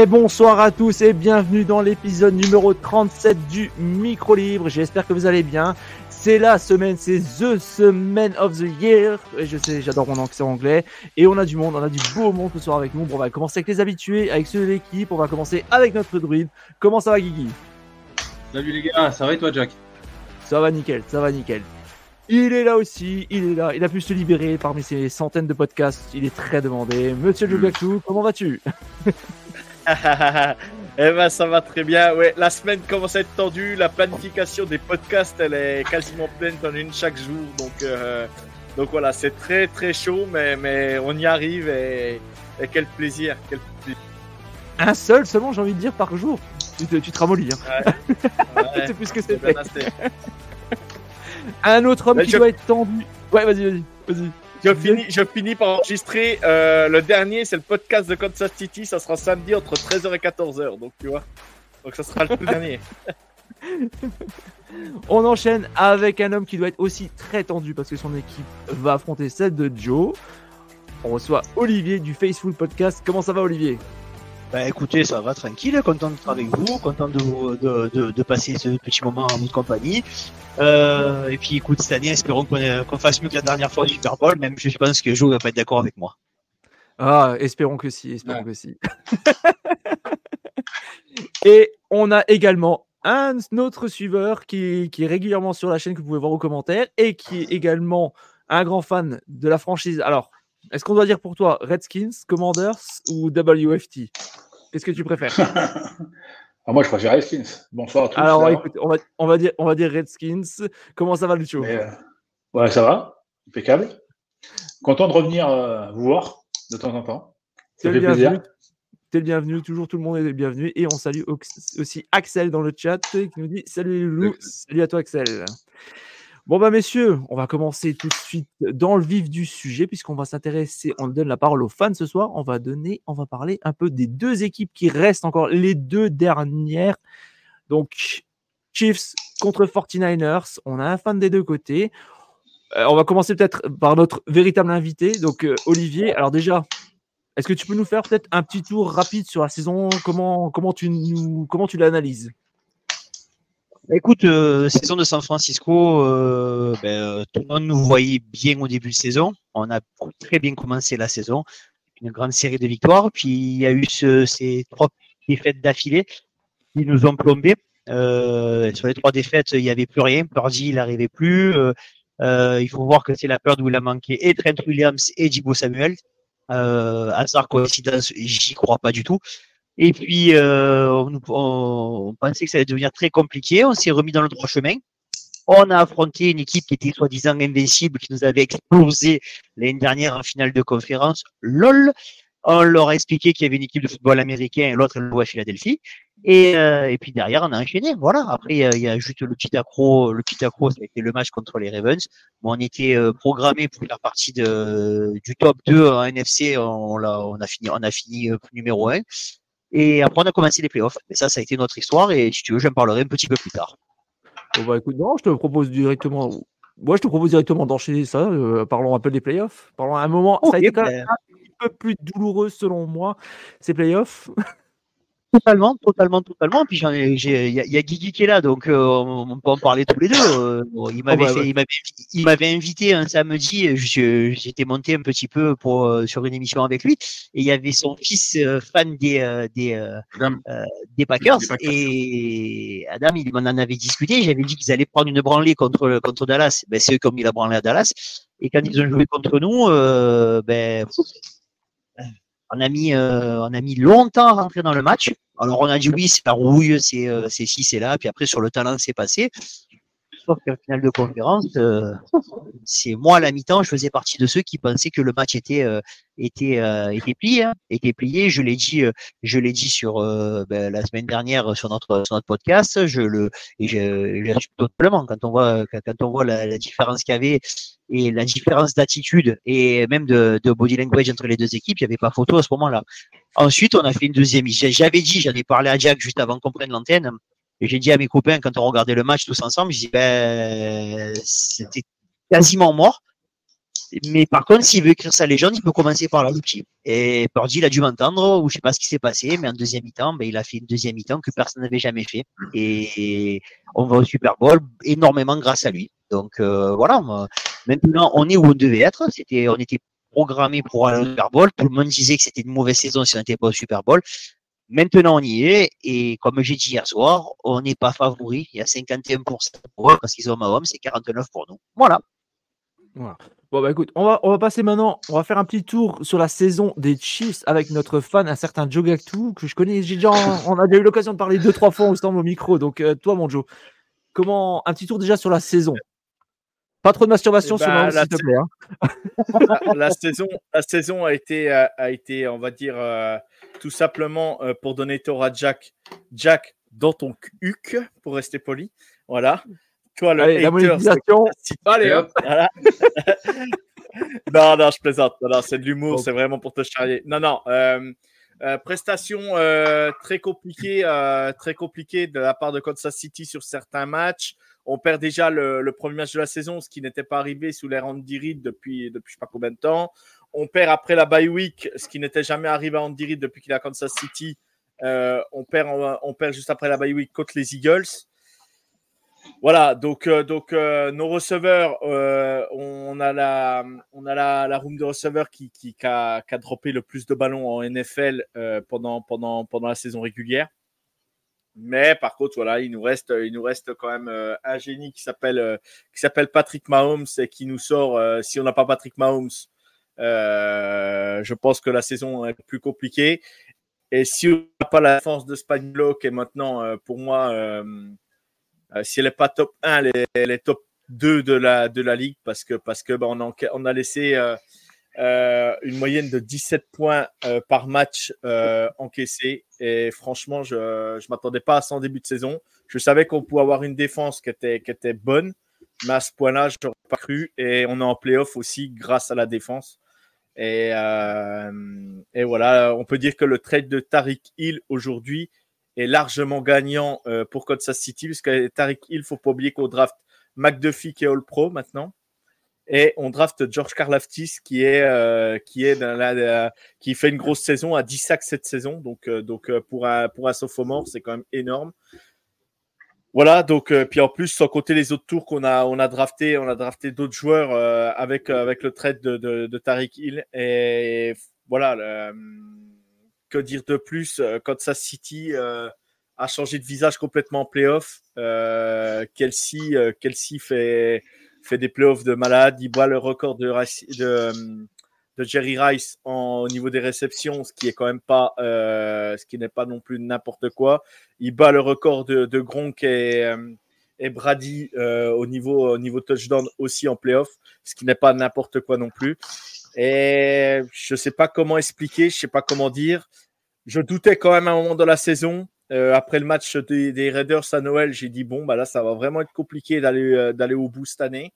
Et bonsoir à tous et bienvenue dans l'épisode numéro 37 du Micro Libre. J'espère que vous allez bien. C'est la semaine, c'est The Semaine of the Year. Et je sais, j'adore mon accent anglais. Et on a du monde, on a du beau monde ce soir avec nous. Bon, on va commencer avec les habitués, avec ceux de l'équipe. On va commencer avec notre druide. Comment ça va, Guigui? Salut les gars, ça va et toi, Jack? Ça va nickel, ça va nickel. Il est là aussi, il est là. Il a pu se libérer parmi ces centaines de podcasts. Il est très demandé. Monsieur Jugaku, comment vas-tu? Eh ben ça va très bien. Ouais, la semaine commence à être tendue. La planification des podcasts, elle est quasiment pleine en une chaque jour. Donc euh, donc voilà, c'est très très chaud, mais mais on y arrive et, et quel plaisir, quel plaisir. Un seul seulement, j'ai envie de dire par jour. Tu te, tu te ramollis. Hein. Ouais. c'est plus que C'est c'était. Un autre homme qui je- doit être tendu. Ouais, vas-y, vas-y, vas-y. Je finis, je finis par enregistrer euh, le dernier, c'est le podcast de Kansas City. Ça sera samedi entre 13h et 14h. Donc tu vois. Donc ça sera le tout dernier. On enchaîne avec un homme qui doit être aussi très tendu parce que son équipe va affronter celle de Joe. On reçoit Olivier du Faceful Podcast. Comment ça va, Olivier? Bah écoutez, ça va tranquille, content d'être avec vous, content de, de, passer ce petit moment en votre compagnie. Euh, et puis écoute, cette année, espérons qu'on ait- qu'on fasse mieux que la dernière fois au Super Bowl, même je pense que Joe va pas être d'accord avec moi. Ah, espérons que si, espérons que si. Et on a également un autre suiveur qui, qui est régulièrement sur la chaîne que vous pouvez voir aux commentaires et qui est également un grand fan de la franchise. Alors, est-ce qu'on doit dire pour toi Redskins, Commanders ou WFT Qu'est-ce que tu préfères? Ah, Moi, je préfère Redskins. Bonsoir à tous. Alors, écoute, on va, on, va dire, on va dire Redskins. Comment ça va, Lucho Mais, euh, Ouais, ça va. Impeccable. Content de revenir euh, vous voir de temps en temps. Ça fait bienvenu. plaisir. T'es le bienvenu, toujours tout le monde est le bienvenu. Et on salue aussi Axel dans le chat qui nous dit Salut loulous, salut à toi Axel. Bon bah messieurs, on va commencer tout de suite dans le vif du sujet puisqu'on va s'intéresser, on donne la parole aux fans ce soir, on va donner, on va parler un peu des deux équipes qui restent encore, les deux dernières. Donc Chiefs contre 49ers, on a un fan des deux côtés. Euh, on va commencer peut-être par notre véritable invité, donc euh, Olivier. Alors déjà, est-ce que tu peux nous faire peut-être un petit tour rapide sur la saison? Comment, comment tu, l'analyses? Écoute, euh, saison de San Francisco, euh, ben, euh, tout le monde nous voyait bien au début de saison. On a très bien commencé la saison, une grande série de victoires. Puis il y a eu ce- ces trois défaites d'affilée qui nous ont plombé. Euh, sur les trois défaites, il n'y avait plus rien. Purdy, il n'arrivait plus. Euh, euh, il faut voir que c'est la peur d'où il a manqué et Trent Williams et Jibo Samuel. Euh, hasard, coïncidence, j'y crois pas du tout. Et puis, euh, on, on- pensait que ça allait devenir très compliqué. On s'est remis dans le droit chemin. On a affronté une équipe qui était soi-disant invincible, qui nous avait explosé l'année dernière en finale de conférence. LOL. On leur a expliqué qu'il y avait une équipe de football américain et l'autre, elle à Philadelphie. Et, euh, et puis derrière, on a enchaîné. Voilà. Après, il y a- a juste le petit accro. Le petit accro, ça a été le match contre les Ravens. Bon, on était euh, programmé pour faire partie de, du top 2 en NFC. On, l'a- on a fini, on a fini euh, numéro 1. Et après, on a commencé les playoffs. Mais ça, ça a été notre histoire. Et si tu veux, j'en parlerai un petit peu plus tard. Bon bah écoute, non, je te propose directement. Moi, je te propose directement d'enchaîner ça. euh, parlons un peu des playoffs. Parlons un moment. ça a été quand même ben, un peu plus douloureux selon moi, ces playoffs. Totalement, totalement, totalement. Puis j'en ai, il y, a Guigui qui est là, donc euh, on peut en parler tous les deux. Euh, il m'avait bah, fait, il m'avait, invité un samedi. J'étais monté un petit peu pour euh, sur une émission avec lui, et il y avait son fils euh, fan des euh, des euh, Adam. des Packers, Des Packers. et Adam, il m'en en avait discuté. J'avais dit qu'ils allaient prendre une branlée contre contre Dallas. Ben c'est eux comme il a branlé à Dallas. Et quand ils ont joué contre nous, euh, ben on a mis euh, on a mis longtemps à rentrer dans le match. Alors on a dit oui, c'est la rouille, c'est euh, c'est ci, c'est là. Puis après sur le talent, c'est passé. Sauf qu'en finale de conférence, euh, c'est moi à la mi-temps, je faisais partie de ceux qui pensaient que le match était euh, était euh, était plié, hein, était plié. Je l'ai dit, je l'ai dit sur ben, la semaine dernière sur notre sur notre podcast. Je le et je, je totalement quand on voit quand, on voit la, la différence qu'il y avait et la différence d'attitude et même de, de body language entre les deux équipes, il n'y avait pas photo à ce moment-là. Ensuite, on a fait une deuxième. J'avais dit, j'en ai parlé à Jack juste avant qu'on prenne l'antenne. Et j'ai dit à mes copains, quand on regardait le match tous ensemble, je dis, ben, c'était quasiment mort. Mais par contre, s'il veut écrire sa légende, il peut commencer par là, le petit. Et Purdy, il a dû m'entendre, ou je sais pas ce qui s'est passé, mais en deuxième mi-temps, ben, il a fait une deuxième mi-temps que personne n'avait jamais fait. Et on va au Super Bowl énormément grâce à lui. Donc, euh, voilà. Maintenant, on est où on devait être. C'était, on était programmé pour aller au Super Bowl. Tout le monde disait que c'était une mauvaise saison si on n'était pas au Super Bowl. Maintenant, on y est. Et comme j'ai dit hier soir, on n'est pas favori. Il y a 51% pour eux parce qu'ils ont Mahomes, c'est 49 pour nous. Voilà. Bon, bah écoute, on va, on va passer maintenant, on va faire un petit tour sur la saison des Chiefs avec notre fan, un certain Joe Gactou, que je connais. J'ai déjà, on a déjà eu l'occasion de parler deux, trois fois ensemble au micro. Donc, euh, toi, mon Joe, comment, un petit tour déjà sur la saison Pas trop de masturbation Eh sur ben, Mahomes, la s'il te plaît. hein. la, la saison, la saison a été, euh, a été, on va dire, euh, tout simplement euh, pour donner tort à Jack. Jack, dans ton huc, pour rester poli. Voilà. Toi, le Allez, la hater, monétisation. c'est- Allez, hop. Voilà. non, non, je plaisante. Non, non, c'est de l'humour, Bon. c'est vraiment pour te charrier. Non, non. euh, euh, prestation euh, très compliquée, euh, très compliquée de la part de Kansas City sur certains matchs. On perd déjà le, le premier match de la saison, ce qui n'était pas arrivé sous l'ère Andy Reid depuis, depuis je sais pas combien de temps. On perd après la bye week, ce qui n'était jamais arrivé à Andy depuis qu'il à Kansas City. Euh, on, perd, juste après la bye week contre les Eagles. Voilà, donc, euh, donc euh, nos receveurs, on a la, on a room de receveurs qui, qui, a, a droppé le plus de ballons en NFL pendant, la saison régulière. Mais par contre, voilà, il nous reste, il nous reste quand même un génie qui s'appelle Patrick Mahomes et qui nous sort. si on n'a pas Patrick Mahomes, je pense que la saison est plus compliquée. Et si on n'a pas la défense de Spagnuolo, qui est maintenant euh, pour moi, euh, euh, si elle n'est pas top 1, elle est, top 2 de la, de la ligue parce que, parce que bah, on, a, on a laissé euh, euh, une moyenne de 17 points euh, par match euh, encaissé. Et franchement, je ne m'attendais pas à ça en début de saison. Je savais qu'on pouvait avoir une défense qui était, qui était bonne, mais à ce point-là, je n'aurais pas cru. Et on est en playoff aussi grâce à la défense. Et, euh, et voilà, on peut dire que le trade de Tariq Hill aujourd'hui est largement gagnant euh, pour Kansas City, puisque Tariq Hill, faut pas oublier qu'on draft McDuffie qui est All Pro maintenant. Et on draft George Karlaftis qui est euh, qui fait une grosse saison à 10 sacs cette saison. Donc pour pour un sophomore, c'est quand même énorme. Voilà, donc euh, puis en plus sans compter les autres tours qu'on a on a drafté, on a drafté d'autres joueurs euh, avec euh, avec le trade de, de, Tariq Hill et voilà, le- que dire de plus euh, Kansas City euh, a changé de visage complètement en playoff. Euh, Kelsey, euh, Kelsey fait, fait des playoffs de malade. Il bat le record de, de, euh, de Jerry Rice en, au niveau des réceptions, ce qui est quand même pas, euh, ce qui n'est pas non plus n'importe quoi. Il bat le record de, Gronk et, euh, Brady euh, au niveau au niveau touchdown aussi en playoff, ce qui n'est pas n'importe quoi non plus. Et je sais pas comment expliquer, je sais pas comment dire. Je doutais quand même à un moment de la saison. Après le match des, des Raiders à Noël, j'ai dit bon, bah là, ça va vraiment être compliqué d'aller d'aller au bout cette année.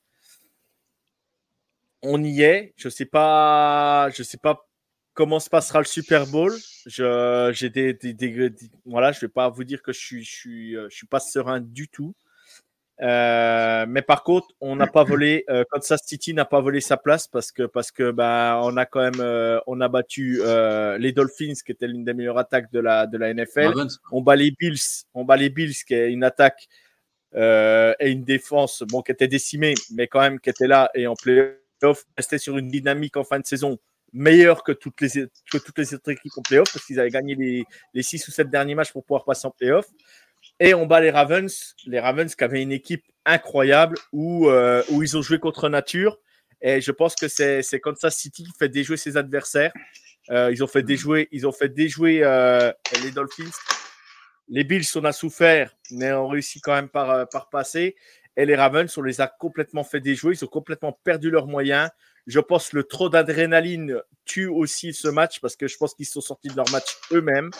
On y est. Je sais pas, je sais pas comment se passera le Super Bowl. Je, j'ai des, des- des- des- voilà, je vais pas vous dire que je suis, je suis, euh, je suis pas serein du tout. Euh, mais par contre, on n'a pas volé. Euh, Kansas City n'a pas volé sa place parce que parce que bah on a quand même euh, on a battu les Dolphins qui était l'une des meilleures attaques de la de la NFL. On bat les Bills, on bat les Bills qui est une attaque et une défense bon qui était décimée, mais quand même qui était là et en playoff restait sur une dynamique en fin de saison meilleure que toutes les que toutes les autres équipes en playoff parce qu'ils avaient gagné les les six ou sept derniers matchs pour pouvoir passer en playoff. Et on bat les Ravens, les Ravens qui avaient une équipe incroyable où, euh, où ils ont joué contre nature. Et je pense que c'est Kansas City qui fait déjouer ses adversaires. Euh, ils ont fait déjouer, ils ont fait déjouer euh, les Dolphins. Les Bills, on a souffert, mais on réussit quand même par, par passer. Et les Ravens, on les a complètement fait déjouer. Ils ont complètement perdu leurs moyens. Je pense que le trop d'adrénaline tue aussi ce match parce que je pense qu'ils sont sortis de leur match eux-mêmes.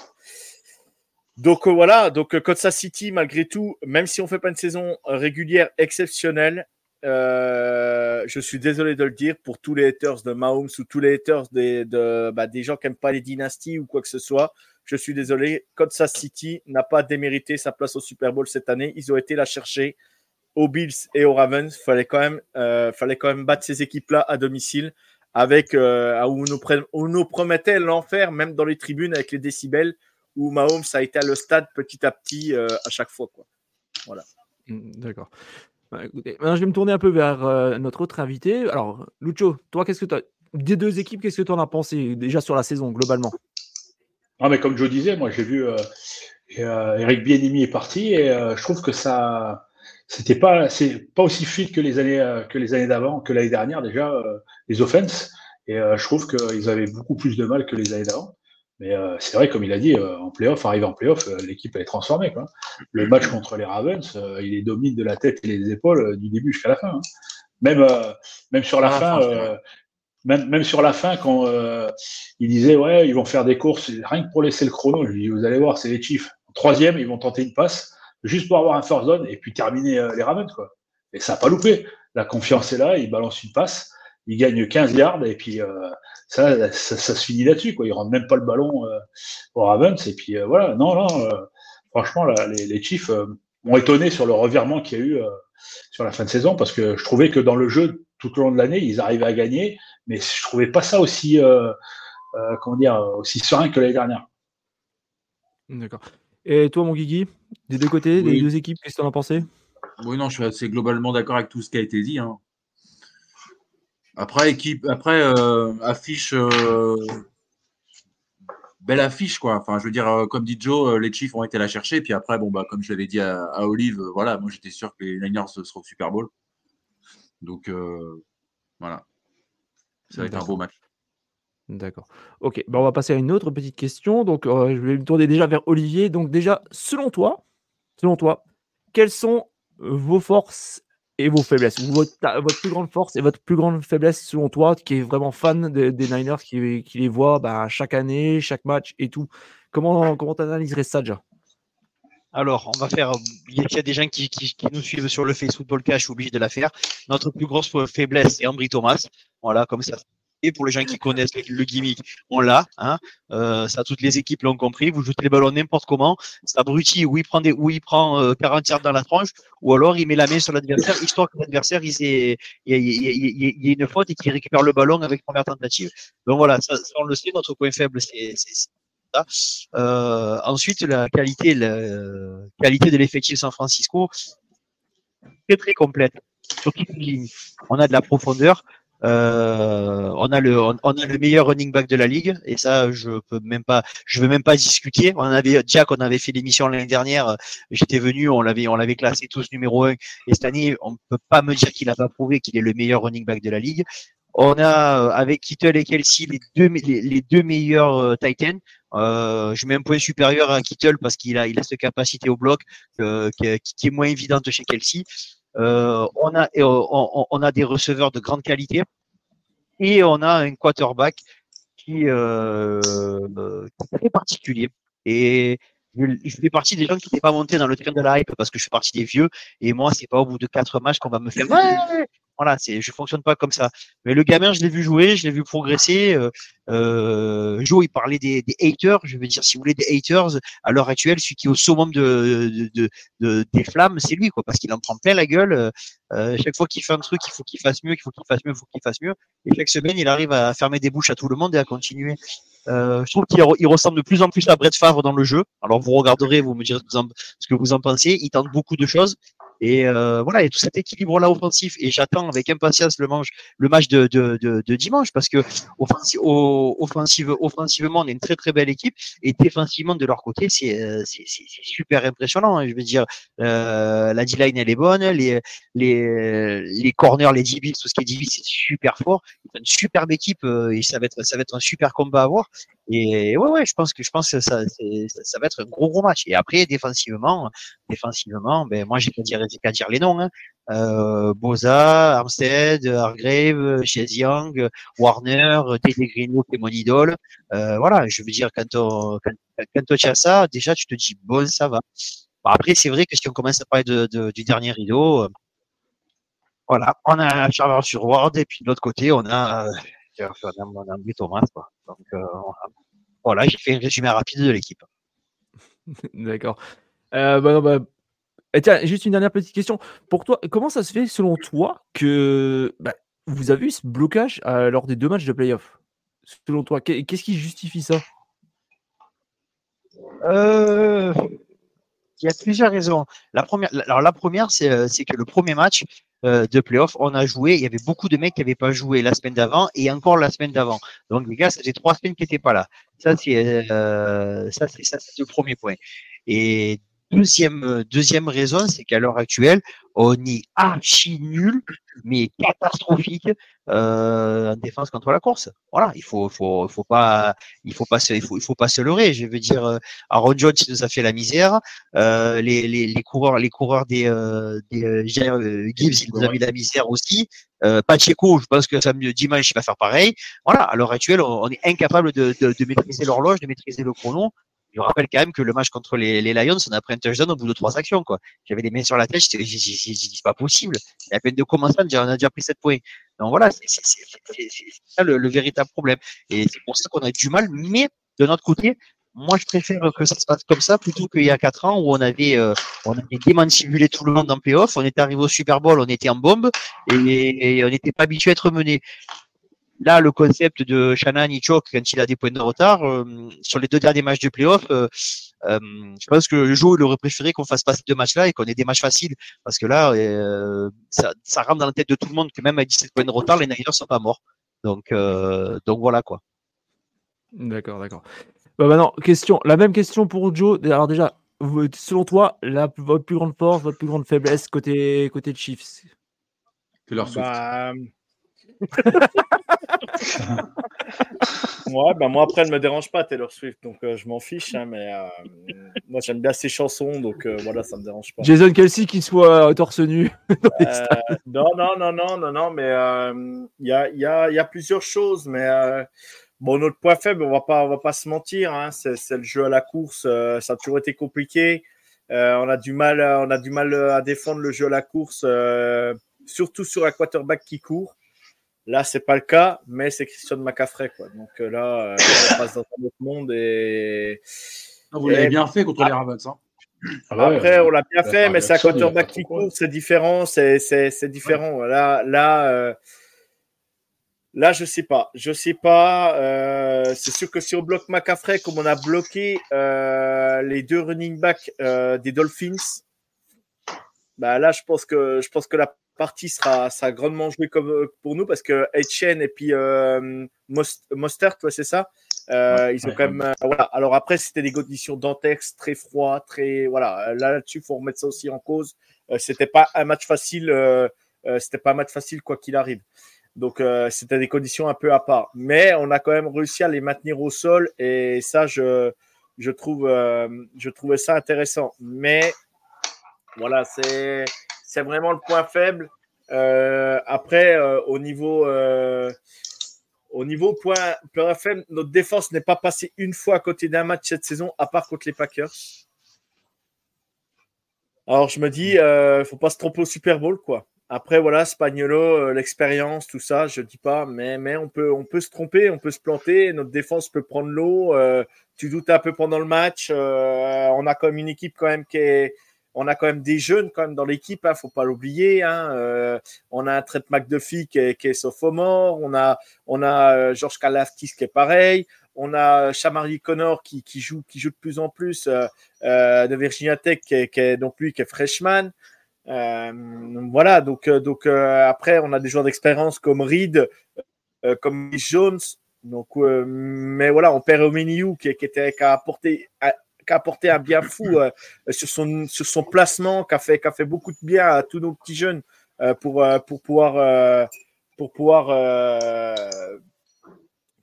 Donc euh, voilà, donc euh, Kansas City, malgré tout, même si on fait pas une saison régulière exceptionnelle, euh, je suis désolé de le dire pour tous les haters de Mahomes ou tous les haters des, de, bah, des gens qui n'aiment pas les dynasties ou quoi que ce soit. Je suis désolé, Kansas City n'a pas démérité sa place au Super Bowl cette année. Ils ont été la chercher aux Bills et aux Ravens. Fallait quand même, euh, fallait quand même battre ces équipes-là à domicile avec euh, où, on nous nous promettait l'enfer, même dans les tribunes avec les décibels où Mahomes a été à le stade petit à petit euh, à chaque fois. Quoi. Mm, D'accord. Bah, écoutez, maintenant, je vais me tourner un peu vers euh, notre autre invité. Alors, Lucho, toi, qu'est-ce que tu as des deux équipes, qu'est-ce que tu en as pensé déjà sur la saison globalement? Ah, mais comme Joe disait, moi j'ai vu euh, euh, Eric Bienimi est parti et euh, je trouve que ça c'était pas c'est pas aussi fluide que les années euh, que les années d'avant, que l'année dernière déjà euh, les offenses et euh, je trouve qu'ils avaient beaucoup plus de mal que les années d'avant. Mais c'est vrai, comme il a dit, en playoff, arrivé en playoff, l'équipe est transformée. Quoi. Le match contre les Ravens, il les domine de la tête et les épaules du début jusqu'à la fin. hein. Même, même sur la Ah, fin, euh, même, même sur la fin, quand euh, il disait ouais, ils vont faire des courses, rien que pour laisser le chrono, je lui dis vous allez voir, c'est les Chiefs. En troisième, ils vont tenter une passe juste pour avoir un first down et puis terminer euh, les Ravens quoi. Et ça n'a pas loupé. La confiance est là, ils balancent une passe, ils gagnent 15 yards et puis euh, ça, ça, se finit là-dessus quoi. Ils rendent même pas le ballon euh, aux Ravens et puis voilà. Non non, franchement les, Chiefs m'ont étonné sur le revirement qu'il y a eu sur la fin de saison parce que je trouvais que dans le jeu tout au long de l'année, ils arrivaient à gagner, mais je trouvais pas ça aussi, comment dire, aussi serein que l'année dernière. D'accord. Et toi, mon Guigui, des deux côtés, des deux équipes, qu'est-ce que tu en as pensé? Oui, non, je suis assez globalement d'accord avec tout ce qui a été dit. hein. Après, équipe, après euh, affiche, euh, belle affiche, quoi. Enfin, je veux dire, euh, comme dit Joe, les Chiefs ont été la chercher. Puis après, bon, bah, comme je l'avais dit à, à Olive, voilà, moi j'étais sûr que les Niners seront au Super Bowl. Donc, voilà. Ça va être un beau match. D'accord. Ok, bah on va passer à une autre petite question. Donc, euh, je vais me tourner déjà vers Olivier. Donc, déjà, selon toi, selon toi, quelles sont euh, vos forces et vos faiblesses? Votre, plus grande force et votre plus grande faiblesse, selon toi, qui est vraiment fan de- des Niners, qui, les voit bah, chaque année, chaque match et tout? Comment comment analyserais ça déjà? Alors, on va faire. Il y a- il y a des gens qui, nous suivent sur le Facebook Podcast, je suis obligé de la faire. Notre plus grosse faiblesse, c'est Ambry Thomas. Voilà, comme ça. Et pour les gens qui connaissent le gimmick, on l'a. Hein. Euh, ça, toutes les équipes l'ont compris. Vous jetez les ballons n'importe comment. C'est abruti où il prend, des, où il prend euh, 40 yards dans la tronche, ou alors il met la main sur l'adversaire, histoire que l'adversaire, il, il, y a- une faute et qu'il récupère le ballon avec première tentative. Donc voilà, ça, ça, on le sait, notre point faible, c'est ça. Euh, ensuite, la qualité, la qualité de l'effectif San Francisco, très très complète sur toutes les lignes. On a de la profondeur. Euh, on a le on, a le meilleur running back de la ligue et ça je peux même pas je veux même pas discuter. On avait Jack on avait fait l'émission l'année dernière j'étais venu on l'avait on l'avait classé tous numéro un et cette année on peut pas me dire qu'il a pas prouvé qu'il est le meilleur running back de la ligue. On a euh, avec Kittle et Kelsey les deux deux meilleurs euh, Titans euh, je mets un point supérieur à Kittle parce qu'il a il a cette capacité au bloc euh, qui, qui est moins évidente chez Kelsey euh, on a et on, on- a des receveurs de grande qualité et on a un quarterback qui, euh, euh, qui est très particulier. Et je, je fais partie des gens qui n'étaient pas montés dans le train de la hype parce que je fais partie des vieux. Et moi, c'est pas au bout de quatre matchs qu'on va me faire. Ouais voilà, c'est, je fonctionne pas comme ça. Mais le gamin, je l'ai vu jouer, je l'ai vu progresser. Euh, euh, Joe, il parlait des, des, haters. Je veux dire, si vous voulez des haters, à l'heure actuelle, celui qui est au summum de, de, de, des flammes, c'est lui, quoi, parce qu'il en prend plein la gueule. Euh, chaque fois qu'il fait un truc, il faut qu'il fasse mieux, qu'il faut qu'il fasse mieux, il faut qu'il fasse mieux. Et chaque semaine, il arrive à fermer des bouches à tout le monde et à continuer. Euh, je trouve qu'il ressemble de plus en plus à Brett Favre dans le jeu. Alors vous regarderez, vous me direz ce que vous en pensez. Il tente beaucoup de choses. Et euh, voilà, a tout cet équilibre-là offensif. Et j'attends avec impatience le, match, le match de, de, de, de dimanche parce que offensive, offensive, offensivement, on est une très très belle équipe. Et défensivement, de leur côté, c'est euh, super impressionnant. Hein. Je veux dire, euh, la D-line, elle est bonne. Les, les, les corners, les DB, tout ce qui est DB, c'est super fort. Une superbe équipe euh, et ça va, être, ça va être un super combat à voir. Et ouais, ouais, je pense que je pense que ça, va être un gros gros match. Et après, défensivement, défensivement, ben moi j'ai qu'à dire, dire les noms. Hein. Euh, Boza, Armstead, Hargrave, Chase Young, Warner, Teddy Greenwood et mon idole. Euh, voilà, je veux dire quand tu as ça, déjà tu te dis bon ça va. après c'est vrai que si on commence à parler du dernier rideau, euh, voilà, on a Charles sur Ward et puis de l'autre côté on a on a, euh, voilà, j'ai fait un résumé rapide de l'équipe. D'accord. Euh, bah, bah, tiens, juste une dernière petite question. Pour toi, comment ça se fait, selon toi, que bah, vous avez eu ce blocage euh, lors des deux matchs de playoff? Selon toi, qu'est-ce qui justifie ça? Euh, Il y a plusieurs raisons. La première, alors la première, c'est que le premier match, euh, de playoff, on a joué. Il y avait beaucoup de mecs qui n'avaient pas joué la semaine d'avant et encore la semaine d'avant. Donc les gars, ça trois semaines qui n'étaient pas là. Ça c'est euh, ça c'est ça c'est le premier point. Et Deuxième, deuxième raison, c'est qu'à l'heure actuelle, on est archi nul, mais catastrophique euh, en défense contre la course. Voilà, il faut, faut, faut pas, il faut pas se, il faut, il pas se leurrer. Je veux dire, euh, Aaron Jones nous a fait la misère. Euh, les, les, les coureurs, les coureurs des, euh, des euh, Gibbs, ils nous ont mis la misère aussi. Euh, Pacheco, je pense que samedi dimanche, il va faire pareil. Voilà, à l'heure actuelle, on, est incapable de, de, de maîtriser l'horloge, de maîtriser le chrono je rappelle quand même que le match contre les, les Lions, on a pris un touchdown au bout de trois actions. quoi. J'avais les mains sur la tête, j'ai dit c'est pas possible. Et à peine de commencer, on a déjà pris 7 points. Donc voilà, c'est ça le, le, véritable problème. Et c'est pour ça qu'on a du mal. Mais de notre côté, moi je préfère que ça se passe comme ça plutôt qu'il y a 4 ans où on avait, euh, on avait démantibulé tout le monde en playoff. On était arrivé au Super Bowl, on était en bombe et, et on n'était pas habitué à être mené. Là, le concept de Shannon Ichok, quand il a des points de retard, euh, sur les deux derniers matchs de playoff, euh, euh, je pense que le jour il aurait préféré qu'on fasse passer deux matchs-là et qu'on ait des matchs faciles. Parce que là, euh, ça, ça, rentre dans la tête de tout le monde que même à 17 points de retard, les Niners sont pas morts. Donc, euh, donc voilà quoi. D'accord, d'accord. Bah maintenant, question, la même question pour Joe. Alors déjà, selon toi, la, votre plus grande force, votre plus grande faiblesse côté, côté de Chiefs leur bah, ouais, bah moi après, elle me dérange pas Taylor Swift, donc euh, je m'en fiche, hein, mais euh, moi j'aime bien ses chansons, donc euh, voilà, ça me dérange pas. Jason Kelsey qui soit torse nu. non, non, non, non, non, non, mais il y a, y, a, y, a, plusieurs choses, mais bon, notre point faible, on va pas, on va pas se mentir, hein, c'est le jeu à la course, ça a toujours été compliqué. on a du mal, on a du mal à défendre le jeu à la course, surtout sur un quarterback qui court. Là, c'est pas le cas, mais c'est Christian McCaffrey. Quoi. Donc euh, là, euh, on passe dans un autre monde. Et, vous l'avez bien fait contre les Ravens. Hein. Ah après, on l'a bien fait, mais c'est un quarterback qui court, c'est différent. C'est différent. Là, là, euh, là, je sais pas. Je sais pas. Euh, c'est sûr que si on bloque McCaffrey, comme on a bloqué euh, les deux running backs des Dolphins, bah là, je pense que je pense que la partie sera, sera grandement jouée comme euh, pour nous parce que Etienne et puis euh, Mostert, c'est ça. Euh, ils ont quand même. Euh, voilà. Alors après, c'était des conditions d'antex très froid, très voilà. Là là-dessus, faut remettre ça aussi en cause. C'était pas un match facile. C'était pas un match facile quoi qu'il arrive. Donc c'était des conditions un peu à part. Mais on a quand même réussi à les maintenir au sol et ça, je je trouve je trouvais ça intéressant. Mais voilà, c'est c'est vraiment le point faible. Euh, après, euh, au niveau, euh, point FM, notre défense n'est pas passée une fois à côté d'un match cette saison, à part contre les Packers. Alors je me dis, euh, faut pas se tromper au Super Bowl, quoi. Après, voilà, Spagnolo, l'expérience, tout ça, je dis pas, mais, on, peut, se tromper, on peut se planter, notre défense peut prendre l'eau. Tu doutes un peu pendant le match. On a même une équipe quand même qui est. On a quand même des jeunes quand dans l'équipe, hein, faut pas l'oublier. Hein, on a un Trent McDuffie qui est, qui est sophomore, on a, on a Georges Kalafkis qui est pareil, on a Chamari Connor qui, joue, de plus en plus de Virginia Tech, qui est, donc qui est freshman. Euh, voilà, donc, euh, donc euh, après, on a des joueurs d'expérience comme Reed, comme Jones. Mais voilà, on perd Omeniu qui, était, qui a apporté, qui a apporté un bien fou sur, son, sur son placement, qui a, fait, qui a fait beaucoup de bien à tous nos petits jeunes pour, pour pouvoir, pour pouvoir,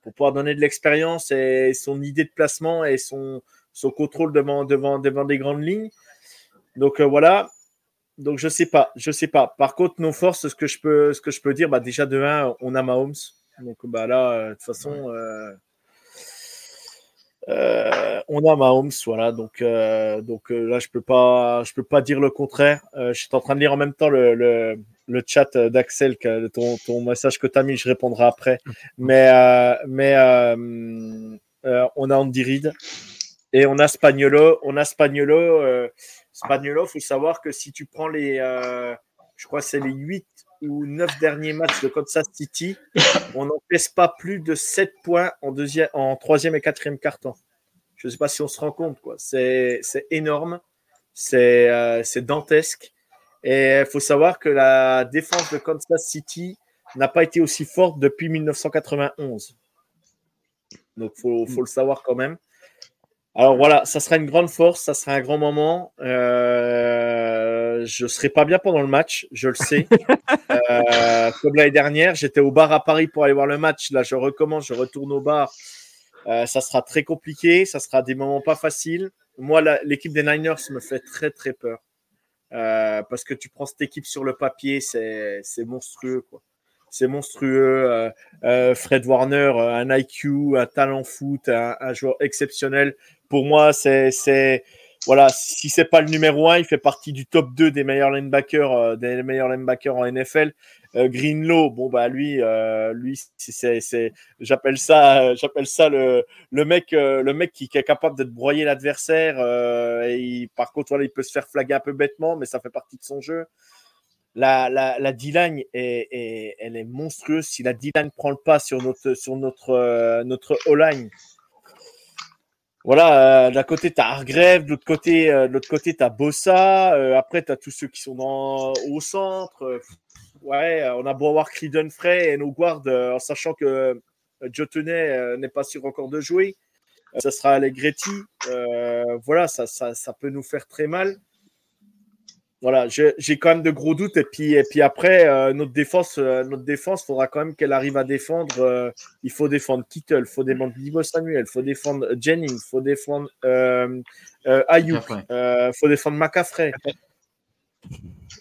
pour pouvoir donner de l'expérience et son idée de placement et son, son contrôle devant, devant, devant des grandes lignes. Donc voilà, donc je sais pas, je sais pas. Par contre, nos forces, ce que je peux, ce que je peux dire, bah déjà de 1, on a Mahomes. Donc bah là, euh, de toute façon, euh, euh, on a Mahomes, voilà. Donc donc là, je peux pas, je peux pas dire le contraire. je suis en train de lire en même temps le, le, le chat d'Axel, ton, ton message que tu as mis, je répondrai après. Mais mais on a Andy Reid et on a Spagnolo, on a Spagnolo. Spagnolo, il faut savoir que si tu prends les, euh, je crois c'est les 8 ou 9 derniers matchs de Kansas City, on n'encaisse pas plus de 7 points en, deuxième, en troisième et quatrième carton. Je ne sais pas si on se rend compte. quoi. C'est énorme, euh, c'est dantesque. Et il faut savoir que la défense de Kansas City n'a pas été aussi forte depuis 1991. Donc, il faut, faut, le savoir quand même. Alors voilà, ça sera une grande force, ça sera un grand moment. Euh, je serai pas bien pendant le match, je le sais. euh, comme l'année dernière, j'étais au bar à Paris pour aller voir le match. Là, je recommence, je retourne au bar. Euh, ça sera très compliqué, ça sera des moments pas faciles. Moi, l'équipe des Niners me fait très très peur. Euh, parce que tu prends cette équipe sur le papier, c'est monstrueux. quoi c'est monstrueux. Euh, euh, Fred Warner, un IQ, un talent foot, un, un joueur exceptionnel pour moi, c'est voilà, si c'est pas le numéro 1, il fait partie du top 2 des meilleurs linebackers, euh, des meilleurs linebackers en NFL. Euh, Greenlow, bon bah lui, euh, lui, c'est, j'appelle ça, j'appelle ça le, le mec, le mec qui, est capable de broyer l'adversaire. et par contre, il peut se faire flaguer un peu bêtement, mais ça fait partie de son jeu. La, la, la D-line est, elle est monstrueuse. Si la D-line prend le pas sur notre, sur notre, notre O-line, voilà, euh, d'un côté, tu as Hargrave, de l'autre côté, euh, de l'autre côté, tu as Bossa. Euh, après, tu as tous ceux qui sont dans, au centre. ouais, on a beau avoir Creedon Frey et nos guards, en sachant que Jotenay n'est pas sûr encore de jouer. ça sera Allegretti. voilà, ça, ça, ça, peut nous faire très mal voilà, j'ai quand même de gros doutes. Et puis, et puis après, euh, notre défense, euh, notre défense, faudra quand même qu'elle arrive à défendre. Euh, il faut défendre Kittle, il faut défendre Divo Samuel, il faut défendre Jennings, il faut défendre euh, Ayuk, il faut défendre McCaffrey.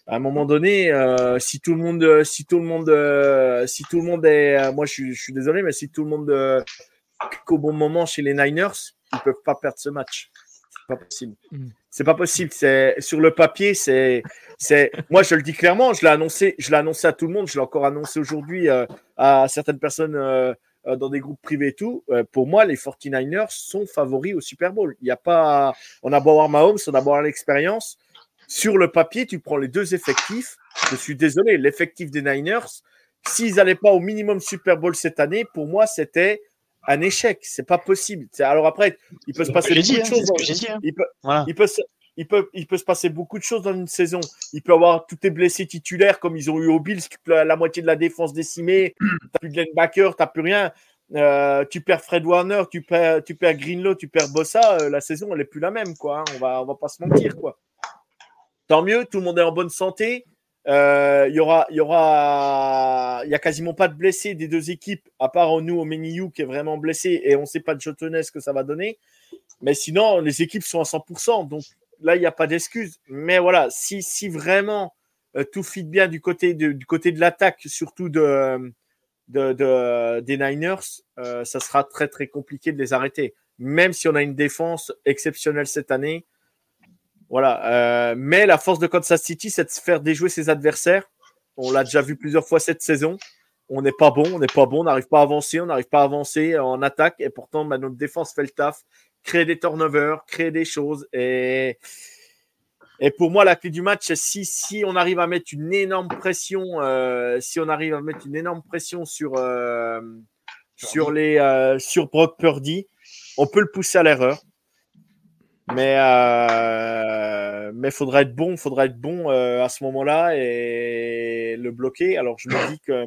À un moment donné, si tout le monde, si tout le monde, si tout le monde est, moi je suis, je suis, désolé, mais si tout le monde qu'au bon moment chez les Niners, ils peuvent pas perdre ce match. C'est pas possible. Mm. C'est pas possible. C'est sur le papier, c'est c'est. Moi, je le dis clairement. Je l'ai annoncé. Je l'ai annoncé à tout le monde. Je l'ai encore annoncé aujourd'hui euh, à certaines personnes euh, euh, dans des groupes privés et tout. pour moi, les 49ers sont favoris au Super Bowl. Il y a pas. On a beau avoir Mahomes, on a beau avoir l'expérience. Sur le papier, tu prends les deux effectifs. Je suis désolé. L'effectif des Niners, s'ils n'allaient pas au minimum Super Bowl cette année, pour moi, c'était un échec. C'est pas possible. Alors après, il peut se passer beaucoup de choses. Il peut, il, peut se, il, peut, il peut se passer beaucoup de choses dans une saison. Il peut avoir tous tes blessés titulaires comme ils ont eu au Bills, la moitié de la défense décimée. T'as plus de linebacker, t'as plus rien. Euh, tu perds Fred Warner, tu perds, tu perds Greenlow, tu perds Bossa. Euh, la saison, elle est plus la même, quoi. Hein. On va, on va pas se mentir, quoi. Tant mieux, tout le monde est en bonne santé. Euh, il y aura, y aura, y a quasiment pas de blessés des deux équipes, à part nous au Meniou qui est vraiment blessé et on ne sait pas de Jotonnet ce que ça va donner. Mais sinon, les équipes sont à 100%. Donc là, il n'y a pas d'excuse. Mais voilà, si, si vraiment euh, tout fit bien du côté de, du côté de l'attaque, surtout de- des Niners, euh, ça sera très très compliqué de les arrêter. Même si on a une défense exceptionnelle cette année. Voilà. Euh, mais la force de Kansas City, c'est de se faire déjouer ses adversaires. On l'a déjà vu plusieurs fois cette saison. On n'est pas bon, on n'est pas bon, on n'arrive pas à avancer, on n'arrive pas à avancer en attaque. Et pourtant, bah, notre défense fait le taf, crée des turnovers, crée des choses. Et, et pour moi, la clé du match, si, si on arrive à mettre une énorme pression, euh, si on arrive à mettre une énorme pression sur, euh, sur, les, sur Brock Purdy, on peut le pousser à l'erreur. Mais euh, mais faudra être bon, faudra être bon euh, à ce moment-là et le bloquer. Alors je me dis que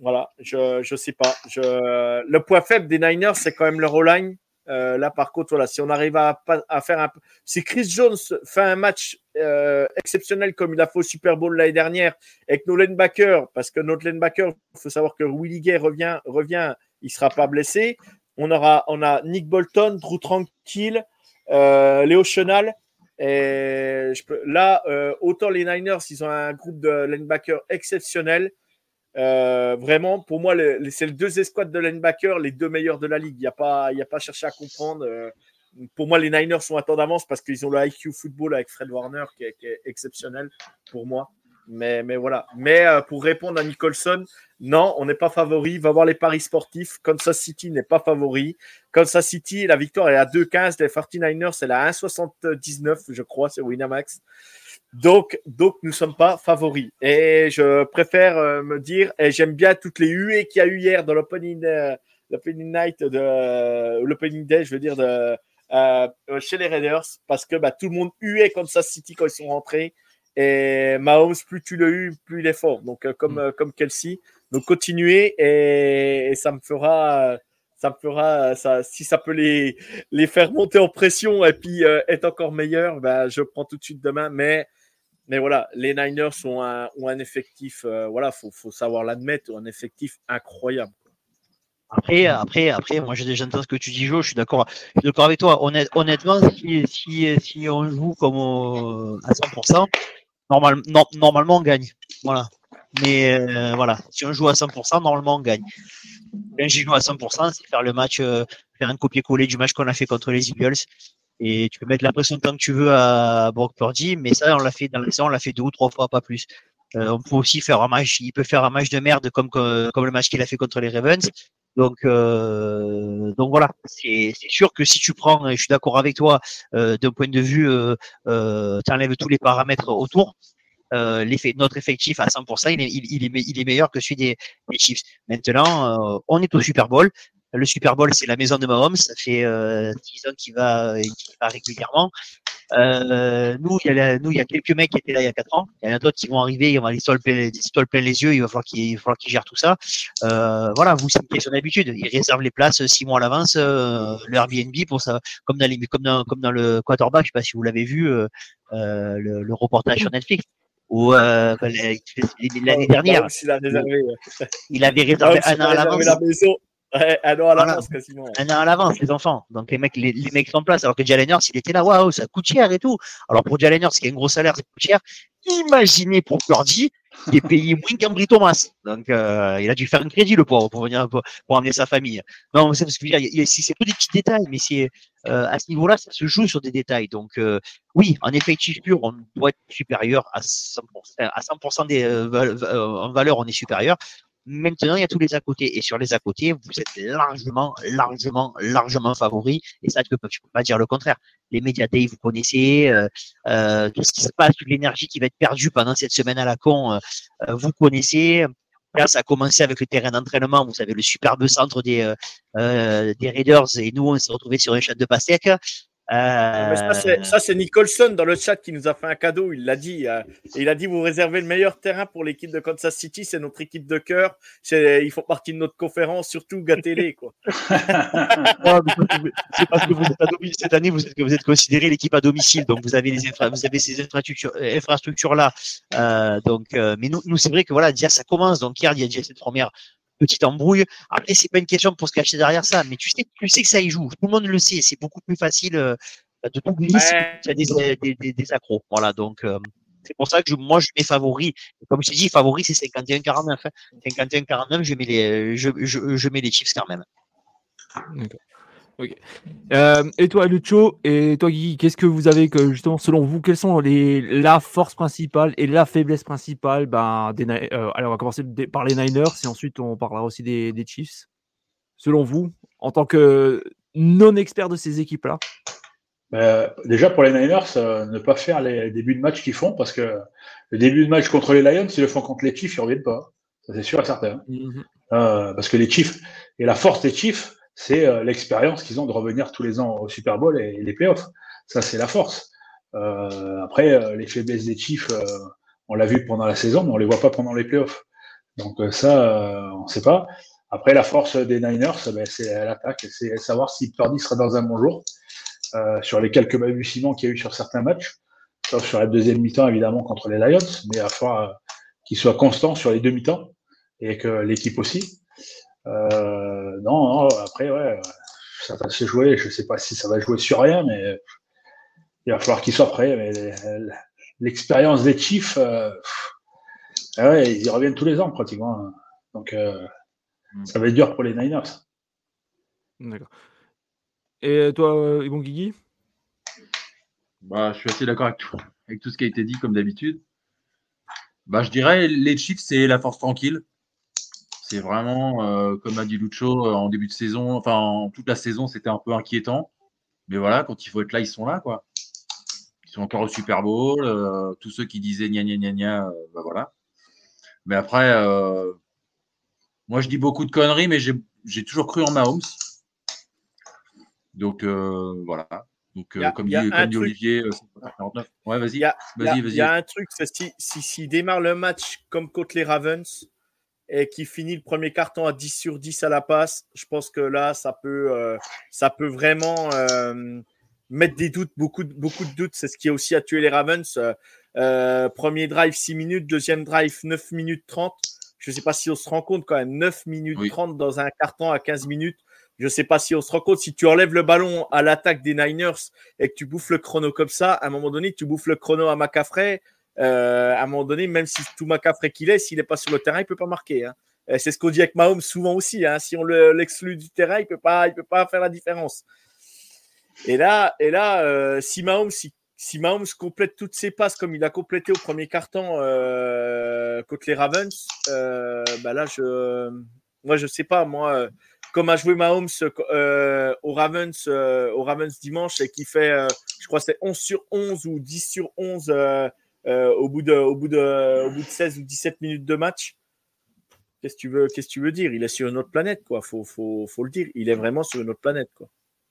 voilà, je je sais pas. Je le point faible des Niners c'est quand même leur O-line. Euh, là par contre voilà, si on arrive à, à faire un si Chris Jones fait un match euh, exceptionnel comme il a fait au Super Bowl l'année dernière avec nos linebackers, parce que notre linebacker, il faut savoir que Willie Gay revient revient, il sera pas blessé. On aura on a Nick Bolton, Drew Tranquille, Léo Chenal. Et là, euh, autant les Niners, ils ont un groupe de linebackers exceptionnel. Euh, vraiment, pour moi, c'est les deux escouades de linebackers, les deux meilleurs de la ligue. Il n'y a, pas- a pas à à comprendre. Euh, pour moi, les Niners sont un temps d'avance parce qu'ils ont le IQ football avec Fred Warner qui est exceptionnel pour moi. Mais, mais voilà. Mais euh, pour répondre à Nicholson, non, on n'est pas favori. Va voir les paris sportifs. Kansas City n'est pas favori. Kansas City, la victoire est à 2,15. Les 49ers, elle est à 1,79, je crois, c'est Winamax. Donc, donc, nous ne sommes pas favoris. Et je préfère euh, me dire, et j'aime bien toutes les huées qu'il y a eu hier dans l'opening, euh, night de, euh, l'opening day, je veux dire, de, chez les Raiders, parce que bah, tout le monde huait Kansas City quand ils sont rentrés. Et Mahomes, plus tu le hues, plus il est fort. Donc, euh, comme, euh, comme Kelsey. Donc, continuez et, et ça me fera, ça me fera, ça, si ça peut les, les faire monter en pression et puis euh, être encore meilleur, bah, je prends tout de suite demain. Mais, mais voilà, les Niners ont un, ont un effectif, euh, voilà, faut, faut savoir l'admettre, un effectif incroyable. Après, après, après, moi j'ai déjà entendu ce que tu dis, Jo, je suis d'accord, avec toi. Honnête- honnêtement, si, si, si on joue comme à 100%, normal, normalement on gagne. Voilà. Mais euh, voilà, si on joue à 100%, normalement on gagne. Quand j'y joue à 100%, c'est faire le match, euh, faire un copier-coller du match qu'on a fait contre les Eagles. Et tu peux mettre la pression tant que tu veux à Brock Purdy, mais ça, on l'a fait dans la saison, on l'a fait deux ou trois fois, pas plus. Euh, on peut aussi faire un match, il peut faire un match de merde comme, comme le match qu'il a fait contre les Ravens. Donc, euh, donc voilà, c'est sûr que si tu prends, et je suis d'accord avec toi, euh, d'un point de vue, euh, euh, tu enlèves tous les paramètres autour, euh, l'effet- notre effectif à 100%, il est, il, il est, me- il est meilleur que celui des, des Chiefs. Maintenant, euh, on est au Super Bowl. Le Super Bowl, c'est la maison de Mahomes. Ça fait euh, 10 ans qu'il va, va régulièrement. Euh, nous, il y a, la- nous, il y a quelques mecs qui étaient là il y a 4 ans. Il y en a d'autres qui vont arriver, ils vont aller se plein, plein les yeux. Il va falloir qu'ils, va qu'ils gèrent tout ça. Euh, voilà, vous, c'est une question d'habitude. Ils réservent les places 6 mois à l'avance, euh, le Airbnb pour ça, comme dans les, comme dans, comme dans le quarterback. Je sais pas si vous l'avez vu, euh, euh, le, le reportage sur Netflix. Ou euh, l'année dernière, Il avait réservé il un an à l'avance. Ouais, un an à Voilà. l'avance, quasiment. un an à l'avance, les enfants. Donc les mecs, les, les mecs sont en place. Alors que Jalen Hurts, il était là, waouh, ça coûte cher et tout. Alors pour Jalen Hurts, qui a un gros salaire, ça coûte cher. Imaginez pour Purdy, qui est payé moins qu'Ambry Thomas. Donc euh, il a dû faire un crédit le pauvre pour venir pour, pour amener sa famille. Non, c'est parce que c'est tous des petits détails, mais c'est euh, à ce niveau-là, ça se joue sur des détails. Donc euh, oui, en effectif pur, on doit être supérieur à 100%, à 100% des val- en valeur, on est supérieur. Maintenant, il y a tous les à côté. Et sur les à côté, vous êtes largement, largement, largement favoris. Et ça, pas- tu peux pas dire le contraire. Les médias vous connaissez, euh, euh, tout ce qui se passe, toute l'énergie qui va être perdue pendant cette semaine à la con, euh, euh, vous connaissez. Là, ça a commencé avec le terrain d'entraînement. Vous avez le superbe centre des, euh, euh, des Raiders. Et nous, on s'est retrouvés sur un chat de pastèque. Ça, c'est- Nicholson dans le chat qui nous a fait un cadeau. Il l'a dit. euh, il a dit vous réservez le meilleur terrain pour l'équipe de Kansas City. C'est notre équipe de cœur. Ils font partie de notre conférence. Surtout, gâtez-les. c'est parce que. Cette année, vous êtes, considéré l'équipe à domicile, donc vous avez ces euh, infrastructures là. Euh, donc, mais nous, nous c'est vrai que voilà, déjà ça commence. Donc hier, il y a déjà cette première petite embrouille. Après, c'est pas une question pour se cacher derrière ça, mais tu sais, tu sais que ça y joue. Tout le monde le sait. C'est beaucoup plus facile euh, de tout glisser Ouais. il y a des, des, des, des accros. Voilà, donc. euh, C'est pour ça que je, moi, je mets favori. Comme je t'ai dit, favori, c'est 51-49. Hein. 51-49, je mets les, je, je, je mets les Chiefs quand même. Ok. Euh, et toi, Lucho, et toi, Guy, qu'est-ce que vous avez que justement, selon vous, quelles sont les, la force principale et la faiblesse principale ben, des, euh, Alors, on va commencer par les Niners et ensuite on parlera aussi des, des Chiefs. Selon vous, en tant que non-expert de ces équipes-là? Euh, déjà pour les Niners, euh, ne pas faire les débuts de match qu'ils font parce que le début de match contre les Lions, ils le font contre les Chiefs, ils reviennent pas. Ça c'est sûr et certain. Euh, parce que les Chiefs et la force des Chiefs, c'est euh, l'expérience qu'ils ont de revenir tous les ans au Super Bowl et, les playoffs. Ça c'est la force. Euh, après euh, les faiblesses des Chiefs, on l'a vu pendant la saison, mais on les voit pas pendant les playoffs. Donc ça, on sait pas. Après la force des Niners, ben, c'est l'attaque, c'est savoir si Purdy sera dans un bon jour. Sur les quelques balbutiements qu'il y a eu sur certains matchs, sauf sur la deuxième mi-temps évidemment contre les Lions, mais falloir euh, qu'il soit constant sur les deux mi-temps et que l'équipe aussi. Euh, non, non, après ouais, ça va se jouer. Je sais pas si ça va jouer sur rien, mais il va falloir qu'il soit prêt. Mais l'expérience des Chiefs, euh, ah ouais, ils reviennent tous les ans pratiquement. Donc euh, ça va être dur pour les Niners. D'accord. Et toi, Yvon Guigui? Bah, Je suis assez d'accord avec tout, avec tout ce qui a été dit, comme d'habitude. Bah, je dirais, les Chiefs, c'est la force tranquille. C'est vraiment, euh, comme a dit Lucho, en début de saison, enfin, en toute la saison, c'était un peu inquiétant. Mais voilà, quand il faut être là, ils sont là, quoi. Ils sont encore au Super Bowl. Euh, tous ceux qui disaient gna gna gna gna, euh, bah voilà. Mais après, euh, moi, je dis beaucoup de conneries, mais j'ai toujours cru en Mahomes. Donc euh, voilà. Donc euh, comme dit, comme dit Olivier, euh, 49. Ouais, vas-y. Il y il vas-y. y a un truc, si, si, si démarre le match comme contre les Ravens et qui finit le premier carton à 10 sur 10 à la passe, je pense que là, ça peut, euh, ça peut vraiment euh, mettre des doutes, beaucoup, de- beaucoup de doutes. C'est ce qui a aussi a tué les Ravens. Euh, premier drive 6 minutes, deuxième drive 9 minutes 30. Je ne sais pas si on se rend compte quand même, 9 minutes Oui. 30 dans un carton à 15 minutes. Je ne sais pas si on se rend compte, si tu enlèves le ballon à l'attaque des Niners et que tu bouffes le chrono comme ça, à un moment donné, tu bouffes le chrono à McCaffrey. Euh, à un moment donné, même si qu'il est, s'il n'est pas sur le terrain, il ne peut pas marquer. hein. Euh, C'est ce qu'on dit avec Mahomes souvent aussi. hein. Si on le- l'exclut du terrain, il ne peut, pas- peut pas faire la différence. Et là, et là euh, si, Mahomes, si, Mahomes complète toutes ses passes comme il a complété au premier carton euh, contre les Ravens, bah là, je, moi, je sais pas. Moi, comme a joué Mahomes euh, au, Ravens, euh, Ravens dimanche et qui fait, je crois, c'est 11 sur 11 ou 10 sur 11 euh, euh, au, bout de, au, bout de, au bout de 16 ou 17 minutes de match. Qu'est-ce que tu veux, qu'est-ce que tu veux dire? Il est sur une autre planète, quoi. Faut, faut, faut le dire. Il est vraiment sur une autre planète, quoi.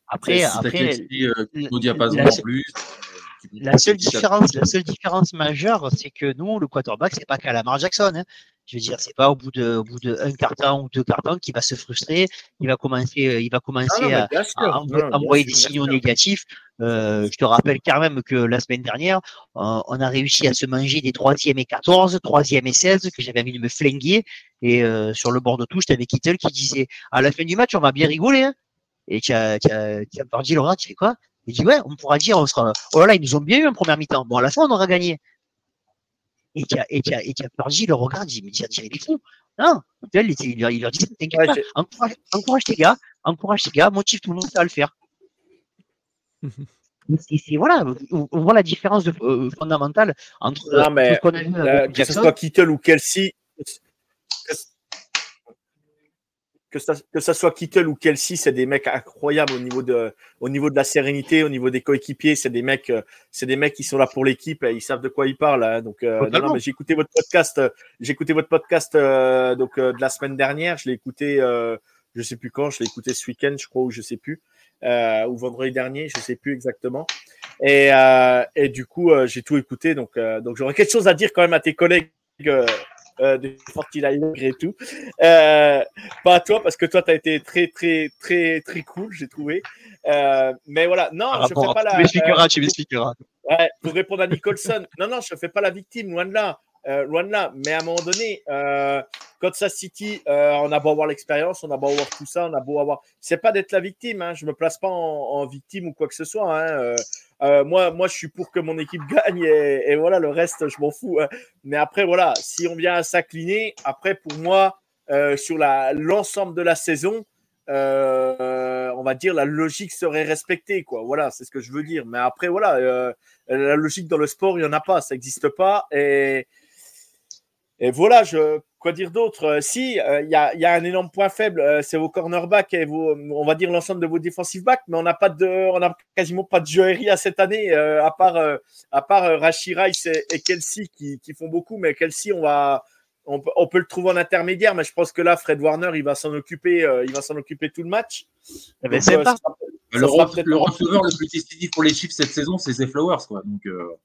Après, Si après si, euh, au diapason la- en plus. La seule différence, la seule différence majeure, c'est que nous, le quarterback, c'est pas qu'à Lamar Jackson. Hein. Je veux dire, c'est pas au bout de, au bout de un carton ou deux cartons qu'il va se frustrer. Il va commencer, euh, il va commencer Ah non, à, non, envoyer des signaux négatifs. Euh, je te rappelle quand même que la semaine dernière, euh, on a réussi à se manger des troisième et 14, troisième et 16, que j'avais envie de me flinguer. Et euh, sur le bord de touche, t'avais Kittle qui disait à la fin du match, on va bien rigoler. Hein. Et tu as, tu as, tu as Laurent, tu fais quoi? Il dit ouais, on pourra dire, on sera, oh là là, ils nous ont bien eu en première mi-temps. Bon, à la fin, on aura gagné. Et tu as, et tu as, et as Purdy, il le regarde, il dit, mais il est fou. Non, il, il, leur- dit, t'inquiète Ouais, pas, j'ai- encourage, encourage tes gars, encourage tes gars, motive tout le monde, ça va le faire. C'est, voilà, on, voit la différence de, euh, fondamentale entre, Non, mais, ce qu'on a vu Euh, avec que ce Jackson. soit Kittle ou Kelsey, que, ça, que ça soit Kittle ou Kelsey, c'est des mecs incroyables au niveau de, au niveau de la sérénité, au niveau des coéquipiers. C'est des mecs, euh, c'est des mecs qui sont là pour l'équipe et ils savent de quoi ils parlent. hein. Donc, euh, non, non, mais j'ai écouté votre podcast, euh, j'ai écouté votre podcast euh, donc euh, de la semaine dernière. Je l'ai écouté, euh, je sais plus quand, je l'ai écouté ce week-end, je crois, ou je sais plus, euh, ou vendredi dernier, je sais plus exactement. Et, euh, et du coup, j'ai tout écouté. Donc, euh, donc j'aurais quelque chose à dire quand même à tes collègues euh, euh, de Fortnite et tout. Euh, pas à toi, parce que toi, tu as été très, très, très, très cool, j'ai trouvé. Euh, mais voilà, non, je fais rapport- pas tu la. m'expliqueras, tu m'expliqueras. Ouais, pour répondre à Nicholson, non, non, je ne fais pas la victime, loin de là. Loin de là. Mais à un moment donné, euh, Kansas City, euh, on a beau avoir l'expérience, on a beau avoir tout ça, on a beau avoir. C'est pas d'être la victime. Hein. Je me place pas en, victime ou quoi que ce soit. Hein. Euh, euh, moi, moi, je suis pour que mon équipe gagne et, voilà, le reste, je m'en fous. Hein. Mais après, voilà, si on vient à s'incliner, après, pour moi, sur l'ensemble de la saison, on va dire la logique serait respectée, quoi. Voilà, c'est ce que je veux dire. Mais après, voilà, la logique dans le sport, il y en a pas, ça n'existe pas. Et, et voilà, je, quoi dire d'autre Euh, Si, il y, a, y, a, un énorme point faible, euh, c'est vos cornerbacks et vos, on va dire l'ensemble de vos defensive backs, mais on n'a pas de, on a quasiment pas de joaillerie à cette année, euh, à part, à part Rashi Rice et, et Kelsey qui, qui, font beaucoup, mais Kelsey, on va, on peut, on peut, le trouver en intermédiaire, mais je pense que là, Fred Warner, il va s'en occuper, euh, il va s'en occuper tout le match. Eh ben, c'est pas. le, le receveur le plus décisif pour les Chiefs cette saison, c'est Zay Flowers, quoi. Donc, euh,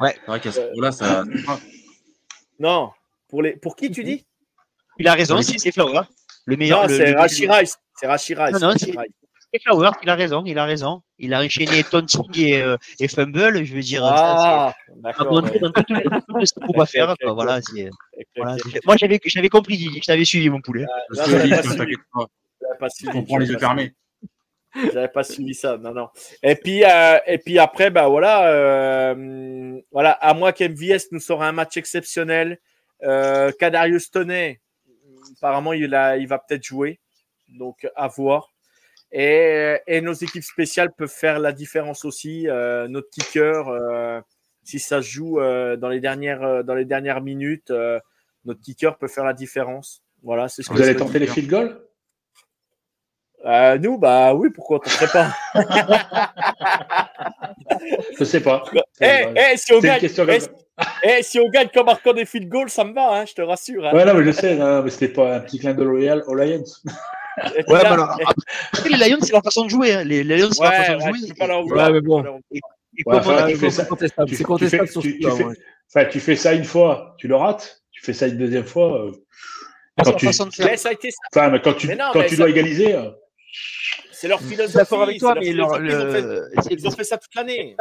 ouais. c'est vrai qu'à ce moment-là, ça. Non, pour les, pour qui tu dis? Il a raison, c'est Flowers. Le meilleur. Non, c'est Rashi Rice. C'est Rashi Rice. Non, non, c'est Flowers. Il a raison. Il a raison. Il a enchaîné taunting et, euh, et fumble. Je veux dire. Ah, dans tout, dans tout, tout, ce qu'on peut faire. Quoi. Voilà, voilà. Moi, j'avais, j'avais compris. Je t'avais suivi, mon poulet. Ah, je pas comprends les yeux fermés. J'avais pas suivi ça, non, non. Et puis, euh, et puis après, bah voilà, euh, voilà, à moins qu'MVS nous sort un match exceptionnel, euh, Kadarius Toney, apparemment, il, a, il va peut-être jouer, donc à voir. Et, et, nos équipes spéciales peuvent faire la différence aussi. Euh, notre kicker, si ça se joue dans les dernières dans les dernières minutes, notre kicker peut faire la différence. Voilà, c'est ce Vous allez tenter les field goals? Euh, nous, bah oui, pourquoi on ne ferait pas? Je sais pas. Eh, hey, si on gagne, hey, si on gagne comme marquant des field goals, ça me va, hein, je te rassure. Hein. Ouais, non, mais je sais, non, mais c'était pas un petit clin de Royal aux Lions. ouais, bah alors, après, les Lions, c'est leur façon de jouer. Hein. Les, les Lions, c'est ouais, leur façon de jouer. Pas leur ouais, mais bon. Et, et ouais, enfin, tu fais ça, contestable. C'est contestable sur tu, ce tu, fais, enfin, tu fais ça une fois, tu le rates. Tu fais ça une deuxième fois. Euh, quand tu, façon de faire. Mais ça a été ça. Enfin, mais quand tu, mais non, quand mais tu ça... dois égaliser. C'est leur philosophie. D'accord avec toi, mais leur, le... ils, ont fait, ils ont fait ça toute l'année.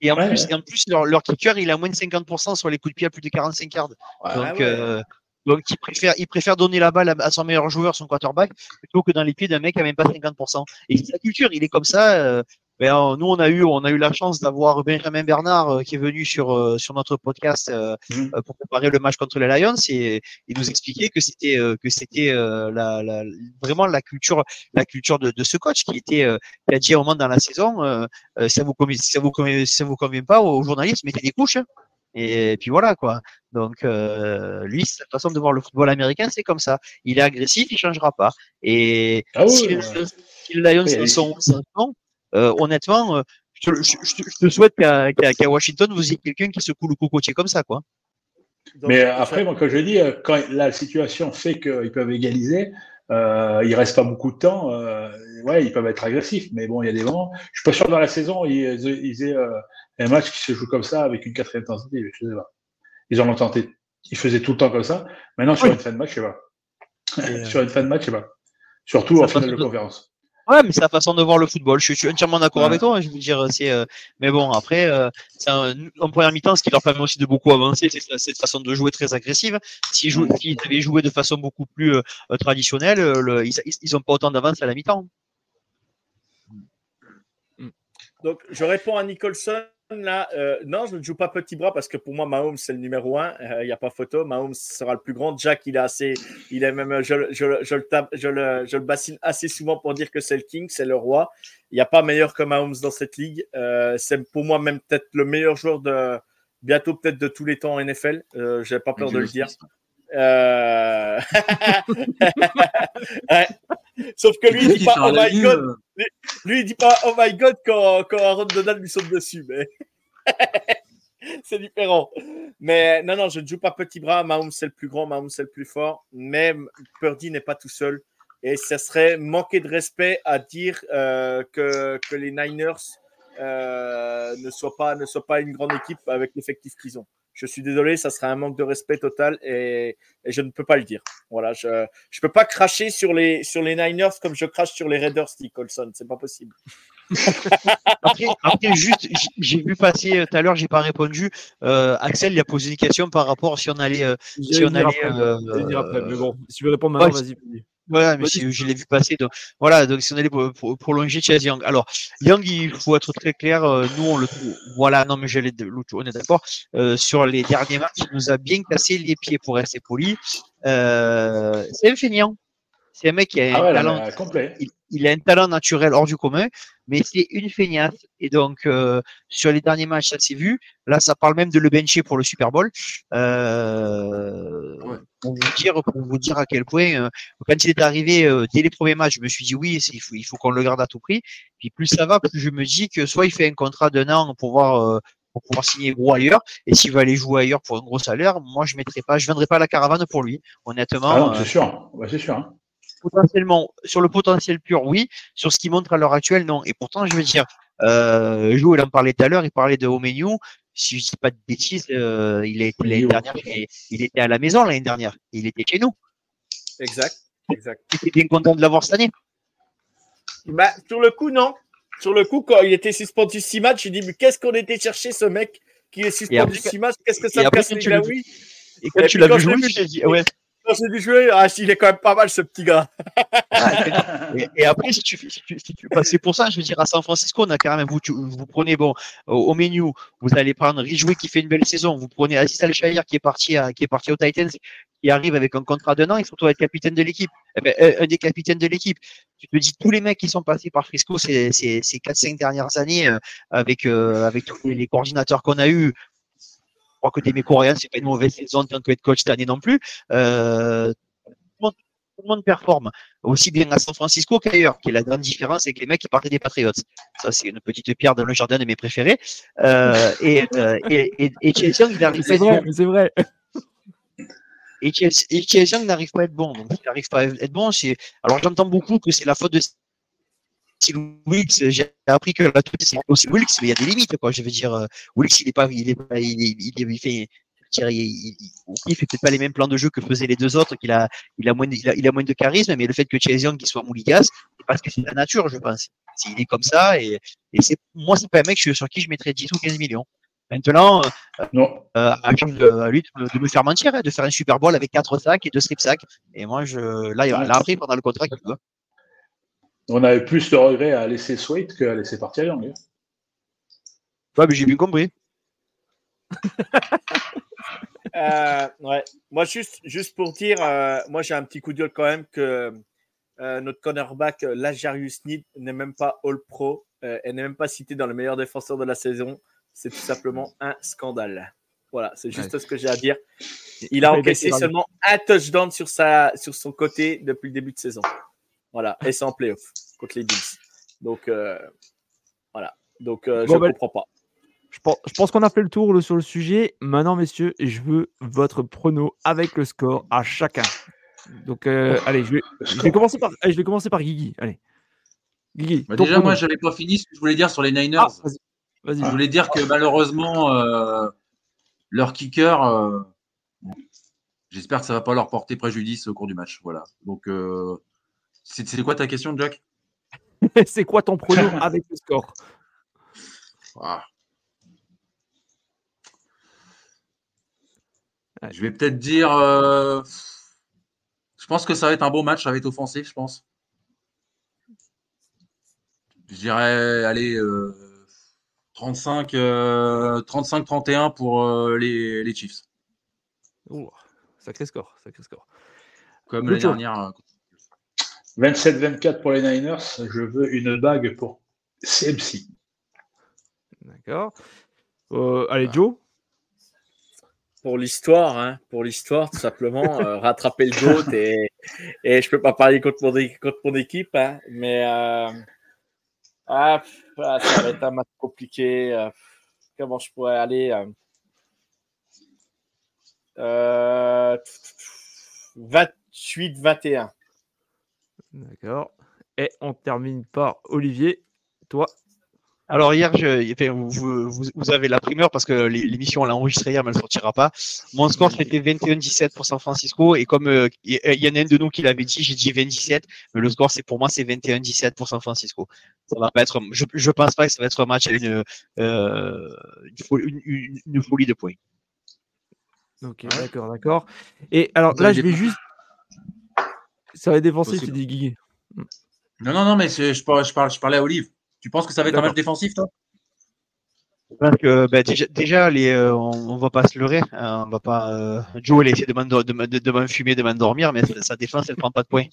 Et en Ouais, plus, ouais. et en plus leur, leur kicker, il a moins de 50% sur les coups de pied à plus de 45 yards. Ouais, donc, ouais. euh, donc il préfère, il préfère donner la balle à, son meilleur joueur, son quarterback, plutôt que dans les pieds d'un mec qui a même pas 50%. Et c'est sa culture, il est comme ça. Euh, ben, euh, nous, on a eu, on a eu la chance d'avoir Benjamin Bernard euh, qui est venu sur euh, sur notre podcast euh, Mhm. euh, pour préparer le match contre les Lions et il nous expliquait que c'était euh, que c'était euh, la, la, vraiment la culture la culture de, de ce coach qui était euh, qui a dit à un moment dans la saison euh, euh, ça vous convient ça vous convient ça vous convient pas aux journalistes mettez des couches hein. et puis voilà quoi donc euh, lui sa façon de voir le football américain c'est comme ça il est agressif il changera pas et Ah oui, si, les, ouais. si les Lions Oui, sont, sont honnêtement euh, je, je, je, je, te souhaite qu'à qu qu Washington vous ayez quelqu'un qui se coule le cocotier comme ça quoi Donc, Mais après, moi, quand je dis, euh, quand la situation fait qu'ils peuvent égaliser, euh, il reste pas beaucoup de temps. Euh, ouais, ils peuvent être agressifs, mais bon, il y a des moments. Je suis pas sûr que dans la saison, ils, ils aient euh, un match qui se joue comme ça avec une quatrième intensité. Je sais pas. Ils en ont tenté. Ils faisaient tout le temps comme ça. Maintenant, sur Oui. une fin de match, je sais pas. Et, euh, sur une fin de match, je sais pas. Surtout Ça en finale de- conférence. Ouais, mais c'est la façon de voir le football. Je, suis- je suis entièrement d'accord Ouais. avec toi. hein, Je veux dire, c'est. euh, mais bon, après, euh, c'est un- en première mi-temps, ce qui leur permet aussi de beaucoup avancer, c'est cette- façon de jouer très agressive. S'ils jouent, s'ils avaient joué de façon beaucoup plus euh, euh, traditionnelle, euh, le- ils, ils, ils ont pas autant d'avance à la mi-temps. Donc, je réponds à Nicholson. Là, euh, non, je ne joue pas petit bras parce que pour moi, Mahomes, c'est le numéro un. Euh, Il n'y a pas photo. Mahomes sera le plus grand. Jack, il est assez. Il est même. Je, je, je, le, tape, je, le, je le bassine assez souvent pour dire que c'est le king, c'est le roi. Il n'y a pas meilleur que Mahomes dans cette ligue. Euh, c'est pour moi même peut-être le meilleur joueur de. Bientôt peut-être de tous les temps en NFL. Euh, J'ai pas peur de le dire. Ouais. Sauf que lui, il dit pas Oh my god. Lui, il dit pas Oh my god quand, quand Aaron Donald lui saute dessus. Mais c'est différent. Mais non, non, je ne joue pas petit bras. Mahomes, c'est le plus grand. Mahomes, c'est le plus fort. Mais Purdy n'est pas tout seul. Et ça serait manquer de respect à dire euh, que, que les Niners euh, ne, soient pas, ne soient pas une grande équipe avec l'effectif qu'ils ont. Je suis désolé, ça serait un manque de respect total et, et je ne peux pas le dire. Voilà, je ne peux pas cracher sur les, sur les Niners comme je crache sur les Raiders, dit Colson. C'est pas possible. après, après, juste, j'ai vu passer tout à l'heure, j'ai pas répondu. Euh, Axel, il a posé une question par rapport si on allait. euh, si on allait. après, euh, après, mais bon, si tu veux répondre maintenant, ouais, vas-y. Voilà, mais si- je l'ai vu passer. Donc, voilà, donc si on allait pro- pro- prolonger Chase Young. Alors, Young, il faut être très clair. euh, nous, on le trouve. Voilà, non, mais j'allais. On est d'accord. Euh, sur les derniers matchs, il nous a bien cassé les pieds pour rester poli. Euh, c'est un feignant. C'est un mec qui a un Ah ouais, là, talent euh, complet. il, il a un talent naturel hors du commun, mais c'est une feignasse. Et donc, euh, sur les derniers matchs, ça s'est vu. Là, ça parle même de le bencher pour le Super Bowl. Euh, Ouais. pour, vous dire, pour vous dire à quel point, euh, quand il est arrivé euh, dès les premiers matchs, je me suis dit oui, il faut, il faut qu'on le garde à tout prix. Puis plus ça va, plus je me dis que soit il fait un contrat d'un an pour pouvoir, euh, pour pouvoir signer gros ailleurs, et s'il va aller jouer ailleurs pour un gros salaire, moi je mettrai pas, je vendrai pas la caravane pour lui. Honnêtement, Ah non, euh, c'est sûr. Ouais, c'est sûr. hein. Potentiellement sur le potentiel pur, oui. Sur ce qu'il montre à l'heure actuelle, non. Et pourtant, je veux dire, euh, il en parlait tout à l'heure, il parlait de Omeniu. Si je dis pas de bêtises, euh, il, est, l'année dernière, il, il était à la maison l'année dernière. Il était chez nous. Exact. Exact. J'étais bien content de l'avoir cette année. Bah, sur le coup, non. Sur le coup, quand il était suspendu 6 matchs, j'ai dit, mais qu'est-ce qu'on était chercher ce mec qui est suspendu 6 matchs? Qu'est-ce que ça me casse les tu glaouis Et quand Et tu l'as vu jouer, je dit, ouais. J'ai vu jouer, ah, il est quand même pas mal ce petit gars. Et, après, si tu, si bah, c'est pour ça, je veux dire, à San Francisco, on a quand même, vous, prenez, bon, au, menu, vous allez prendre Ridgeway qui fait une belle saison, vous prenez Aziz Al-Shahir qui est parti à, qui est parti aux Titans, qui arrive avec un contrat d'un an, il faut toi être capitaine de l'équipe. Eh ben, un, un des capitaines de l'équipe. Tu te dis, tous les mecs qui sont passés par Frisco ces, ces, ces 4-5 dernières années, euh, avec, euh, avec tous les, les coordinateurs qu'on a je crois que des coréens, c'est pas une mauvaise saison en tant que head coach cette année non plus. Euh, tout, le monde, tout le monde performe, aussi bien à San Francisco qu'ailleurs, qui est la grande différence avec les mecs qui partaient des Patriots. Ça, c'est une petite pierre dans le jardin de mes préférés. Euh, et, euh, et, et, et Young, il arrive C'est vrai, c'est vrai. Et Chase Young n'arrive pas à être bon. Donc, il n'arrive pas à être bon. C'est, alors, j'entends beaucoup que c'est la faute de Steve Wilkes. J'ai appris que la c'est aussi Wilkes, mais il y a des limites, quoi. Je veux dire, euh, Wilkes, il est pas, il est pas, il, il, fait, il, il, il, il fait peut-être pas les mêmes plans de jeu que faisaient les deux autres, qu'il a, il a moins, de, il a, il a moins de charisme, mais le fait que Chase Young soit mouligas, c'est parce que c'est la nature, je pense. Il est comme ça, et, et c'est, moi, c'est pas un mec sur qui je mettrais 10 ou 15 millions. Maintenant, Non. euh, à, lui, de, à lui de, de me faire mentir, hein, de faire un Super Bowl avec 4 sacs et 2 strip sacs. Et moi, je, là, il va, là après, pendant le contrat qu'il veut. On avait plus de regrets à laisser Sweat qu'à laisser partir Young. hein. Ouais, mais j'ai bien compris. Euh, ouais. Moi, juste, juste pour dire, euh, moi, j'ai un petit coup de gueule quand même que euh, notre cornerback, Lajarius Need, n'est même pas All-Pro euh, et n'est même pas cité dans le meilleur défenseur de la saison. C'est tout simplement un scandale. Voilà, c'est juste Ouais. ce que j'ai à dire. Il a encaissé seulement un touchdown sur, sa, sur son côté depuis le début de saison. Voilà, et c'est en playoff contre les Bills. Donc, euh, voilà. Donc, euh, Bon, je ben, comprends pas. Je pense, je pense qu'on a fait le tour le- sur le sujet. Maintenant, messieurs, je veux votre prono avec le score à chacun. Donc, euh, allez, je vais, je vais commencer par, allez, je vais commencer par Guigui. Allez, Guigui. Bah, déjà, prono. moi, j'avais pas fini ce que je voulais dire sur les Niners. Ah, vas-y, vas-y. Je voulais dire que malheureusement, euh, leur kicker, euh, j'espère que ça va pas leur porter préjudice au cours du match. Voilà. Donc, euh, c'est quoi ta question, Jack? C'est quoi ton prono avec le score? Ah. Je vais peut-être dire. euh, je pense que ça va être un beau match, ça va être offensif, je pense. Je dirais, allez, euh, 35, euh, 35-31 pour euh, les, les Chiefs. Ouh, Sacré score, sacré score. Comme l'année dernière. Euh, 27-24 pour les Niners. Je veux une bague pour CMC. D'accord. Euh, allez, Joe. Pour l'histoire, hein, pour l'histoire, tout simplement, euh, rattraper le GOAT et, et je peux pas parler contre mon, é- contre mon équipe, hein, mais euh, ah, ah, ça va être un match compliqué. euh, comment je pourrais aller euh, euh, 28-21. D'accord. Et on termine par Olivier. Toi, Alors hier, je, vous, vous, vous avez la primeur parce que l'é- l'émission on l'a enregistrée hier, mais elle sortira pas. Mon score c'était 21-17 pour San Francisco et comme euh, il y, en a un de nous qui l'avait dit, j'ai dit 20-17, mais le score c'est pour moi c'est 21-17 pour San Francisco. Ça va pas être, je, je pense pas que ça va être un match avec une, euh, une, folie, une- folie de points. Ok, d'accord, d'accord. Et alors là, je vais juste. Ça va être défensif, tu dis Guigui. Non, non, non, mais je, je, parlais à Olive. Tu penses que ça va être un match défensif, toi? Parce que ben, déjà, déjà les, euh, on, on va pas se leurrer, hein, on va pas. Euh, Joe il essaie de m'endo- de, de, de m'endormir, mais sa- sa défense elle prend pas de points.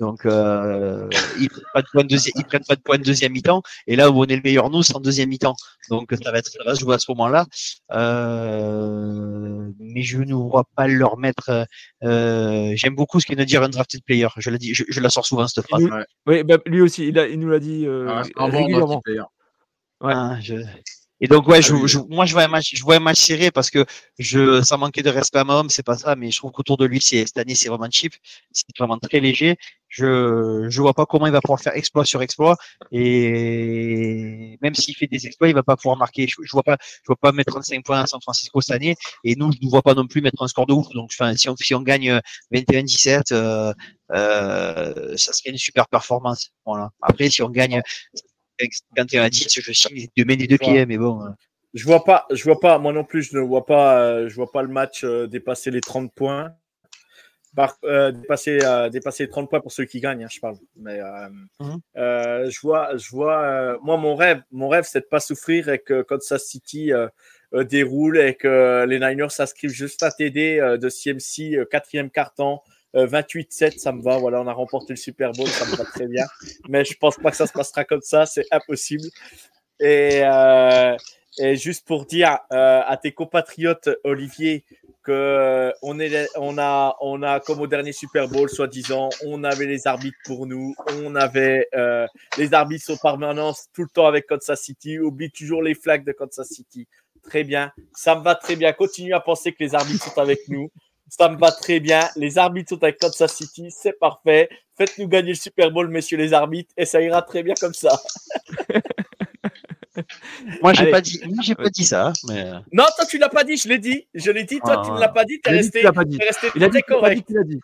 Donc euh, ils prennent pas de points de deuxième, ils prennent pas de points de deuxième mi-temps. Et là où on est le meilleur nous, c'est en deuxième mi-temps. Donc ça va être, ça va se jouer à ce moment-là. Euh, mais je ne vois pas leur mettre. euh, J'aime beaucoup ce qu'il vient de dire un drafted player. Je la dis, je, je la sors souvent cette phrase. Oui, Oui, bah, lui aussi, il, a- il nous l'a dit euh, Ah, régulièrement. Ouais. Hein, je- Et donc ouais, je, Ah oui. je- moi je vois un match, je vois un match serré parce que je, sans manquer de respect à Mahomes, c'est pas ça, mais je trouve qu'autour de lui, c'est cette année, c'est vraiment cheap, c'est vraiment très léger. Je, je vois pas comment il va pouvoir faire exploit sur exploit et même s'il fait des exploits, il va pas pouvoir marquer. Je, je vois pas, je vois pas mettre 35 points à San Francisco cette année et nous, je ne vois pas non plus mettre un score de ouf. Donc enfin, si on, si on gagne euh, 21-17, euh, euh, ça serait une super performance. Voilà. Après, si on gagne 51 à 10, je signe deux pieds, mais bon. euh, Je vois pas, je vois pas, moi non plus, je ne vois pas, euh, je vois pas le match euh, dépasser les 30 points. Par, euh, dépasser, euh, dépasser les 30 points pour ceux qui gagnent, hein, je parle. Mais euh, Mhm. euh, je vois, je vois. euh, moi, mon rêve, mon rêve, c'est de pas souffrir et que Kansas City euh, euh, déroule et que les Niners s'inscrivent juste à TD euh, de CMC, euh, quatrième carton. Euh, 28-7, ça me va. Voilà, on a remporté le Super Bowl, ça me va très bien. Mais je pense pas que ça se passera comme ça, c'est impossible. Et, euh, juste pour dire euh, à tes compatriotes, Olivier, que euh, on, a, comme au dernier Super Bowl, soi-disant, on avait les arbitres pour nous, on avait euh, les arbitres sont permanence tout le temps avec Kansas City, oublie toujours les flags de Kansas City. Très bien, ça me va très bien. Continue à penser que les arbitres sont avec nous. Ça me va très bien. Les arbitres sont avec Kansas City, c'est parfait. Faites-nous gagner le Super Bowl, messieurs les arbitres, et ça ira très bien comme ça. Moi, j'ai pas dit, moi, j'ai pas dit ça, mais. euh, Non, toi, tu l'as pas dit, je l'ai dit. Je l'ai dit, toi, Ah. tu ne l'as pas dit, t'es Il a dit resté, l'a pas dit. t'es resté Il a dit dit correct. a dit.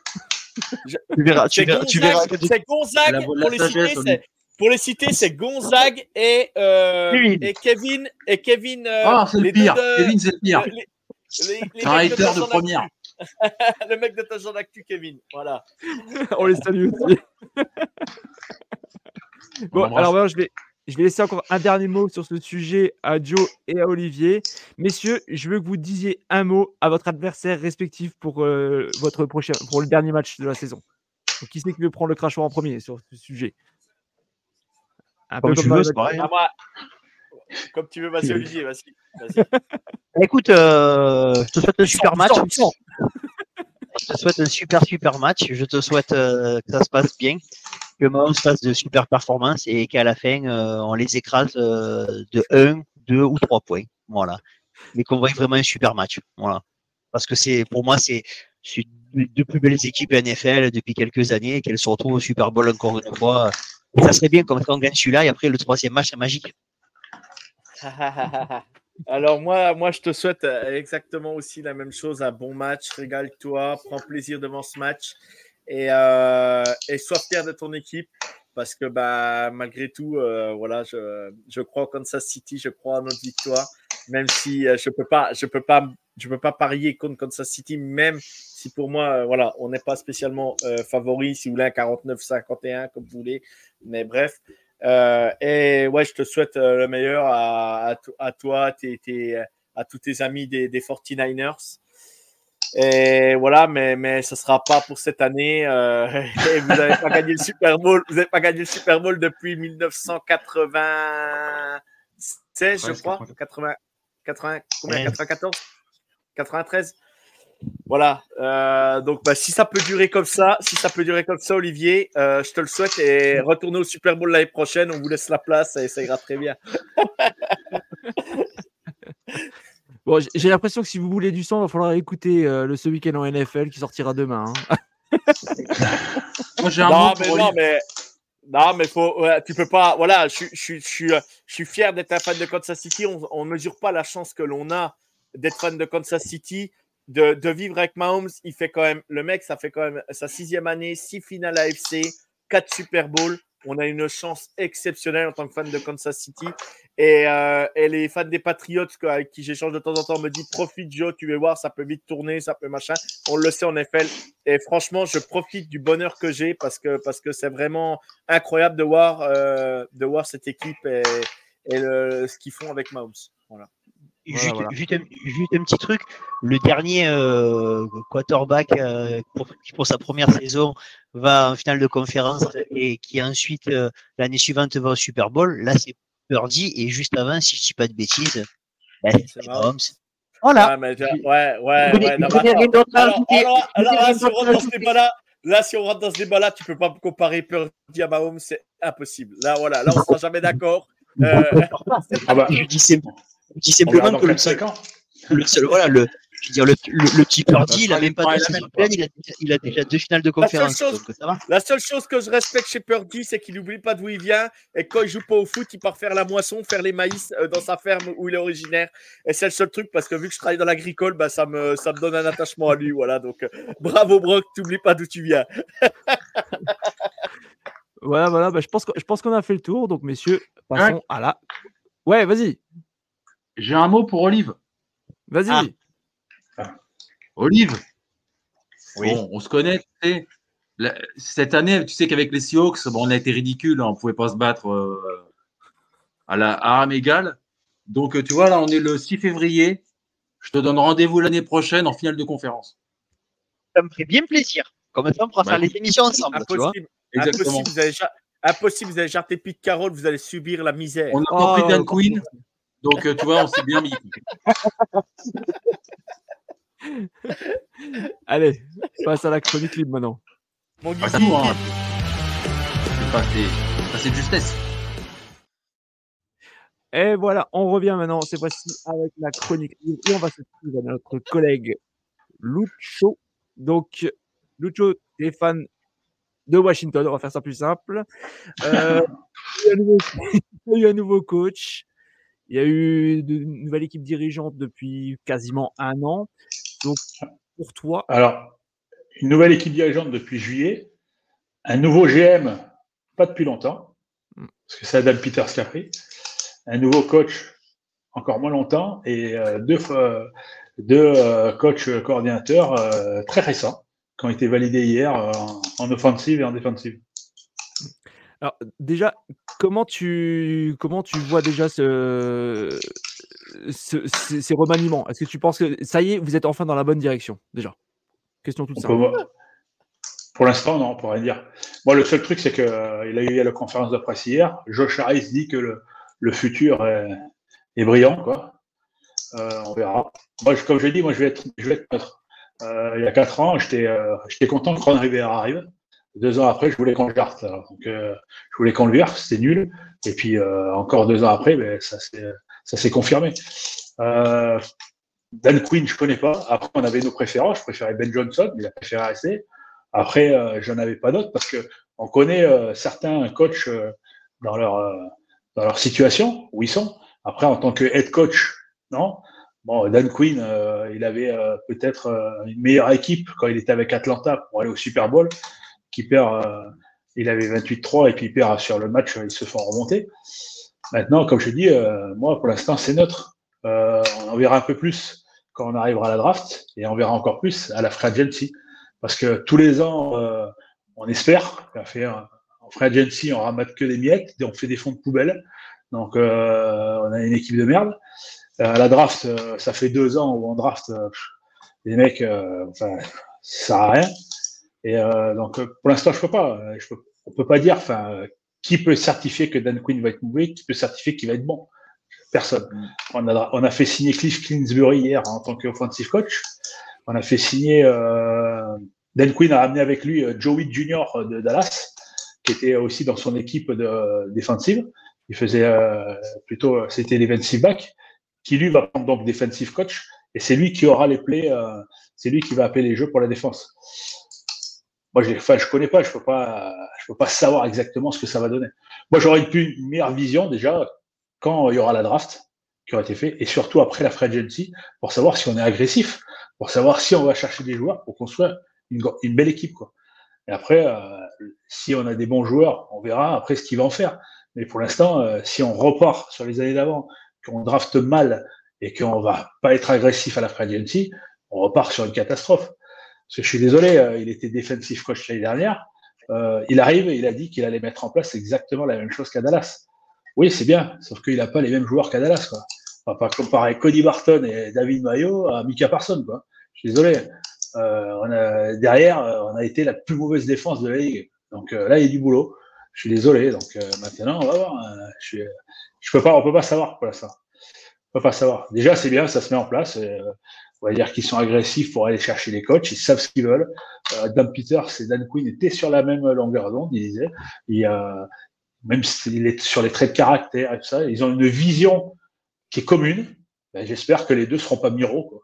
Tu verras, tu C'est verras, tu c'est Gonzague, de pour les sagesse, citer, pour les citer, c'est Gonzague et, euh, Kevin. et Kevin, et Kevin, euh, Ah, c'est le pire. de- Kevin, c'est le pire. les- les- les C'est un hater de Touchdown première. Le mec de Touchdown Actu, Kevin. Voilà. On les salue aussi. On Bon, alors maintenant, je vais, je vais laisser encore un dernier mot sur ce sujet à Joe et à Olivier. Messieurs, je veux que vous disiez un mot à votre adversaire respectif pour, euh, votre prochain, pour le dernier match de la saison. Donc, qui c'est qui veut prendre le crachoir en premier sur ce sujet? Un Comme tu veux, le c'est pareil. À moi. Comme tu veux, vas-y, Olivier, vas-y. vas-y. Écoute, euh, je te souhaite un super match. Je te souhaite un super, super match. Je te souhaite euh, que ça se passe bien, que Mahomes fasse de super performances et qu'à la fin, euh, on les écrase euh, de 1, 2 ou 3 points. Voilà. Mais qu'on voit vraiment un super match. Voilà. Parce que c'est, pour moi, c'est deux plus belles équipes NFL depuis quelques années et qu'elles se retrouvent au Super Bowl encore une fois. Et ça serait bien comme quand on gagne celui-là et après le troisième match, c'est magique. Alors moi, moi, je te souhaite euh, exactement aussi la même chose, un bon match, régale-toi, prends plaisir devant ce match et, euh, sois fier de ton équipe parce que bah, malgré tout, euh, voilà, je, je crois en Kansas City, je crois en notre victoire, même si je peux je peux pas, je peux pas parier contre Kansas City, même si pour moi, voilà, on n'est pas spécialement favori, si vous voulez un 49-51 comme vous voulez, mais bref. Euh, et ouais, je te souhaite euh, le meilleur à, à, to- à toi, tes- à tous tes amis des, des 49ers. Et voilà, mais, mais ce ne sera pas pour cette année. euh, et vous n'avez pas gagné le Super Bowl. Vous n'avez pas gagné le Super Bowl depuis 1996, je crois. 80, 80, combien, Ouais. 94 93 voilà. Euh, donc, bah, si ça peut durer comme ça, si ça peut durer comme ça, Olivier, euh, je te le souhaite et retournez au Super Bowl l'année prochaine. On vous laisse la place et ça ira très bien. Bon, j'ai- l'impression que si vous voulez du sang, il va falloir écouter euh, le ce week-end en NFL qui sortira demain. hein. Moi, j'ai un Non mot mais, non, mais Non, mais faut, ouais, tu peux pas. Voilà, je, je, je, je, suis- je suis fier d'être un fan de Kansas City. On ne mesure pas la chance que l'on a d'être fan de Kansas City, de, vivre avec Mahomes. Il fait quand même, le mec, ça fait quand même sa sixième année, six finales AFC, quatre Super Bowl. On a une chance exceptionnelle en tant que fan de Kansas City. Et, euh, les fans des Patriots avec qui j'échange de temps en temps me disent profite Joe, tu vas voir, ça peut vite tourner, ça peut machin. On le sait en NFL. Et franchement, je profite du bonheur que j'ai parce que parce que c'est vraiment incroyable de voir euh, de voir cette équipe et, ce qu'ils font avec Mahomes. Voilà. Juste, voilà. juste un, juste un petit truc, le dernier euh, quarterback euh, pour, qui pour sa première saison va en finale de conférence et qui ensuite euh, l'année suivante va au Super Bowl, là c'est Purdy et juste avant, si je dis pas de bêtises, ben, C'est c'est Mahomes. Voilà. Ouais, ouais, ouais, non, Alors, là, si on rentre dans ce débat-là, là, si on rentre dans ce débat-là, tu peux pas comparer Purdy à Mahomes, c'est impossible. Là, voilà, là, on sera jamais d'accord. Euh, Ah bah, Je dis, sim- je dis simplement que le 4 seul, 5 ans. le seul- voilà, le, je veux dire, le, le, le petit Purdy, il a sera même pas deux la saisons pleines, il a, il a déjà deux finales de La seule conférence. chose- Donc ça va. La seule chose que je respecte chez Purdy, c'est qu'il n'oublie pas d'où il vient. Et quand il joue pas au foot, il part faire la moisson, faire les maïs euh, dans sa ferme où il est originaire. Et c'est le seul truc parce que vu que je travaille dans l'agricole, bah, ça, me, ça me donne un attachement à lui. Voilà. Donc, euh, bravo, Brock, t'oublies pas d'où tu viens. Voilà, voilà. bah, je pense que- je pense qu'on a fait le tour. Donc, messieurs, passons à la. Ouais, vas-y. J'ai un mot pour Olive. Vas-y. Ah. Olive. Oui. Bon, on se connaît. tu sais. La- cette année, tu sais qu'avec les Seahawks, bon, on a été ridicule. hein, on ne pouvait pas se battre euh, à la à arme égale. Donc, euh, tu vois, là, on est le 6 février. Je te donne rendez-vous l'année prochaine en finale de conférence. Ça me ferait bien plaisir. Comme ça, on pourra Bah, faire les émissions ensemble, tu vois. Impossible. Exactement. Impossible. Vous allez, impossible. Vous allez jarter Pete Carroll, vous allez subir la misère. On a Oh, compris Dan oh, Quinn. Donc, euh, tu vois, on s'est bien mis. Allez, passe à la chronique libre maintenant. Mon Ah, Guigui, c'est tout, hein. C'est pas, c'est- pas cette justesse. Et voilà, on revient maintenant, cette fois-ci, avec la chronique libre. Et on va se trouver à notre collègue Lucho. Donc, Lucho, t'es fan de Washington, on va faire ça plus simple. Euh, il, y a un nouveau, il y a eu un nouveau coach. Il y a eu de- une nouvelle équipe dirigeante depuis quasiment un an. Donc, pour toi, Alors, une nouvelle équipe dirigeante depuis juillet, un nouveau GM, pas depuis longtemps, Mm. parce que c'est Adam Peters qui a pris, un nouveau coach, encore moins longtemps, et euh, deux, deux euh, coachs coordinateurs euh, très récents, qui ont été validés hier en, en offensive et en défensive. Alors, déjà, comment tu, comment tu vois déjà ce, ce- ces, ces remaniements? Est-ce que tu penses que ça y est, vous êtes enfin dans la bonne direction Déjà? Question toute simple. voir- Pour l'instant, non, on pourrait dire. Moi, le seul truc, c'est qu'il a eu à la conférence de presse hier. Josh Harris dit que le, le futur est, est brillant, quoi. Euh, on verra. Moi, je- comme je l'ai dit, moi, je vais être, je vais être neutre. Euh, il y a quatre ans, j'étais, euh, j'étais content que Ron Rivera arrive. Deux ans après, je voulais qu'on. Alors, Donc, euh, je voulais qu'on le vire, c'était nul. Et puis, euh, encore deux ans après, ben, ça s'est, confirmé. Euh, Dan Quinn, je connais pas. Après, on avait nos préférences. Je préférais Ben Johnson, mais il a préféré rester. Après, euh, j'en avais pas d'autres parce que on connaît certains coachs dans leur situation où ils sont. Après, en tant que head coach, non. Bon, Dan Quinn, il avait peut-être une meilleure équipe quand il était avec Atlanta pour aller au Super Bowl, qui perd. euh, il avait 28-3 et puis perd sur le match, ils se font remonter. Maintenant, comme je dis, euh, moi, pour l'instant, c'est neutre. Euh, on en verra un peu plus quand on arrivera à la draft et on verra encore plus à la free agency. Parce que tous les ans, euh, on espère qu'on fait en free agency, on ramasse que des miettes, et on fait des fonds de poubelle. Donc, euh, on a une équipe de merde. Euh, à la draft, euh, ça fait deux ans où on draft euh, les mecs, euh, enfin, ça sert à rien. Et euh, donc, euh, pour l'instant, je peux pas. euh, Je peux, on peut pas dire, enfin, euh, qui peut certifier que Dan Quinn va être mauvais, qui peut certifier qu'il va être bon. Personne. On a, on a fait signer Cliff Kingsbury hier en tant qu'offensive coach. On a fait signer euh, Dan Quinn a amené avec lui Joey Junior de Dallas, qui était aussi dans son équipe de défensive. Il faisait euh, plutôt, c'était defensive back, qui lui va prendre donc defensive coach, et c'est lui qui aura les plays, euh, c'est lui qui va appeler les jeux pour la défense. Moi, je ne connais pas, je ne peux, pas, je peux pas savoir exactement ce que ça va donner. Moi, j'aurais une, meilleure vision déjà quand il y aura la draft qui aura été fait, et surtout après la free agency, pour savoir si on est agressif, pour savoir si on va chercher des joueurs pour construire une, une belle équipe. Quoi. Et après, euh, si on a des bons joueurs, on verra après ce qu'il va en faire. Mais pour l'instant, euh, si on repart sur les années d'avant, qu'on drafte mal et qu'on va pas être agressif à la free agency, on repart sur une catastrophe. Parce que je suis désolé, euh, il était defensive coach l'année dernière. Euh, il arrive et il a dit qu'il allait mettre en place exactement la même chose qu'à Dallas. Oui, c'est bien, sauf qu'il n'a pas les mêmes joueurs qu'à Dallas. Quoi. On va pas comparer Cody Barton et David Mayo à Mika Parsons. Quoi. Je suis désolé. Euh, derrière, on a été la plus mauvaise défense de la ligue. Donc là, il y a du boulot. Je suis désolé. Donc maintenant, on va voir. Hein. je, suis, peux pas, on peut pas savoir pour ça. On peut pas savoir. Déjà, c'est bien, ça se met en place. On va dire qu'ils sont agressifs pour aller chercher les coachs. Ils savent ce qu'ils veulent. Dan Peters et Dan Quinn étaient sur la même longueur d'onde. Ils disaient. Il même s'il est sur les traits de caractère et tout ça, ils ont une vision qui est commune. Ben, J'espère que les deux seront pas miro.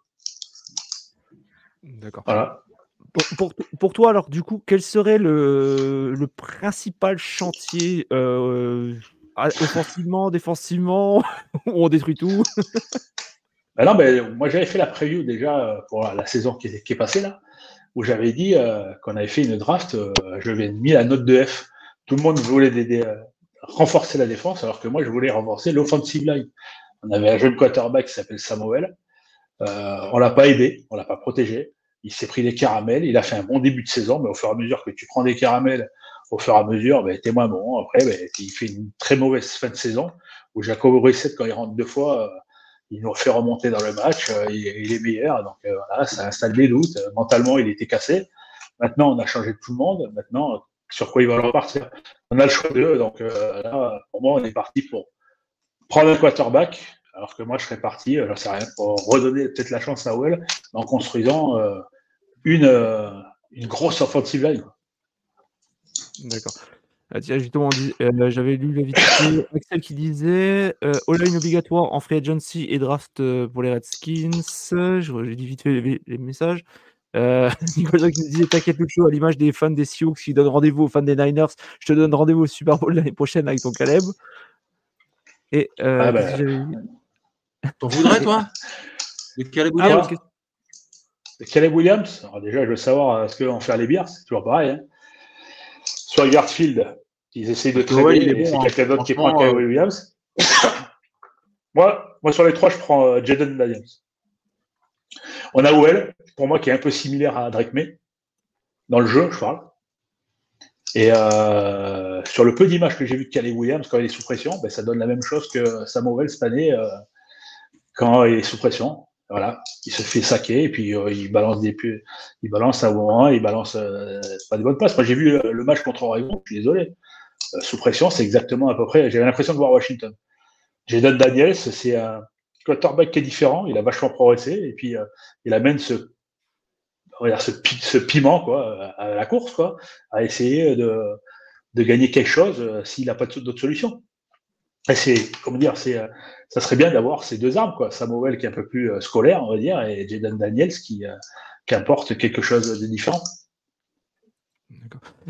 D'accord. Voilà. Pour, pour, toi, alors, du coup, quel serait le, le principal chantier euh, offensivement, défensivement, où on détruit tout? Ben non, ben, Moi, j'avais fait la preview déjà euh, pour la saison qui est, qui est passée là, où j'avais dit euh, qu'on avait fait une draft, euh, je l'avais mis la note de F. Tout le monde voulait des, euh, renforcer la défense, alors que moi, je voulais renforcer l'offensive line. On avait un jeune quarterback qui s'appelle Samuel. Euh, on l'a pas aidé, on l'a pas protégé. Il s'est pris des caramels. Il a fait un bon début de saison, mais au fur et à mesure que tu prends des caramels, au fur et à mesure, ben, t'es moins bon. Après, ben, il fait une très mauvaise fin de saison où Jacob Brissett, quand il rentre deux fois, euh, il nous fait remonter dans le match. Euh, il, est meilleur. Donc euh, voilà, ça installe des doutes. Mentalement, il était cassé. Maintenant, on a changé tout le monde. Maintenant, sur quoi il va repartir? On a le choix d'eux. Donc là, pour moi, on est parti pour prendre un quarterback, alors que moi, je serais parti, j'en sais rien, pour redonner peut-être la chance à Well en construisant euh, une, euh, une grosse offensive line. D'accord. Ah, tiens, justement, euh, j'avais lu la vidéo Axel qui disait euh, all-line obligatoire en free agency et draft pour les Redskins. J'ai dit vite fait les, messages. Euh, Nicolas qui disait T'inquiète, chaud à l'image des fans des Sioux qui donnent rendez-vous aux fans des Niners. Je te donne rendez-vous au Super Bowl l'année prochaine avec ton Caleb. Et euh, ah ben, T'en voudrais, toi? Caleb ah, Williams? De Caleb Williams? Alors déjà, je veux savoir euh, ce qu'on fait les bières, c'est toujours pareil. Hein. Sur Yardfield, ils essayent de trouver, bon, c'est hein. quelqu'un d'autre qui prend euh, Williams. moi, moi, sur les trois, je prends euh, Jaden Daniels. On a Well, pour moi, qui est un peu similaire à Drake May, dans le jeu, je parle. Et euh, sur le peu d'images que j'ai vu de Calais Williams quand il est sous pression, ben, ça donne la même chose que Samuel cette année euh, quand il est sous pression. Voilà, il se fait saquer et puis euh, il balance des il balance à moment, il balance euh, pas des bonnes passes. Moi j'ai vu le match contre Oregon, je suis désolé. sous pression, c'est exactement à peu près. J'avais l'impression de voir Washington. Jaden Daniels, c'est un quarterback qui est différent. Il a vachement progressé et puis il amène ce ce, ce, piment quoi, à la course, quoi, à essayer de, de gagner quelque chose euh, s'il n'a pas d'autre solution. Et c'est, comment dire, c'est, euh, ça serait bien d'avoir ces deux armes, quoi. Samuel qui est un peu plus euh, scolaire, on va dire, et Jaden Daniels qui, qui apporte quelque chose de différent.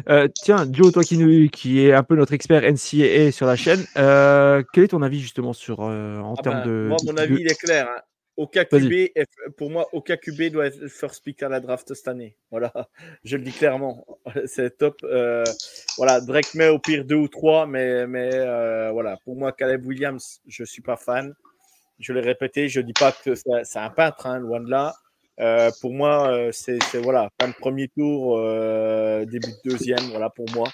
Euh, tiens, Joe, toi qui, qui est un peu notre expert NCAA sur la chaîne, euh, quel est ton avis justement sur en ah termes ben, de. Moi, mon avis, il est clair. Hein. OKQB, pour moi, OKQB doit être le first pick à la draft cette année. Voilà, je le dis clairement. C'est top. Euh, voilà, Drake May au pire deux ou trois, mais, mais euh, voilà, pour moi, Caleb Williams, je ne suis pas fan. Je l'ai répété, je ne dis pas que c'est un peintre, hein, loin de là. Euh, pour moi, c'est voilà, fin de premier tour, début de deuxième, voilà pour moi.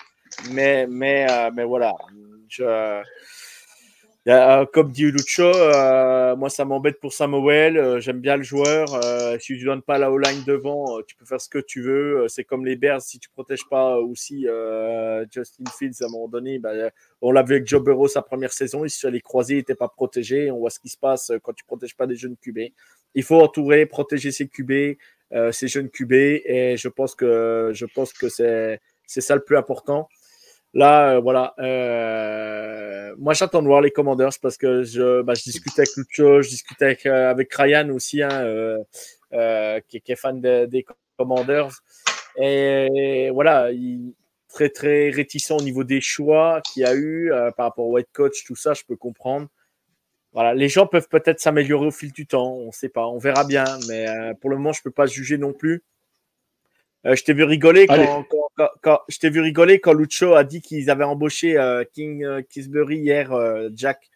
Mais, mais, mais voilà, je euh, comme dit Lucho, euh, moi ça m'embête pour Samuel. Euh, j'aime bien le joueur. si tu donnes pas la O-line devant, tu peux faire ce que tu veux. c'est comme les Bears, si tu protèges pas aussi Justin Fields à un moment donné, bah, on l'a vu avec Joe Burrow sa première saison. Il se les croisés, il n'était pas protégé. On voit ce qui se passe quand tu protèges pas des jeunes QB. Il faut entourer, protéger ses QB, ces jeunes QB, et je pense que je pense que c'est c'est ça le plus important. Là, euh, voilà. Euh, moi, j'attends de voir les Commanders parce que je, bah, je discutais avec Lucho, je discutais avec, euh, avec Ryan aussi, hein, qui, qui, est fan des Commanders. Et voilà, il très très réticent au niveau des choix qu'il y a eu par rapport au head coach, tout ça, je peux comprendre. Voilà, les gens peuvent peut-être s'améliorer au fil du temps, on ne sait pas, on verra bien, mais pour le moment, je ne peux pas juger non plus. Je t'ai vu rigoler quand, quand, je t'ai vu rigoler quand Lucho a dit qu'ils avaient embauché King Kisbury hier, Jack.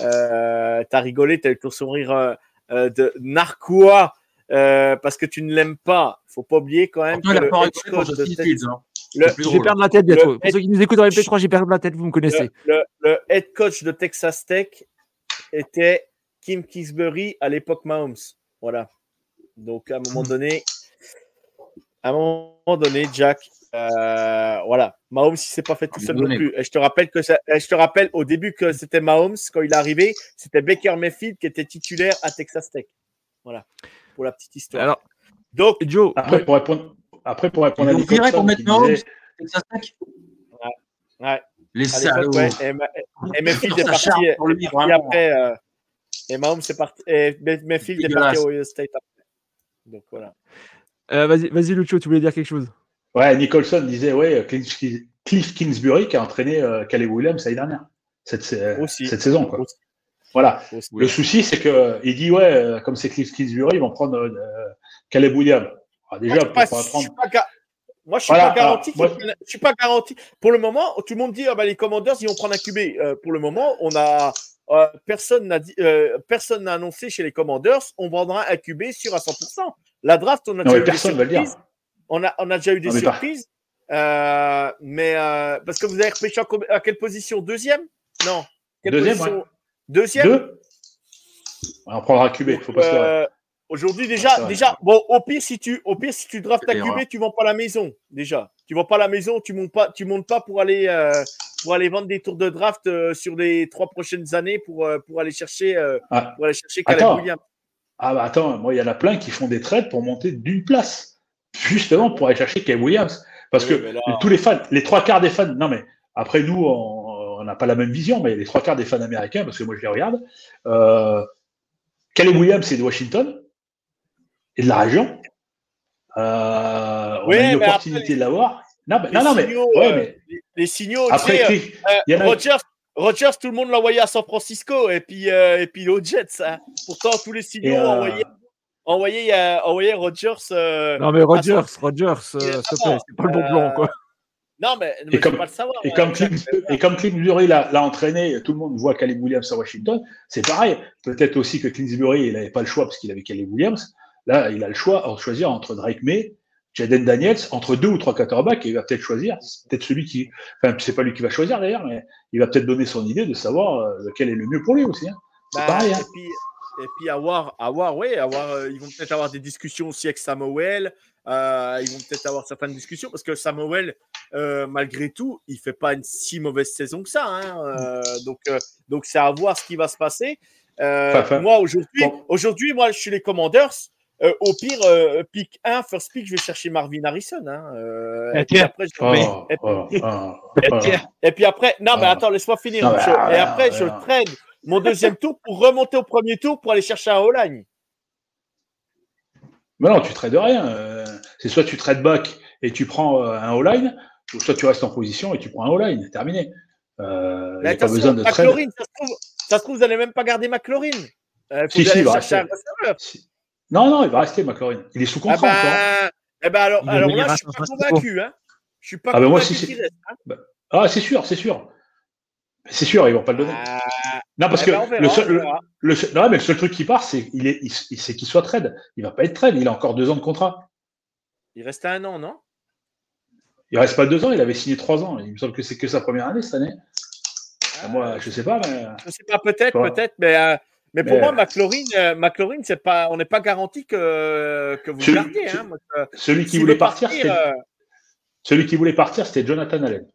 Euh, t'as rigolé, t'as eu ton sourire de narquois parce que tu ne l'aimes pas. Faut pas oublier quand même. que le je vais perdre la tête bientôt. Pour ceux qui nous écoutent dans les P3, j'ai perdu la tête, vous me connaissez. Le, head coach de Texas Tech était Kim Kingsbury à l'époque Mahomes. Voilà. Donc à un moment donné, à un moment donné, Jack, euh, voilà, Mahomes, il s'est pas fait tout seul non plus. Et je te rappelle que je te rappelle au début que c'était Mahomes quand il est arrivé, c'était Baker Mayfield qui était titulaire à Texas Tech. Voilà, pour la petite histoire. Alors, donc Joe, après pour répondre, après, pour répondre à Nicholson, pour mettre Mahomes, disait... ouais. ouais. Les salauds. Ouais. Et, et, Mayfield est parti, et, après, euh, et Mahomes est parti, et Mayfield est parti au Ohio State après. Donc voilà. Euh, vas-y, vas-y, Lucho, tu voulais dire quelque chose? Ouais, Nicholson disait, ouais, Cliff Kingsbury qui a entraîné euh, Caleb Williams l'année dernière, cette, euh, cette saison. Quoi. Aussi. Voilà. Aussi. Le souci, c'est qu'il dit, ouais, comme c'est Cliff Kingsbury, ils vont prendre euh, Caleb Williams. Ah, déjà, moi, pour pas, apprendre. Moi, je suis pas garanti. moi... Je suis pas garanti. Pour le moment, tout le monde dit ah, bah, les commandeurs, ils vont prendre un QB. Euh, pour le moment, on a euh, personne n'a dit, euh, personne n'a annoncé chez les commandeurs, on vendra un QB sur à 100%. La draft, on a non, déjà eu des surprises. On a, on a déjà eu des surprises. Euh, mais parce que vous avez repêché à quelle position? Deuxième? Non. Quelle Deuxième. Position? ouais. Deuxième? Deux? On prendra QB. Il faut pas se Aujourd'hui, déjà, déjà, bon, au pire, si tu, au pire, si tu draftes ta QB, tu vends pas la maison, déjà. Tu vends pas la maison, tu montes pas, tu montes pas pour aller, euh, pour aller vendre des tours de draft euh, sur les trois prochaines années pour, euh, pour aller chercher, euh, ah. pour aller chercher Caleb attends. Williams. Ah bah attends, moi, il y en a plein qui font des trades pour monter d'une place, justement pour aller chercher Caleb Williams. Parce oui, que là... tous les fans, les trois quarts des fans, non mais après nous, on n'a pas la même vision, mais les trois quarts des fans américains, parce que moi je les regarde, euh, Caleb Williams, c'est de Washington et de la région. Euh, on oui, a une opportunité après, de l'avoir. Non, non, signaux, mais, ouais, euh, mais... Les, les, signaux, après, tu sais, euh, Rogers, Rogers, tout le monde l'envoyait à San Francisco et puis, euh, et puis aux Jets. Hein. Pourtant, tous les signaux euh, envoyaient, envoyaient, envoyaient Rogers. euh, non, mais Rogers, Rogers, s'il te plaît, c'est pas le bon plan, quoi. Non, mais, mais et, comme, pas le savoir, et, comme Clint, et comme Clinsbury l'a entraîné, tout le monde voit Caleb Williams à Washington, c'est pareil. Peut-être aussi que Clinsbury, il n'avait pas le choix parce qu'il avait Caleb Williams. Là, il a le choix de choisir entre Drake May, Jaden Daniels, entre deux ou trois quarterbacks, et il va peut-être choisir. C'est peut-être celui qui, enfin, c'est pas lui qui va choisir d'ailleurs, mais il va peut-être donner son idée de savoir euh, lequel est le mieux pour lui aussi. Hein. C'est bah, pareil. Hein. Et puis, et puis avoir, avoir, ouais, avoir, euh, ils vont peut-être avoir des discussions aussi avec Samuel. Euh, ils vont peut-être avoir certaines discussions parce que Samuel, euh, malgré tout, il fait pas une si mauvaise saison que ça. Hein, euh, donc, donc c'est à voir ce qui va se passer. Enfin, moi aujourd'hui, bon. aujourd'hui, moi, je suis les Commanders. au pire, pick 1, first pick, je vais chercher Marvin Harrison. Hein, et, puis après, je... oh, et, oh, oh, et, puis, et, puis, après, non, mais attends, laisse-moi finir. Non, et après, je trade mon deuxième tour pour remonter au premier tour pour aller chercher un O-line. Mais non, tu trades rien. Euh, c'est soit tu trades back et tu prends euh, un O-line, ou soit tu restes en position et tu prends un O-line. Terminé. Euh, Mais pas besoin de trade. Ça se, trouve, ça se trouve, vous n'allez même pas garder McLaurin. Euh, si, si, il va rester. Si. Non, non, il va rester McLaurin. Il est sous contrat ah bah, encore. Eh ben alors, alors là, je suis pas convaincu. Hein. Je suis pas ah convaincu bah moi, si qu'il reste. Hein. Bah, ah, c'est sûr, c'est sûr. C'est sûr, ils vont pas le donner. Ah, non, parce que verra, le, seul, on le, verra. le seul- non, mais le seul truc qui part, c'est il est, il, il- c'est qu'il soit trade. Il va pas être trade. Il a encore deux ans de contrat. Il reste un an, non? Il reste pas deux ans. Il avait signé trois ans. Il me semble que c'est que sa première année cette année. Ah, Moi, je sais pas, mais Je sais pas, peut-être, peut-être, mais, euh, mais pour Mais- moi, McLaurin, euh, McLaurin, c'est pas, on n'est pas garanti que, que vous Celui- le gardiez. Hein. Euh, celui qui partir, euh, celui qui voulait partir, c'était Jonathan Allen.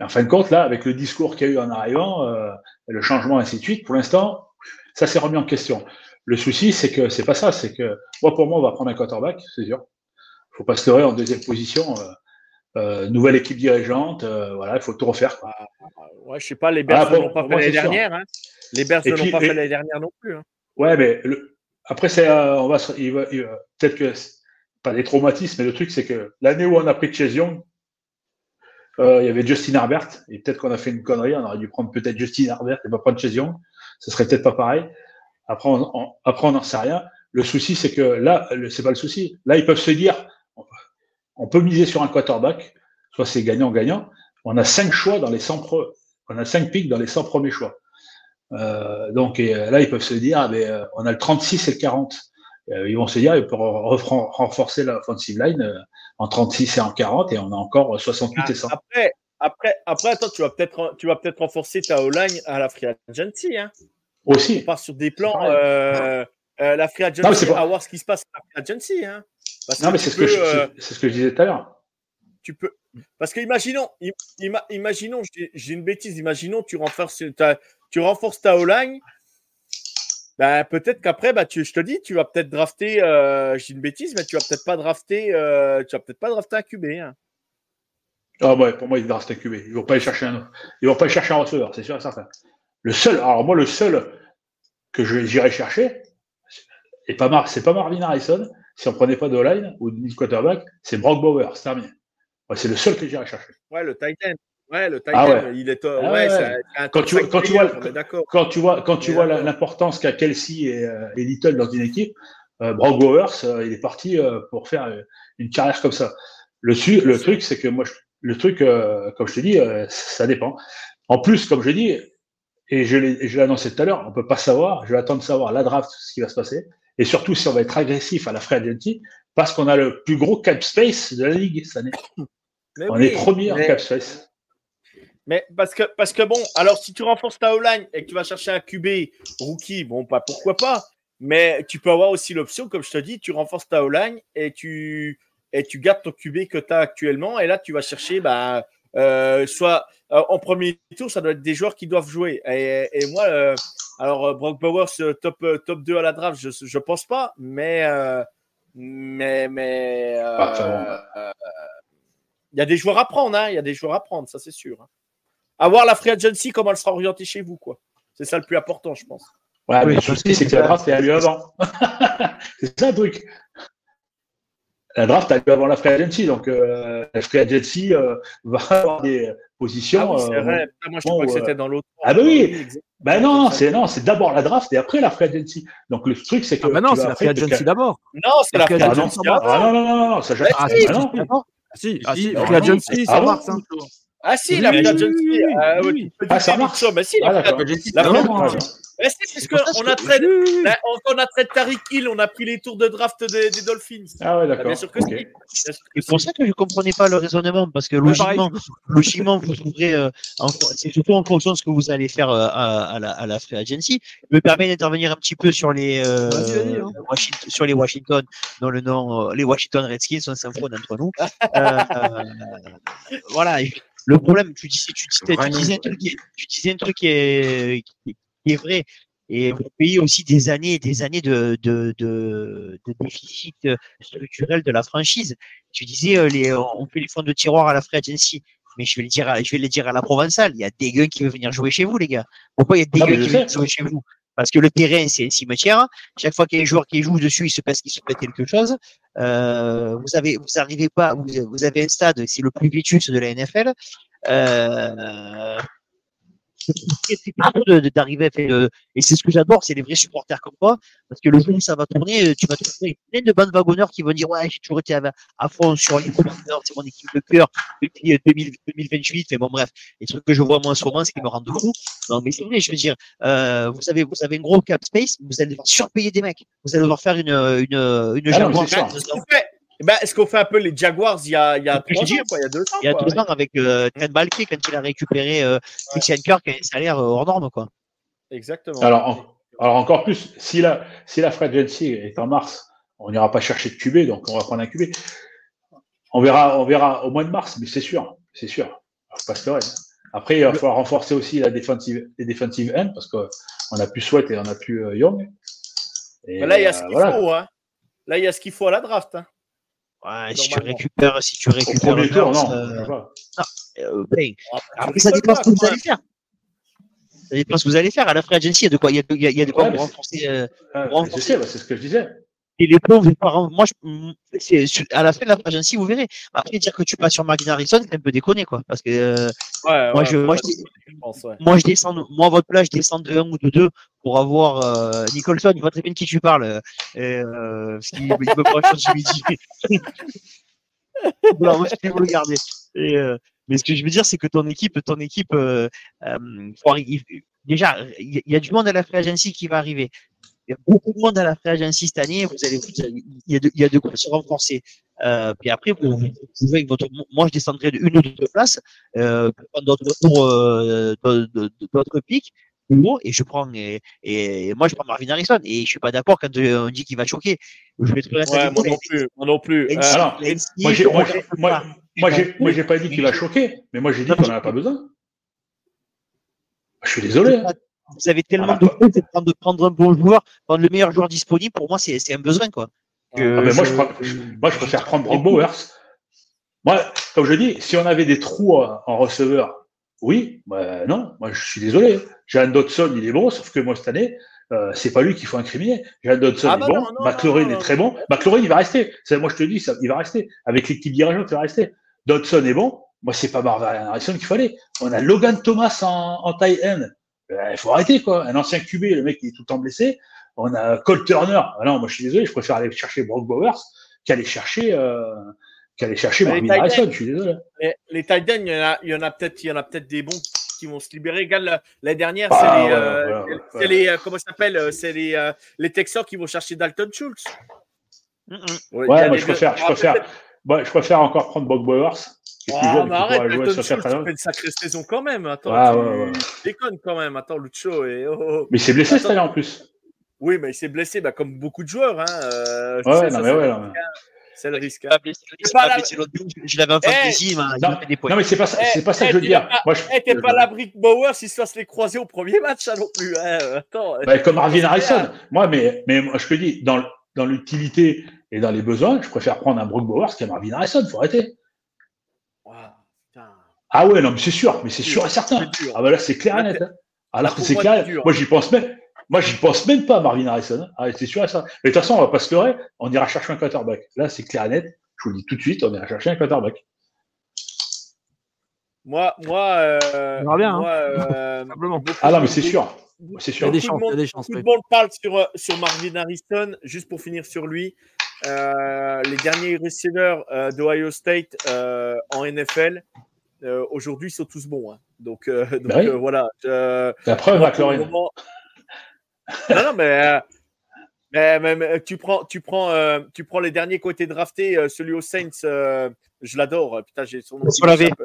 En fin de compte, là, avec le discours qu'il y a eu en arrivant, euh, le changement, ainsi de suite, pour l'instant, ça s'est remis en question. Le souci, c'est que c'est pas ça. C'est que moi, pour moi, on va prendre un quarterback, c'est sûr. faut pas se leurrer en deuxième position. euh, euh, nouvelle équipe dirigeante, euh, voilà, il faut tout refaire. quoi. ouais, je sais pas, les Bears Ah, ne l'ont pas fait l'année dernière. Hein. Les Bears ne l'ont pas et- fait l'année dernière non plus. Hein. Ouais, mais le- après, c'est, euh, on va, se- il va, il va- peut-être que pas des traumatismes, mais le truc, c'est que l'année où on a pris Chase Young, euh, il y avait Justin Herbert, et peut-être qu'on a fait une connerie, on aurait dû prendre peut-être Justin Herbert et pas prendre Chase Young. Ce serait peut-être pas pareil. Après, on, on- après, n'en sait rien. Le souci, c'est que là, c'est pas le souci. Là, ils peuvent se dire, on peut miser sur un quarterback, soit c'est gagnant-gagnant. On a cinq choix dans les 100 pre- on a cinq pics dans les 100 premiers choix. Euh, donc et, euh, là, ils peuvent se dire, ah, ben, euh, on a le 36 et le 40. Euh, ils vont se dire, ils peuvent refran- renforcer la offensive line euh, en 36 et en 40, et on a encore 68 et 100. Après, après, après, attends, tu vas peut-être, tu vas peut-être renforcer ta O-line à la free agency. Hein. On Aussi. part sur des plans, euh, euh, la free Non, mais agency, c'est pas- à voir ce qui se passe à la free agency. Hein. Parce Non, mais c'est ce, que je- euh, c'est- ce que je disais tout à l'heure. tu peux. Parce que imaginons, im- ima- imaginons, j'ai j'ai une bêtise, imaginons tu renforces ta, tu renforces ta O-line. Ben, peut-être qu'après, bah, tu, je te dis, tu vas peut-être drafter, euh, j'ai une bêtise, mais tu vas peut-être pas drafter, euh, tu vas peut-être pas drafter un QB. Hein. Ah ouais, pour moi, ils restent un QB. Ils vont pas aller chercher un. Ils vont pas aller chercher un receveur, c'est sûr et certain. Le seul, alors moi, le seul que je- j'irai chercher, et pas Mar- c'est pas Marvin Harrison, si on prenait pas de line ou de quarterback, c'est Brock Bauer, c'est terminé. Ouais, c'est le seul que j'irai chercher. Ouais, le Titan. Ouais, le Titan, Ah ouais. il est. euh, Ah ouais, ouais. c'est un Quand tu top vois- quand tu vois-. Quand tu vois, quand tu vois l'importance qu'a Kelsey et, euh, et Little dans une équipe, euh, Brock Bowers, euh, il est parti euh, pour faire une carrière comme ça. Le, su- le truc, c'est que moi, je- le truc, euh, comme je te dis, euh, ça dépend. En plus, comme je dis, et je l'ai et je l'ai annoncé tout à l'heure, on peut pas savoir, je vais attendre de savoir la draft, ce qui va se passer, et surtout si on va être agressif à la free agency, parce qu'on a le plus gros cap space de la ligue cette année. Mais On oui, est premier en cap space. Mais parce que, parce que bon, alors si tu renforces ta O-line et que tu vas chercher un QB rookie, bon, pas pourquoi pas. Mais tu peux avoir aussi l'option, comme je te dis, tu renforces ta O-line et tu, et tu gardes ton QB que tu as actuellement. Et là, tu vas chercher, bah, euh, soit euh, en premier tour, ça doit être des joueurs qui doivent jouer. Et, et moi, euh, alors Brock Bowers, top, top 2 à la draft, je, je pense pas, mais. mais mais il y a des joueurs à prendre, hein, il y a des joueurs à prendre, ça c'est sûr. hein. À voir la free agency, comment elle sera orientée chez vous, quoi. C'est ça le plus important, je pense. Ouais, Oui, mais le que c'est que la draft est à lieu avant. c'est ça le truc. La draft a lieu avant la free agency, donc euh, la free agency euh, va avoir des positions. Ah oui, c'est euh, vrai. Putain, moi, je crois que euh, c'était dans l'autre. Ah bah oui. exactement. Ben non, c'est non, c'est d'abord la draft et après la free agency. Donc le truc, c'est que Ah bah non, c'est la free agency d'abord. Non, c'est la Free Ah non, agency. d'abord. ah non, non, non, non, ça jamais. Ah, Ah, si, non. Ah si, ah free ah agency, Ah ça marche. Hein. Ah si, Oui, la oui, oui, oui, ah, oui, oui. Ah, ça marche. mais si, Ah, la vraiment, Ah, hein. Mais si, parce qu'on a Oui, oui, oui. Là, on a traité Tariq Hill, on a pris les tours de draft des, des Dolphins. Ah ouais, Ah, d'accord. bien sûr que que C'est pour ça que je comprenais pas le raisonnement, parce que logiquement, logiquement, vous trouverez, euh, c'est surtout en fonction de ce que vous allez faire euh, à, à la, à la free agency. Je me permets d'intervenir un petit peu sur les, euh, hein. Washington, sur les Washington, dont le nom, euh, les Washington Redskins, on s'info entre nous. Euh, euh, voilà. Le problème, tu disais, tu disais, tu disais un truc, qui est- tu disais un truc qui est, qui, est vrai. Et vous payez aussi des années et des années de, de, de, de déficit structurel de la franchise. Tu disais, euh, les, on fait les fonds de tiroir à la free agency. Mais je vais le dire, à, je vais le dire à la provençale. Il y a des gars qui veulent venir jouer chez vous, les gars. Pourquoi il y a des gars je qui veulent jouer chez vous? Parce que le terrain, c'est un cimetière. Chaque fois qu'il y a un joueur qui joue dessus, il se passe qu'il se passe quelque chose. Euh, vous avez, vous arrivez pas, vous, avez un stade, c'est le plus vétuste de la NFL. Euh, c'est très, d'arriver à faire le- et c'est ce que j'adore, c'est les vrais supporters comme toi, parce que le jour où ça va tourner, euh, tu vas trouver plein de bandes wagonneurs qui vont dire ouais, j'ai toujours été à, à fond sur les c'est mon équipe de cœur depuis euh, 2000 2028, mais bon bref, les trucs que je vois moi en ce moment, c'est qui me rendent fou. Non mais c'est vrai, je veux dire, euh, vous avez vous avez un gros cap space, vous allez devoir surpayer des mecs, vous allez devoir faire une une une Ah non, Eh ben, est-ce qu'on fait un peu les Jaguars? Il y a, il y a trois ans, quoi, il y a deux ans il y a quoi, deux ans avec euh, Trent Balky quand il a récupéré euh, Christian Kirk et un salaire euh, hors norme quoi. Exactement. Alors, en- alors encore plus, si la, si la free agency est en mars, on n'ira pas chercher de QB, donc on va prendre un QB. On verra, on verra au mois de mars, mais c'est sûr, c'est sûr. Pas se leurrer. Après, il va falloir renforcer aussi la défensive, les defensive end parce qu'on a plus Sweat et on a plus euh, Young. Et, là, il y a euh, ce qu'il voilà. faut. Hein. Là, il y a ce qu'il faut à la draft. Hein. Ouais, si tu récupères, si tu récupères premier tour, non. euh, pas. euh, ben, après, ça dépend ce que vous allez faire. Ça dépend ce que vous allez faire. À la free agency, il y a de quoi, il y a de, il y a, il y a de quoi Ouais, pour renforcer. euh, bah, c'est ce que je disais. Et les pauvres, par- moi, je, c'est, sur- à la fin de la page ainsi, vous verrez. Après, dire que tu passes sur Marvin Harrison, c'est un peu déconné, quoi. Parce que, euh, Ouais, moi, ouais, je, moi, je, je pense, ouais. moi, je descends, moi, à votre place, je descends de 1 ou de 2 pour avoir, euh, Nicholson, il voit très bien de qui tu parles. euh, parce qu'il il me prend Jimmy G. voilà, moi, je vais vous le garder. Et, euh, mais ce que je veux dire, c'est que ton équipe, ton équipe, euh, euh, faut arri- il- déjà, il y, il y a du monde à la free agency qui va arriver. Il y a beaucoup de monde à la free agency cette année. Vous allez, vous allez- il y a de, il y a de quoi se renforcer. Euh, puis après, vous, vous pouvez avec votre, moi, je descendrai de une ou deux places, euh, d'autres euh, d'autres pics et je prends, et, et moi, je prends Marvin Harrison, et je suis pas d'accord quand euh, on dit qu'il va choquer. Je vais Ouais, moi non plus. Moi non plus. Euh, alors, moi, j'ai pas dit qu'il va choquer, mais moi, j'ai dit qu'on n'en a pas besoin. Je suis désolé. hein. Vous avez tellement Ah, de choses de prendre, de prendre un bon joueur, prendre le meilleur joueur disponible. Pour moi, c'est c'est un besoin, quoi. Ah, mais moi, je- je, prends- je- moi, je préfère prendre Brock Bowers. Moi, comme je dis, si on avait des trous en en receveur, oui, bah, non, moi, je suis désolé. Jean Dodson, il est bon, sauf que moi, cette année, euh, c'est pas lui qu'il faut incriminer. Jean Dodson Ah est bah bon, McLaurin est très bon. McLaurin, il va rester. C'est- Moi, je te dis, ça, il va rester. Avec l'équipe dirigeante, il va rester. Dodson est bon. Moi, c'est pas Marvin Harrison qu'il fallait. On a Logan Thomas en, en tight end. Euh, Il faut arrêter, quoi. Un ancien QB, le mec, il est tout le temps blessé. On a Cole Turner. Ah non, moi, je suis désolé, je préfère aller chercher Brock Bowers qu'aller chercher, euh, qu'aller chercher Marvin Harrison. Je suis désolé. Les, les tight ends, il y en a, il y en a peut-être, il y en a peut-être des bons qui vont se libérer. Regarde, la- dernière, Ah, c'est les, ouais, euh, voilà, ouais, c'est ouais. les, euh, comment ça s'appelle, euh, c'est les, euh, les Texans qui vont chercher Dalton Schultz. Mm. Ouais, moi, je préfère, je Ah, préfère, moi, je préfère encore prendre Brock Bowers. Ah, jeune, mais arrête, tu fais une sacrée saison quand même. Attends, Ah, tu ouais, ouais. déconnes quand même. Attends, Lucho et oh, oh. Mais il s'est blessé cette année en plus. Oui, mais il s'est blessé, bah, comme beaucoup de joueurs. Hein. euh, Ouais, sais, non, ça, mais c'est ouais, le non, risque, hein. C'est le risque. hein. la- jour, je l'avais en Eh, fantasy, il m'a il non, m'a fait des points. Non, mais c'est pas ça, Eh, c'est pas ça eh, que je veux dire. Moi, je, Eh, t'es pas l'abri que Bauer s'il se fasse les croiser au premier match, ça non plus. Hein. Attends. bah, comme Marvin Harrison. Moi, mais, mais moi, je te dis, dans, dans l'utilité et dans les besoins, je préfère prendre un Brock Bowers qu'un Marvin Harrison. Faut arrêter. Ah ouais, non, mais c'est sûr, mais c'est sûr et certain. Ah bah là, c'est clair et net. hein. Ah là, pour c'est clair. Moi, j'y pense même. Moi, j'y pense même pas, Marvin Harrison. hein. Ah, c'est sûr et ça. Mais de toute façon, on va pas se leurrer. On ira chercher un quarterback. Là, c'est clair et net. Je vous le dis tout de suite, on ira chercher un quarterback. Moi, moi, euh, On hein. euh, Ah non, mais c'est sûr. C'est Il y a sûr. des chances, il y a monde- des chances. Tout le monde parle sur, euh, sur Marvin Harrison. Juste pour finir sur lui, euh, les derniers receivers euh, d'Ohio State euh, en NFL, euh, aujourd'hui, sont tous bons. hein. Donc, euh, donc Bah oui. euh, voilà. La preuve, McLaurin. moment- non, non, mais, euh, mais, mais- mais tu, prends, tu, prends, euh, tu prends les derniers été draftés, euh, celui aux Saints, euh, je l'adore. Putain, j'ai son nom. qui Chris Olave. m'échappe,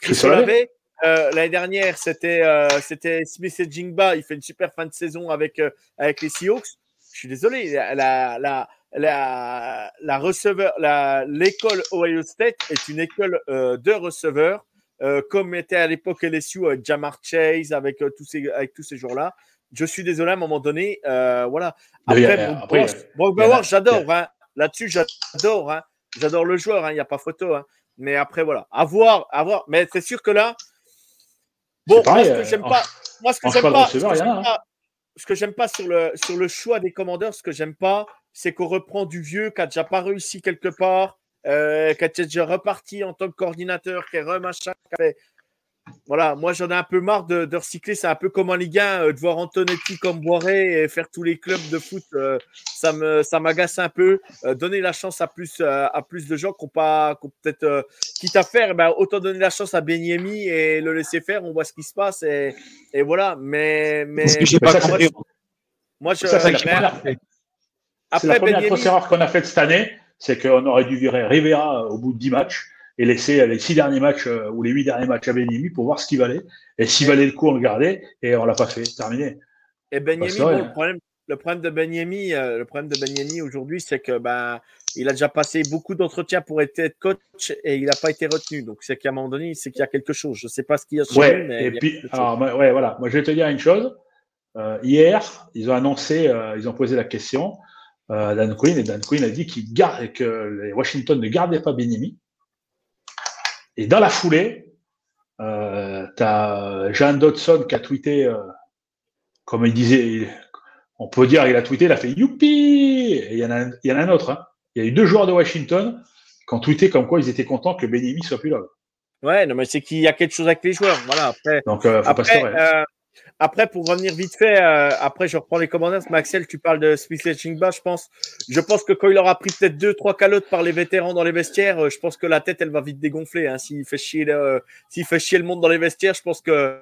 Chris Chris Olave. Olave. Euh, L'année dernière, c'était euh, c'était Smith et Jingba. Il fait une super fin de saison avec, euh, avec les Seahawks. Je suis désolé, la, la, la, la, receveur, la- l'école Ohio State est une école euh, de receveurs, euh, comme était à l'époque LSU avec Jamar Chase, avec, euh, tous ces, avec tous ces joueurs-là. Je suis désolé, à un moment donné, voilà. Après, Brock j'adore. Hein. Là-dessus, j'adore. Hein. J'adore le joueur, hein, il n'y a pas photo. Hein. Mais après, voilà. À voir, à voir. Mais c'est sûr que là, bon, pareil, moi, ce que j'aime pas, moi, ce que j'aime de pas, ce que j'aime pas sur le, sur le choix des commandeurs, ce que j'aime pas, c'est qu'on reprend du vieux qui a déjà pas réussi quelque part, euh, qui a déjà reparti en tant que coordinateur, qui est remachin, qui a fait- Voilà, moi j'en ai un peu marre de, de recycler. C'est un peu comme en Ligue 1, euh, de voir Antonetti comme Boiré et faire tous les clubs de foot. euh, ça me, ça m'agace un peu. Euh, donner la chance à plus, à plus de gens qui ont pas, qui ont peut-être, quitte à faire, ben, autant donner la chance à Benyemi et le laisser faire. On voit ce qui se passe et, et voilà. Mais, mais que pas ça, c'est- compris. moi je. Ça, première, c'est après la première grosse erreur qu'on a faite cette année, c'est qu'on aurait dû virer Rivera au bout de 10 matchs et laisser les six derniers matchs euh, ou les huit derniers matchs à Benimi pour voir ce qu'il valait. Et s'il valait le coup, on le gardait et on l'a pas fait. Terminé. Et Benyemi, bon, le problème, le problème de Benyemi, euh, le problème de Benyemi aujourd'hui, c'est que ben, il a déjà passé beaucoup d'entretiens pour être coach et il n'a pas été retenu. Donc c'est qu'à un moment donné, c'est qu'il y a quelque chose. Je ne sais pas ce qu'il y a sur lui, Ouais. mais Et puis, alors, moi, ouais, voilà. Moi, je vais te dire une chose. Euh, hier, ils ont annoncé, euh, ils ont posé la question euh, à Dan Quinn et Dan Quinn a dit qu'il garde, que les Washington ne gardait pas Benimi. Et dans la foulée, euh, tu as Jean Dodson qui a tweeté, euh, comme il disait, on peut dire, il a tweeté, il a fait youpi Et il y en a, il y en a un autre. hein. Il y a eu deux joueurs de Washington qui ont tweeté comme quoi ils étaient contents que Benimi soit plus là. Ouais, non, mais c'est qu'il y a quelque chose avec les joueurs. Voilà, après. Donc, euh, faut pas se Après, leurrer. Euh, après, pour revenir vite fait, euh, après, je reprends les commandants. Maxel, tu parles de Smith et Chingba, je pense. Je pense que quand il aura pris peut-être deux, trois calottes par les vétérans dans les vestiaires, euh, je pense que la tête, elle va vite dégonfler. Hein. S'il fait chier, le- s'il fait chier le monde dans les vestiaires, je pense que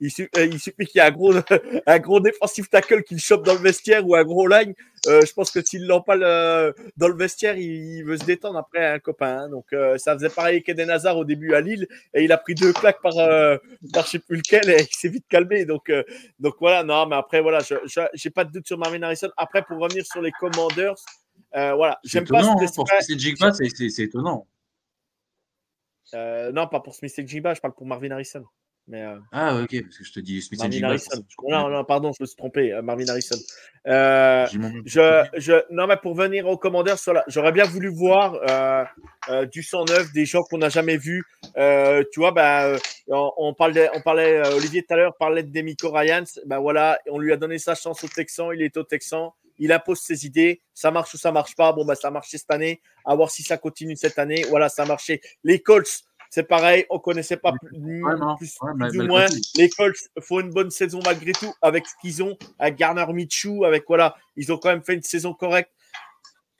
il, su- euh, il suffit qu'il y ait un gros, un gros défensif tackle qu'il chope dans le vestiaire ou un gros line. Euh, je pense que s'il l'empale euh, dans le vestiaire, il, il veut se détendre après un copain. hein. Donc, euh, ça faisait pareil qu'Eden Hazard au début à Lille et il a pris deux claques par, euh, par je sais plus lequel et il s'est vite calmé. Donc, euh, donc voilà, non, mais après, voilà, je j'ai pas de doute sur Marvin Harrison. Après, pour revenir sur les Commanders, voilà, C'est j'aime pas hein, pour Smith Jigba, c'est- c'est c'est étonnant. non, pas pour Smith et Jigba, je parle pour Marvin Harrison. Mais euh, Ah, ok, parce que je te dis Smith Marvin. Harrison. Non, non, pardon, je me suis trompé. euh, Marvin Harrison. Euh, je, je, non, mais pour venir aux commandeurs, la- j'aurais bien voulu voir euh, euh, du 109, des gens qu'on n'a jamais vus. Tu vois, bah, on, on parlait, on parlait Olivier tout à l'heure parlait de Demico Ryans. Ben voilà, on lui a donné sa chance au Texan. Il est au Texan. Il impose ses idées. Ça marche ou ça marche pas? Bon, bah, ça a marché cette année. À voir si ça continue cette année. Voilà, ça a marché. Les Colts, c'est pareil. On connaissait pas plus, Ouais, ou moins. Les Colts font une bonne saison malgré tout avec ce qu'ils ont, avec Garner Michou, avec voilà, ils ont quand même fait une saison correcte.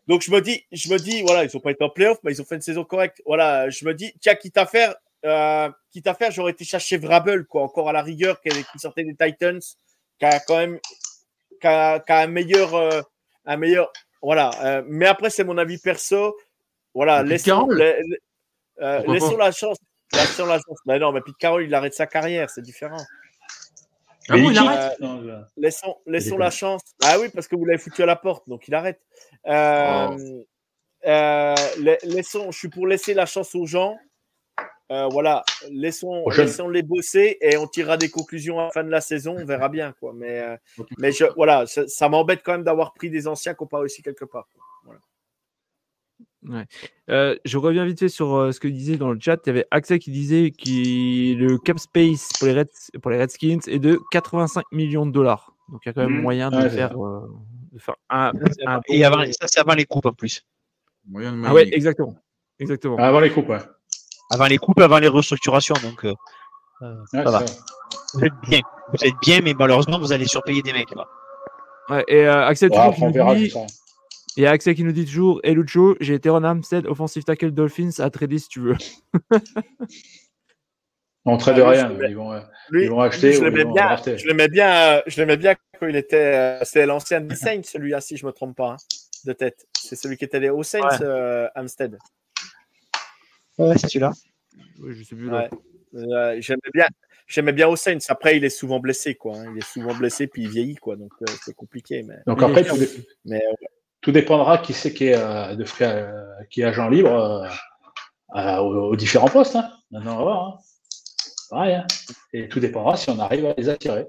Donc je me dis, je me dis, voilà, ils ont pas été en playoff, mais ils ont fait une saison correcte. Voilà, je me dis, tiens, quitte à faire, euh, quitte à faire, j'aurais été chercher Vrabel, quoi, encore à la rigueur, qui, sortait des Titans, qui a quand même, qui a, qui a un meilleur, euh, un meilleur, voilà. euh, mais après, c'est mon avis perso. Voilà, Et Pete laissons, Carroll. la- la- euh, laissons pas la chance. Laissons la chance. Mais non, mais Pete Carroll, il arrête sa carrière, c'est différent. Ah bon, il Belichick, arrête Laissons, laissons la chance. Ah oui, parce que vous l'avez foutu à la porte, donc il arrête. Euh, Oh. euh, la- laissons, je suis pour laisser la chance aux gens. Euh, voilà, laissons, laissons les bosser et on tirera des conclusions à la fin de la saison. On verra bien, quoi. Mais, euh, mais je, voilà, ça, ça m'embête quand même d'avoir pris des anciens qui n'ont pas réussi quelque part. quoi. Euh, je reviens vite fait sur euh, ce que disait dans le chat. Il y avait Axel qui disait que le cap space pour les, Reds- pour les Redskins est de 85 millions de dollars. Donc il y a quand même Mhm. moyen de, Ouais, c'est faire, euh, de faire un, un Et bon- avant, ça, c'est avant les coupes en plus. Moyen de Ah ouais, exactement. Exactement. Avant les coupes, ouais. Avant les coupes, avant les restructurations. Donc, euh, Ouais, ça va. Vous êtes bien. Vous êtes bien, mais malheureusement, vous allez surpayer des mecs. là. Ouais, et euh, Axel, Ouais, qui on verra. dit-. Il y a Axel qui nous dit toujours Hey Lucho, j'ai été Ron Armstead, offensive tackle Dolphins, à trader si tu veux. On trade Ah, rien. Ils vont, euh, Lui, Ils vont acheter lui, je l'aimais bien. drafter. Je l'aimais bien. euh, bien quand il était. euh, C'est l'ancien des Saints, celui-là, si je me trompe pas, hein, de tête. C'est celui qui était allé aux Saints, Ouais. euh, Amstead. Ouais, c'est celui-là. Ouais, je sais plus. Ouais. Euh, j'aimais bien. J'aimais bien aux Saints. Après, il est souvent blessé, quoi. hein. Il est souvent blessé, puis il vieillit, quoi. Donc, euh, c'est compliqué. Mais, Donc après, mais euh, tout dépendra qui c'est qui est, euh, de frère, euh, qui est agent libre euh, aux, aux différents postes. hein. Maintenant, on va voir. Hein. Pareil, hein. Et tout dépendra si on arrive à les attirer.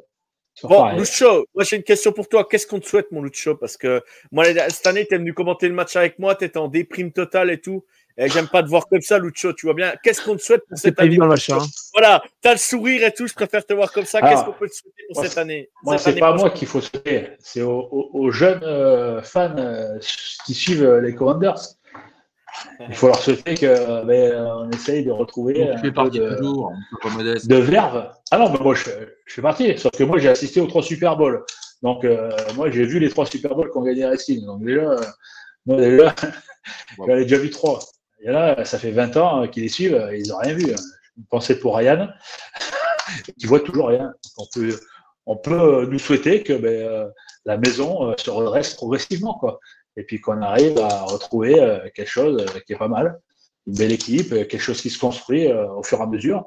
Bon, pareil. Lucho, moi j'ai une question pour toi. Qu'est-ce qu'on te souhaite, mon Lucho Parce que moi, cette année, tu es venu commenter le match avec moi, tu étais en déprime totale et tout. Et j'aime pas te voir comme ça, Lucho, tu vois bien. Qu'est-ce qu'on te souhaite pour C'est cette pas année évident le machin. hein. Voilà, tu as le sourire et tout, je préfère te voir comme ça. Ah. Qu'est-ce qu'on peut te souhaiter pour Moi, cette année Moi, c'est pas moi prochaine. qu'il faut souhaiter, c'est aux, aux- aux jeunes euh, fans euh, qui suivent euh, les Commanders. Il faut leur souhaiter euh, ben, essaye de retrouver Donc, un peu de, toujours, un peu de verve. Ah non, mais moi je, je fais partie, sauf que moi j'ai assisté aux trois Super Bowls. Donc euh, moi j'ai vu les trois Super Bowls qu'ont gagné les Redskins. Donc déjà, euh, moi déjà, j'en ai déjà vu trois. Et là, ça fait 20 ans euh, qu'ils les suivent, euh, ils n'ont rien vu. Je pensais pour Ryan, qui voit toujours rien. On peut, on peut nous souhaiter que ben, euh, la maison euh, se redresse progressivement, quoi. Et puis qu'on arrive à retrouver euh, quelque chose euh, qui est pas mal, une belle équipe, euh, quelque chose qui se construit euh, au fur et à mesure,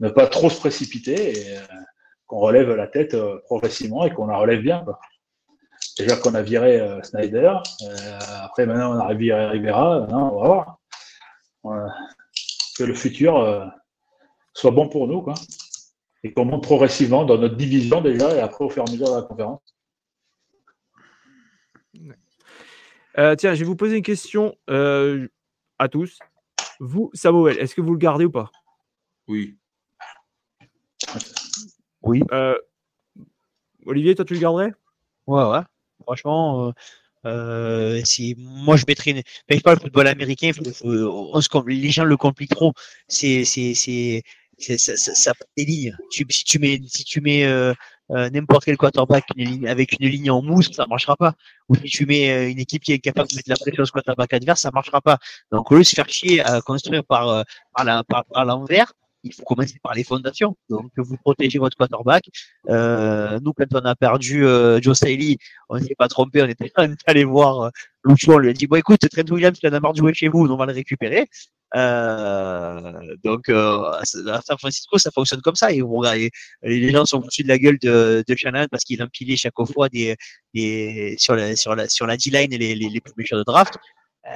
ne pas trop se précipiter et euh, qu'on relève la tête euh, progressivement et qu'on la relève bien. Déjà qu'on a viré euh, Snyder, euh, après maintenant on a viré Rivera, on va voir. Euh, que le futur euh, soit bon pour nous, quoi. Et qu'on monte progressivement dans notre division déjà et après au fur et à mesure de la conférence. Euh, tiens, je vais vous poser une question euh, à tous. Vous, Samuel, est-ce que vous le gardez ou pas? Oui. Euh, Olivier, toi, tu le garderais? Ouais, ouais. franchement, euh, moi je mettrais une... enfin, pas le football américain, on se, les gens le compliquent trop. C'est c'est c'est ça, ça, ça des lignes. Tu, si tu mets si tu mets euh, euh, n'importe quel quarterback une ligne, avec une ligne en mousse, ça marchera pas. Ou si tu mets euh, une équipe qui est capable de mettre la pression sur le quarterback adverse, ça marchera pas. Donc au lieu de se faire chier à construire par euh, par la par, par l'envers, il faut commencer par les fondations. Donc, vous protégez votre quarterback. Euh, nous, quand on a perdu euh, Joe Staley, on s'est pas trompé, on était allé voir euh, Lucho, on lui a dit, bon, écoute, Trent Williams, il en a marre de jouer chez vous, on va le récupérer. Euh, donc, euh, à San Francisco, ça fonctionne comme ça. Et bon, les gens sont foutus de la gueule de, de Shannon parce qu'il empilait chaque fois des, des, sur la, sur la, sur la D-line les, les, les publishers de draft.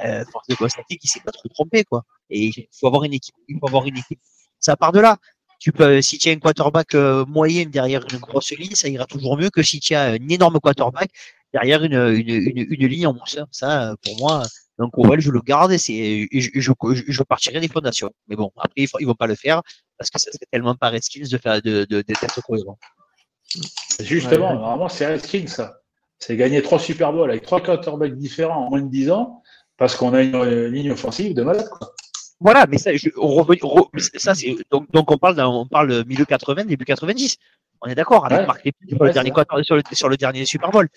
Euh, force de constater qu'il s'est pas trop trompé, quoi. Et il faut avoir une équipe, il faut avoir une équipe ça part de là. Tu peux, si tu as un quarterback euh, moyen derrière une grosse ligne, ça ira toujours mieux que si tu as un énorme quarterback derrière une, une, une, une ligne en mousse. Ça, pour moi, donc je le garde et, c'est, je, je, je, partirai des fondations. Mais bon, après, ils, ne vont pas le faire parce que ça serait tellement pas Redskins de faire de, de, d'être cohérent. Justement, ouais. normalement, c'est Redskins, ça. C'est gagner trois Super Bowls avec trois quarterbacks différents en moins de 10 ans parce qu'on a une, une ligne offensive de malade. Quoi. Voilà, mais ça, je, on ça c'est donc, donc on parle on parle milieu 80, début 90. On est d'accord avec Ouais. Marc Lépine sur, le dernier, sur, le, sur le dernier Super Bowl.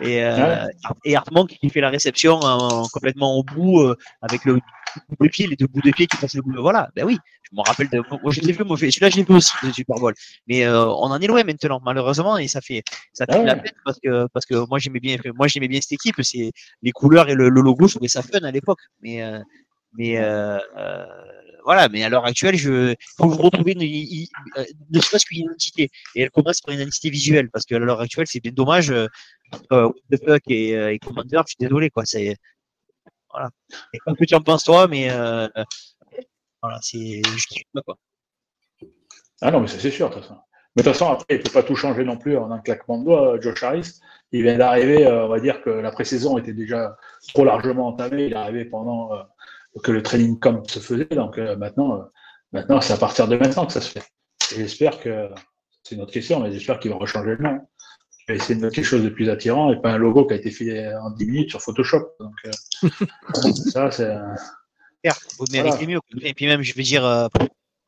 Et, euh, et Hartmann qui fait la réception en- complètement au bout euh, avec le bout de pied, les deux bouts de pied qui passent le bout de voilà. Ben oui, je me rappelle de moi je l'ai vu, moi celui-là je l'ai vu aussi le Super Bowl. Mais euh, on en est loin maintenant malheureusement et ça fait ça fait la peine parce que parce que moi j'aimais bien moi j'aimais bien cette équipe, c'est les couleurs et le, le logo, je trouvais ça fun à l'époque. Mais euh, mais euh, euh, voilà, mais à l'heure actuelle, je faut retrouver une, i- euh, ne serait-ce qu'une identité. Et elle commence par une identité visuelle, parce qu'à l'heure actuelle, c'est bien dommage. Euh, What the fuck et, Commander, je suis désolé, quoi. Voilà. Et comme tu en penses toi, mais voilà, c'est quoi. Ah non, mais ça, c'est sûr, de toute façon. Mais de toute façon, après, il ne peut pas tout changer non plus en un claquement de doigts. Josh Harris, il vient d'arriver, on va dire que la pré-saison était déjà trop largement entamée. Il est arrivé pendant que le training camp se faisait. Donc euh, maintenant, euh, maintenant c'est à partir de maintenant que ça se fait. J'espère que, c'est une autre question, mais j'espère qu'il va rechanger le nom. Il va essayer de mettre quelque chose de plus attirant et pas un logo qui a été fait en 10 minutes sur Photoshop. Donc euh, ça, c'est. Vous méritez mieux. Et puis même, je veux dire,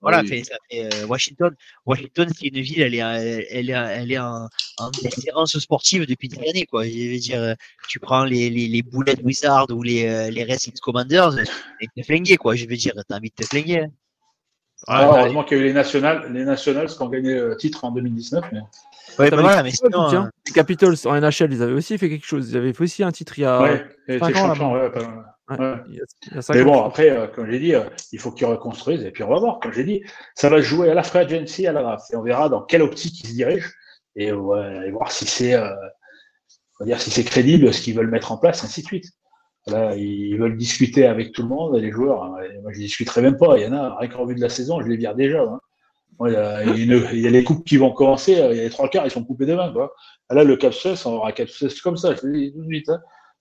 voilà, Oui. fait- ça fait euh, Washington. Washington, c'est une ville, elle est, elle est, elle est en, en sportive depuis des années, quoi. Je veux dire, euh, tu prends les, les, les Bullet Wizards ou les, euh, les Redskins Commanders, et t'es flingué, quoi. Je veux dire, t'as envie de te flinguer. hein. Ah, heureusement qu'il y a eu les nationales, les nationals qui ont gagné le titre en 2019. Mais... Ouais, bah vu voilà, mais Capitals, sinon, tiens, euh, les Capitals en NHL, ils avaient aussi fait quelque chose. Ils avaient fait aussi un titre il y a. ouais, ans, champion, pas. Ouais, il y a- Mais bon, après, euh, comme j'ai dit, euh, il faut qu'ils reconstruisent et puis on va voir. Comme j'ai dit, ça va jouer à la free agency, à la draft. Et on verra dans quelle optique ils se dirigent et, voir si c'est euh, dire si c'est crédible ce qu'ils veulent mettre en place, ainsi de suite. Là, ils veulent discuter avec tout le monde, les joueurs. hein. Et moi, je discuterai même pas. Il y en a, rien qu'en vue de la saison, je les vire déjà. hein. Il, y a, il y a une- il y a les coupes qui vont commencer. euh, Il y a les trois quarts, ils sont coupés demain. Quoi. Là, le capsus, on aura capsus comme ça. Je le dis tout de suite. hein.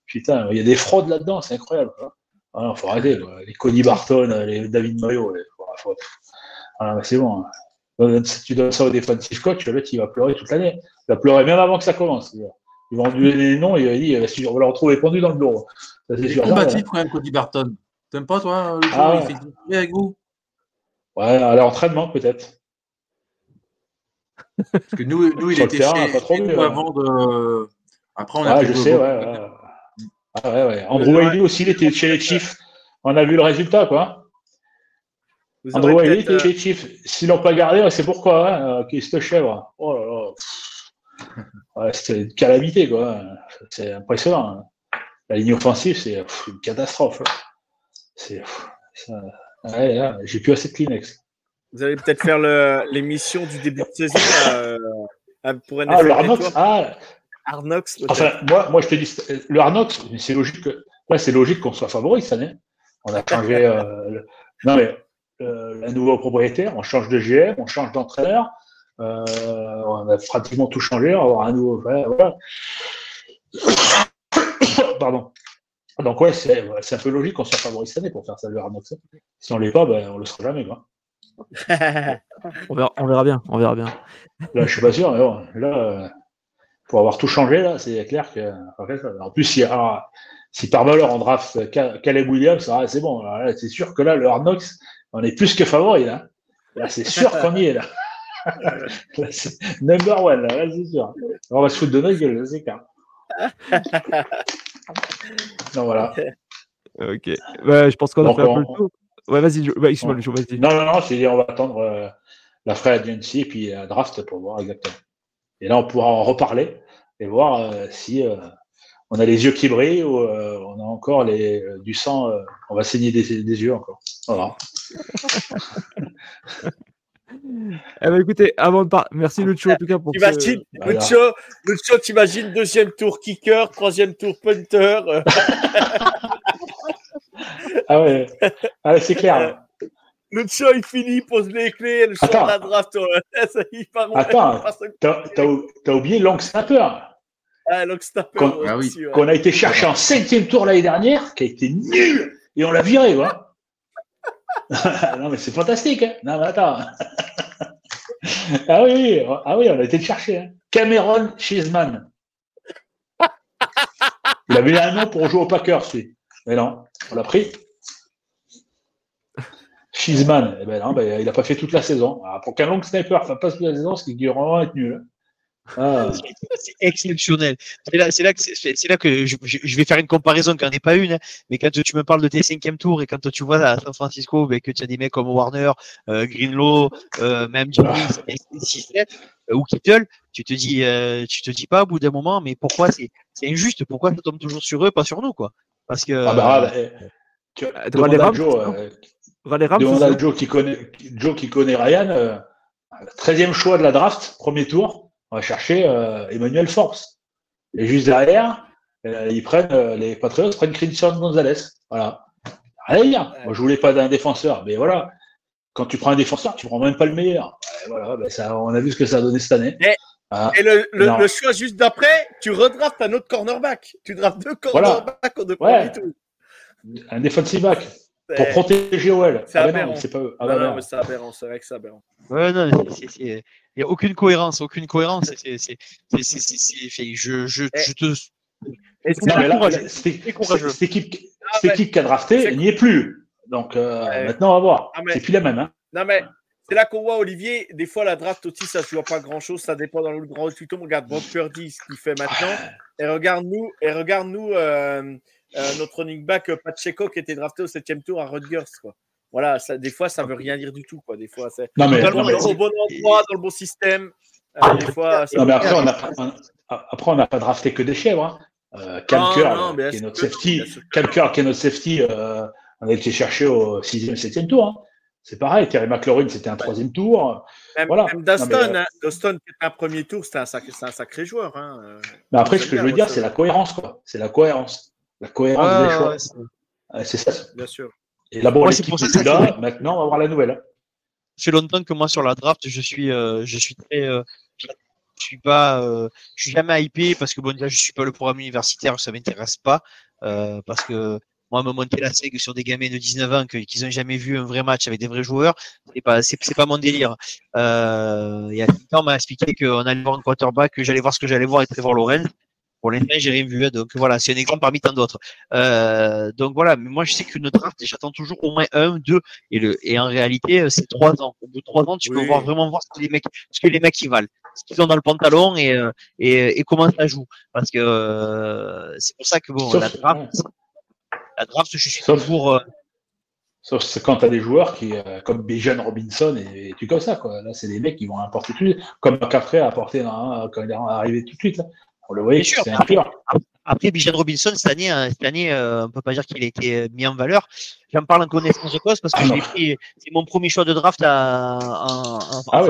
Putain, il y a des fraudes là-dedans, c'est incroyable. Quoi. Ah non, faut arrêter. Quoi. Les Cody Barton, les David Mayo, les... faut- faut- Ah, mais c'est bon. hein. Euh, Si tu donnes ça au defensive coach, l'autre, il va pleurer toute l'année. Il va pleurer même avant que ça commence. Ils vont lui donner les noms et il va dire, si on va le retrouver pendu dans le bureau. Ça, c'est sûr. combatif quand même, Cody Barton. T'aimes pas, toi, le Ah ouais. il fait tirer avec vous? Ouais, à l'entraînement, peut-être. Parce que nous, nous il était terrain, chez, pas trop chez mieux, nous ouais. avant de. Après, on a fait je sais, ouais. ouais. Ah, ouais, ouais. Andrew. Wiley aussi, il était chez les Chiefs. On a vu le résultat, quoi. Vous Andrew Wiley était chez les Chiefs. S'ils l'ont pas gardé, c'est pourquoi, hein, euh, qui cette chèvre. Oh là là. Ouais, C'était une calamité, quoi. C'est impressionnant. hein. La ligne offensive, c'est une catastrophe. hein. C'est. Ouais, j'ai plus assez de Kleenex. Vous allez peut-être faire l'émission du début de saison euh, euh, pour NFL Ah, Network. Ah, Arnox. Enfin, moi, moi, je te dis, le Arnox, c'est logique que, là, c'est logique qu'on soit favori cette année. On a changé, euh, le- non, mais, euh, un nouveau propriétaire, on change de GM, on change d'entraîneur, euh, on a pratiquement tout changé, on va avoir un nouveau, voilà, voilà. Pardon. Donc, ouais, c'est, un peu logique qu'on soit favori cette année pour faire ça, le Arnox. Si on l'est pas, ben, on le sera jamais, quoi. On verra, on verra bien. On verra bien. Là, je suis pas sûr, mais bon, là, euh, pour avoir tout changé, là, c'est clair que. En plus, si, alors, si par malheur on draft Caleb Williams, ah, c'est bon. C'est sûr que là, le Arnox, on est plus que favori. Là, là c'est sûr qu'on y est. Là. là number one, là, c'est sûr. on va se foutre de notre gueule, c'est clair. Donc voilà. Ok. Je pense qu'on a fait un peu le tour. Ouais, vas-y, bah, excuse-moi, vas-y. Non, non, non, c'est on va attendre euh, la frère agency et puis la draft pour voir exactement. Et là, on pourra en reparler et voir euh, si euh, on a les yeux qui brillent ou euh, on a encore les, du sang, on va saigner des, yeux encore. Voilà. eh ben, écoutez, avant de partir, merci Lucho en tout cas pour T'imagines, Lucho, Lucho, t'imagines deuxième tour kicker, troisième tour punter. ah ouais, ah ouais c'est clair. Lucho, il finit, il pose les clés, le Attends. la draft, il part Attends, t'as oublié Long Snapper. Ah, Long Snapper. Qu'on ah oui. a été chercher en cinquième tour l'année dernière, qui a été nul, et on l'a viré, quoi. non, mais c'est fantastique. Hein non, mais attends. ah, oui, ah oui, on a été le chercher. Hein. Cameron Cheeseman. Il avait un an pour jouer au Packers, lui. Mais non, on l'a pris. Cheeseman, eh ben non, ben, il n'a pas fait toute la saison. Alors, pour qu'un long sniper ne fasse toute la saison, c'est qu'il doit vraiment être nul. Hein. Ah. C'est exceptionnel. C'est là, là, que, c'est là que je, je, vais faire une comparaison qui n'en est pas une, hein. mais quand tu me parles de tes cinquièmes tours et quand tu vois à San Francisco ben, que tu as des mecs comme Warner, euh, Greenlow, euh, même Jimmy, ah. euh, ou Kittle, tu te dis, euh, tu te dis pas au bout d'un moment, mais pourquoi c'est, c'est injuste? Pourquoi ça tombe toujours sur eux, pas sur nous, quoi? Parce que. Ah bah, euh, tu, Joe, Rams, Joe qui connaît, Joe qui connaît Ryan, 13e choix de la draft, premier tour on va chercher euh, Emmanuel Force. Et juste derrière, euh, ils prennent euh, les Patriots prennent Christian Gonzalez. Voilà. Rien à dire. Moi, je voulais pas d'un défenseur, mais voilà. Quand tu prends un défenseur, tu prends même pas le meilleur. voilà, ben ça, on a vu ce que ça a donné cette année. Et, ah. le, le, choix juste d'après, tu redraftes un autre cornerback. Tu draftes deux cornerbacks voilà. de ouais. tout. Un defensive back. Pour protéger OL. C'est ah ben aberrant. C'est pas eux. Ah ben non, mais c'est aberrant. C'est vrai que c'est aberrant. Ouais, non, il n'y a aucune cohérence. Aucune cohérence. C'est, c'est, c'est, je, je, eh. je te. Non, cette équipe, ah, équipe qui a drafté, elle n'y est plus. Donc euh, maintenant, on va voir. Ah, c'est plus la même. Hein. Non, mais c'est là qu'on voit, Olivier, des fois, la draft aussi, ça ne se voit pas grand-chose. Ça dépend dans le grand tuto. Regarde Brock Purdy, ce qu'il fait maintenant. Et regarde-nous, et regarde-nous euh, euh, notre running back Pacheco qui était drafté au 7 tour à Rutgers. Quoi. Voilà, ça, des fois, ça veut rien dire du tout. Quoi. Des fois, c'est non, mais, au bon endroit, dans le bon système. Euh, des fois, non, mais après, on a, après, on n'a pas drafté que des chèvres. Hein. Euh, qui est notre safety, Calcur, qui est notre safety, euh, on a été chercher au 6e, 7e tour. Hein. C'est pareil, Terry McLaurin, c'était un troisième tour. Même, voilà. même Dustin, hein, Dustin, qui était un premier tour, c'était un, sacré, un sacré joueur. Hein. Mais après, ce que je veux dire, c'est la cohérence. quoi. C'est la cohérence. La cohérence des choix. c'est ça. Bien sûr. Et là, bon, l'équipe est là. Maintenant, on va voir la nouvelle. C'est longtemps que moi, sur la draft, je suis, euh, je suis très. Euh, je suis pas, euh, je suis jamais hypé parce que bon, déjà, je suis pas le programme universitaire, ça m'intéresse pas. parce que moi, me monter la SEG sur des gamins de 19 ans qu'ils n'ont jamais vu un vrai match avec des vrais joueurs, c'est pas, c'est, pas mon délire. Euh, il y a temps, on m'a expliqué qu'on allait voir un quarterback, que j'allais voir ce que j'allais voir et Trevor Lawrence. Pour l'instant, j'ai rien vu. Hein, donc voilà, c'est un exemple parmi tant d'autres. Euh, donc voilà, mais moi je sais qu'une draft, j'attends toujours au moins un, deux, et le et en réalité, euh, c'est trois ans. Au bout de trois ans, tu peux voir vraiment voir ce que les mecs, ce que les mecs valent, ce qu'ils ont dans le pantalon et euh, et, et comment ça joue. Parce que euh, c'est pour ça que bon, la draft, la draft, je suis toujours. Euh, Sauf c'est quand tu as des joueurs qui, comme Bijan Robinson et, tu comme ça, quoi. Là, c'est des mecs qui vont apporter tout de suite, comme McCaffrey a apporté quand il est arrivé tout de suite. Là. On le voyait, c'est après, après, Bijan Robinson, cette année, hein, cette année euh, on ne peut pas dire qu'il a été mis en valeur. J'en parle en connaissance de cause parce que ah pris, c'est mon premier choix de draft à, en, ah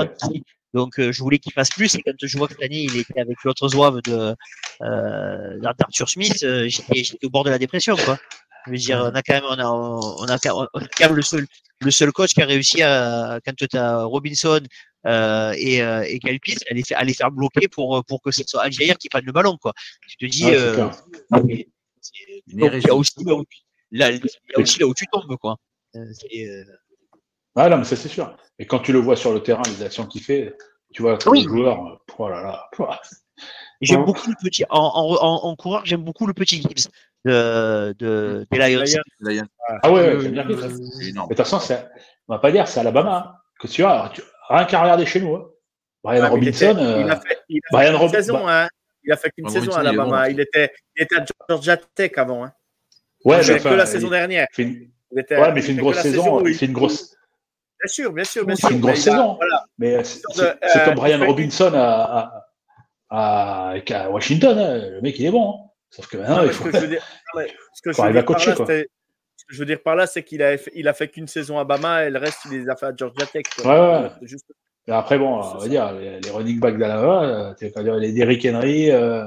Donc, euh, je voulais qu'il fasse plus. Et quand je vois que cette année, il était avec l'autre zouave de, euh, d'Arthur Smith, euh, j'étais, au bord de la dépression, quoi. Je veux dire, on a quand même, on a, on a, on a quand même le seul, le seul coach qui a réussi à, quand tu as Robinson, euh, et, euh, et allait, faire, allait faire bloquer pour, pour que ce soit Aljair qui prenne le ballon. Quoi. Tu te dis, euh, il y a aussi là où, là, il y a aussi là où tu tombes. Quoi. Euh, euh, ah non, mais ça c'est sûr. Et quand tu le vois sur le terrain, les actions qu'il fait, tu vois, oui. le joueur, oh là là, J'aime Ouais. beaucoup le petit. En, en, en, en coureur, j'aime beaucoup le petit Gibbs de, de, des Lions. Ah ouais, Euh, j'aime bien. euh. Mais de toute façon, on va pas dire, c'est Alabama. hein, que tu alors, tu- rien qu'à regarder chez nous. hein. Brian il Robinson, était- euh, il a fait, il a fait Brian une Rob- saison, bah- hein. Il a fait qu'une Brian saison à Alabama. bon. il, était, il était à Georgia Tech avant. Hein. ouais, il mais fait enfin, que la il saison dernière. fait une- Il était, ouais, mais il fait une grosse saison. où Il fait une grosse, Bien sûr, bien sûr, bien une grosse a- saison. Voilà. Mais c'est c'est- c'est euh, comme Brian Robinson à, à, à, qu'à Washington. hein. Le mec, il est bon. hein. Sauf que maintenant, Non, il faut. que je veux dire, ce que je veux coacher, que je veux dire par là, c'est qu'il a, fait- il a fait qu'une saison à Bama et le reste, il les a fait à Georgia Tech. quoi. Ouais, ouais. C'est Juste, Mais après, bon, on va dire, les, les running backs d'Alabama, euh, les Derrick Henry, euh,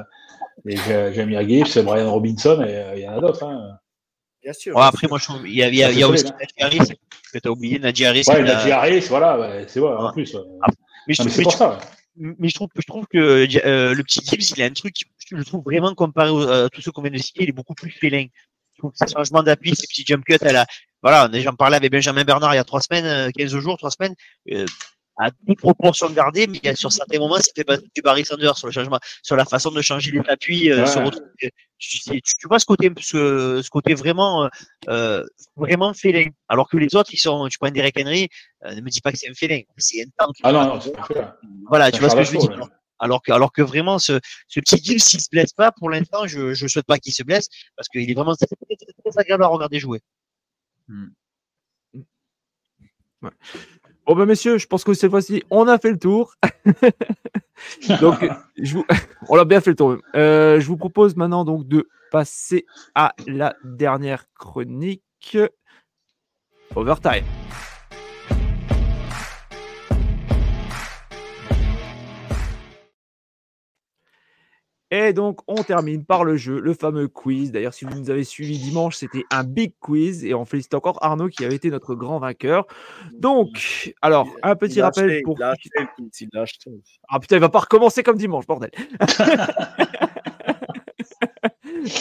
les Ja- Jamir Gibbs, Brian Robinson, et euh, il y en a d'autres. Hein. bien sûr. Ouais, après, moi, je trouve, il y a, y y aussi solide, Najee Harris, que tu as oublié, Najee Harris. Ouais, Najee Harris, voilà, ouais, c'est vrai, en plus. ouais. mais je Non, mais trouve, c'est mais pour je- ça. ouais. mais je trouve, je trouve que euh, le petit Gibbs, il a un truc, je le trouve vraiment comparé à tous ceux qu'on vient de citer, il est beaucoup plus félin. Je trouve que ce changement d'appui, ces petits jump cuts, elle a, voilà, j'en parlais avec Benjamin Bernard il y a trois semaines, euh, 15 jours, trois semaines, euh, à toute proportion gardée, mais sur certains moments, ça fait pas du Barry Sanders sur le changement, sur la façon de changer les appuis, euh, Ouais. se retrouver. Tu, vois ce côté, ce, ce côté vraiment, euh, euh, vraiment félin. Alors que les autres, ils sont, tu prends Derek Henry, euh, ne me dis pas que c'est un félin. C'est un tank. Ah non, non, c'est. Voilà, tu vois ce que je veux dire. Alors que, alors que vraiment, ce, petit Gibbs, s'il se blesse pas, pour l'instant, je, je souhaite pas qu'il se blesse, parce qu'il est vraiment très, agréable à regarder jouer. Bon, ben, messieurs, je pense que cette fois-ci, on a fait le tour. donc, on l'a bien fait le tour. Euh, je vous propose maintenant donc de passer à la dernière chronique. Overtime. Et donc, on termine par le jeu, le fameux quiz. D'ailleurs, si vous nous avez suivis dimanche, c'était un big quiz. Et on félicite encore Arnaud qui avait été notre grand vainqueur. Donc, alors, un petit Il rappel acheté, pour. Il acheté, il acheté. Ah putain, il va pas recommencer comme dimanche, bordel.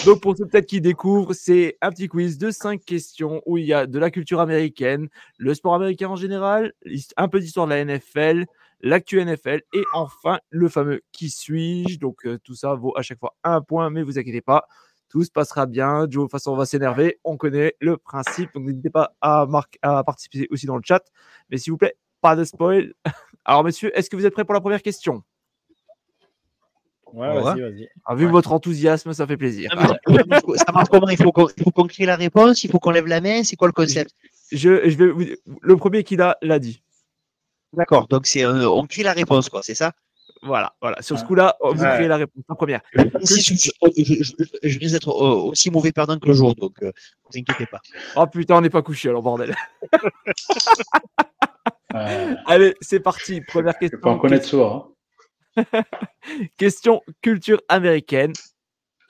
Donc pour ceux peut-être qui découvrent, c'est un petit quiz de 5 questions où il y a de la culture américaine, le sport américain en général, un peu d'histoire de la NFL, l'actu NFL et enfin le fameux qui suis-je. Donc euh, tout ça vaut à chaque fois un point, mais vous inquiétez pas, tout se passera bien. Joe, de toute façon, on va s'énerver, on connaît le principe, donc n'hésitez pas à, à participer aussi dans le chat. Mais s'il vous plaît, pas de spoil. Alors messieurs, est-ce que vous êtes prêts pour la première question? Ouais, Ouais. vas-y, vas-y. Ah, Vu Ouais. votre enthousiasme, ça fait plaisir. Ah, ça- ça marche comment? Il faut qu'on il faut qu'on crée la réponse, il faut qu'on lève la main, c'est quoi le concept? Je, je vais vous- le premier qui l'a l'a dit. D'accord, donc c'est euh, on crée la réponse, quoi, c'est ça? Voilà, voilà. Sur ce coup-là, vous Ouais. créez la réponse en première. Si, je, je, je, je- je risque d'être euh, aussi mauvais perdant que le jour, donc euh, ne vous inquiétez pas. Oh putain, on n'est pas couché alors, bordel. Euh, Allez, c'est parti. Première je peux en question. connaître souvent. hein. Question culture américaine.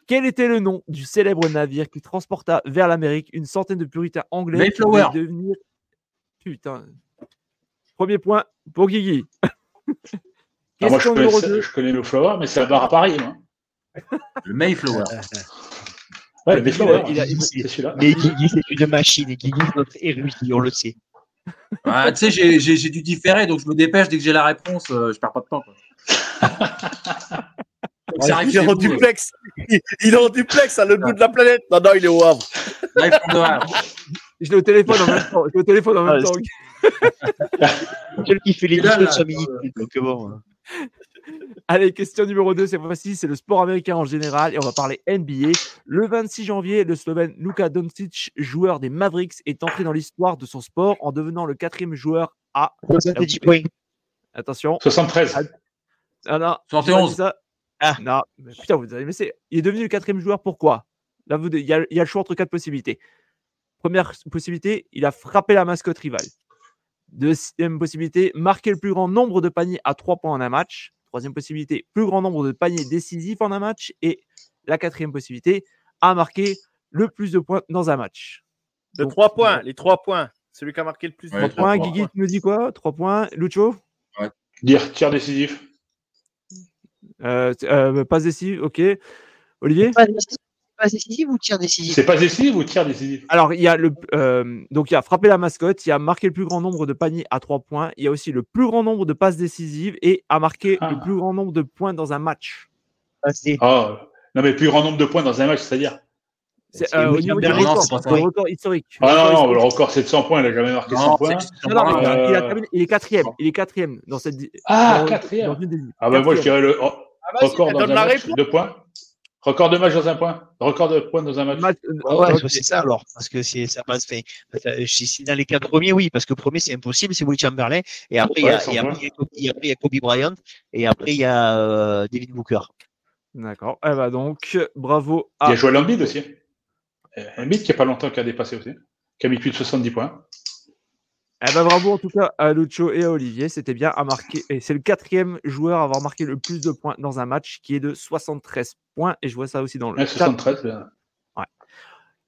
Quel était le nom du célèbre navire qui transporta vers l'Amérique une centaine de puritains anglais qui Mayflower. devenir. Putain. Premier point pour Guigui. Ah, moi, je Question connais, numéro ça- 2. je connais le Flower, mais c'est un bar à Paris. Moi. Le Mayflower. Ouais, le Il a- Mayflower, il a- il- c'est celui-là. Mais Guigui, c'est une machine, et Guigui, c'est notre érudit, on le sait. Ah, tu sais, j'ai- j'ai j'ai dû différer, donc je me dépêche dès que j'ai la réponse, euh, je perds pas de temps. Quoi. Donc, il est en duplex. Il il est en duplex à l'autre bout de la planète. Non, non, il est au Havre. Je l'ai au téléphone en même temps. Je l'ai au téléphone en même Ah, temps. Celui qui fait les là, là, minutes, donc bon. euh. Allez, question numéro 2, cette fois-ci, c'est le sport américain en général et on va parler NBA. Le 26 janvier, le Slovène Luka Doncic, joueur des Mavericks, est entré dans l'histoire de son sport en devenant le quatrième joueur à. 70 points. Attention. 73. Ah non, j'ai pas 71. dit ça. Ah. Non, mais putain, vous allez me laisser. Il est devenu le quatrième joueur, pourquoi? Là, vous- il y, a, il y a le choix entre quatre possibilités. Première possibilité, il a frappé la mascotte rivale. Deuxième possibilité, marquer le plus grand nombre de paniers à trois points en un match. Troisième possibilité, plus grand nombre de paniers décisifs en un match. Et la quatrième possibilité, a marqué le plus de points dans un match. De Donc, 3 points, les 3 points. Celui qui a marqué le plus. de Ouais, Trois points. points, trois Guigui, tu nous dis quoi? Trois points. Lucho? Dire tir décisif. euh, euh, Passe décisive, ok. Olivier? Ou tir décisif? C'est pas décisif ou tir décisif? Alors, il y a le euh, donc il y a frappé la mascotte, il y a marqué le plus grand nombre de paniers à trois points, il y a aussi le plus grand nombre de passes décisives et a marqué Ah. le plus grand nombre de points dans un match. Ah, non, mais plus grand nombre de points dans un match, c'est-à-dire? C'est euh, au niveau du record, le record historique. Ah non, non, le record c'est de 100 points, il a jamais marqué 100 Non, points. Non, non, mais Euh, il, a terminé- il est quatrième. Il est quatrième dans cette. Ah, dans- quatrième. dans Ah bah moi je dirais le oh, Ah, record dans un la match, points. Record de match dans un point. Record de points dans un match. Match- euh, Ouais, c'est ça alors. Parce que c'est, ça passe. Fait, euh, si si dans les quatre premiers, oui, parce que premier, c'est impossible, c'est Will Chamberlain. Et après, il y Ouais, a- il y Kobe- et après, il y a Kobe Bryant. Et après, il y a euh, David Booker. D'accord. Eh ben donc, bravo Il à. y a Joel Embiid aussi. Embiid qui a pas longtemps qui a dépassé aussi. Qui a mis plus de 70 points. Eh ben bravo en tout cas à Lucho et à Olivier. C'était bien à marquer. Et c'est le quatrième joueur à avoir marqué le plus de points dans un match, qui est de 73 points. Et je vois ça aussi dans le Ouais, chat. 73. bien.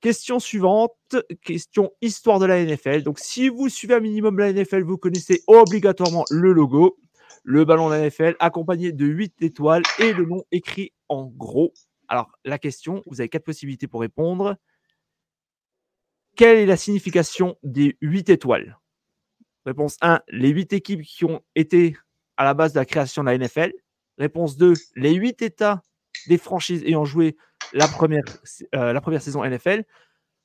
Question suivante, question histoire de la NFL. Donc, si vous suivez un minimum la NFL, vous connaissez obligatoirement le logo, le ballon de la NFL, accompagné de 8 étoiles et le nom écrit en gros. Alors, la question, vous avez quatre possibilités pour répondre. Quelle est la signification des 8 étoiles? Réponse 1, les 8 équipes qui ont été à la base de la création de la NFL. Réponse 2, les 8 États des franchises ayant joué la première, euh, la première saison NFL.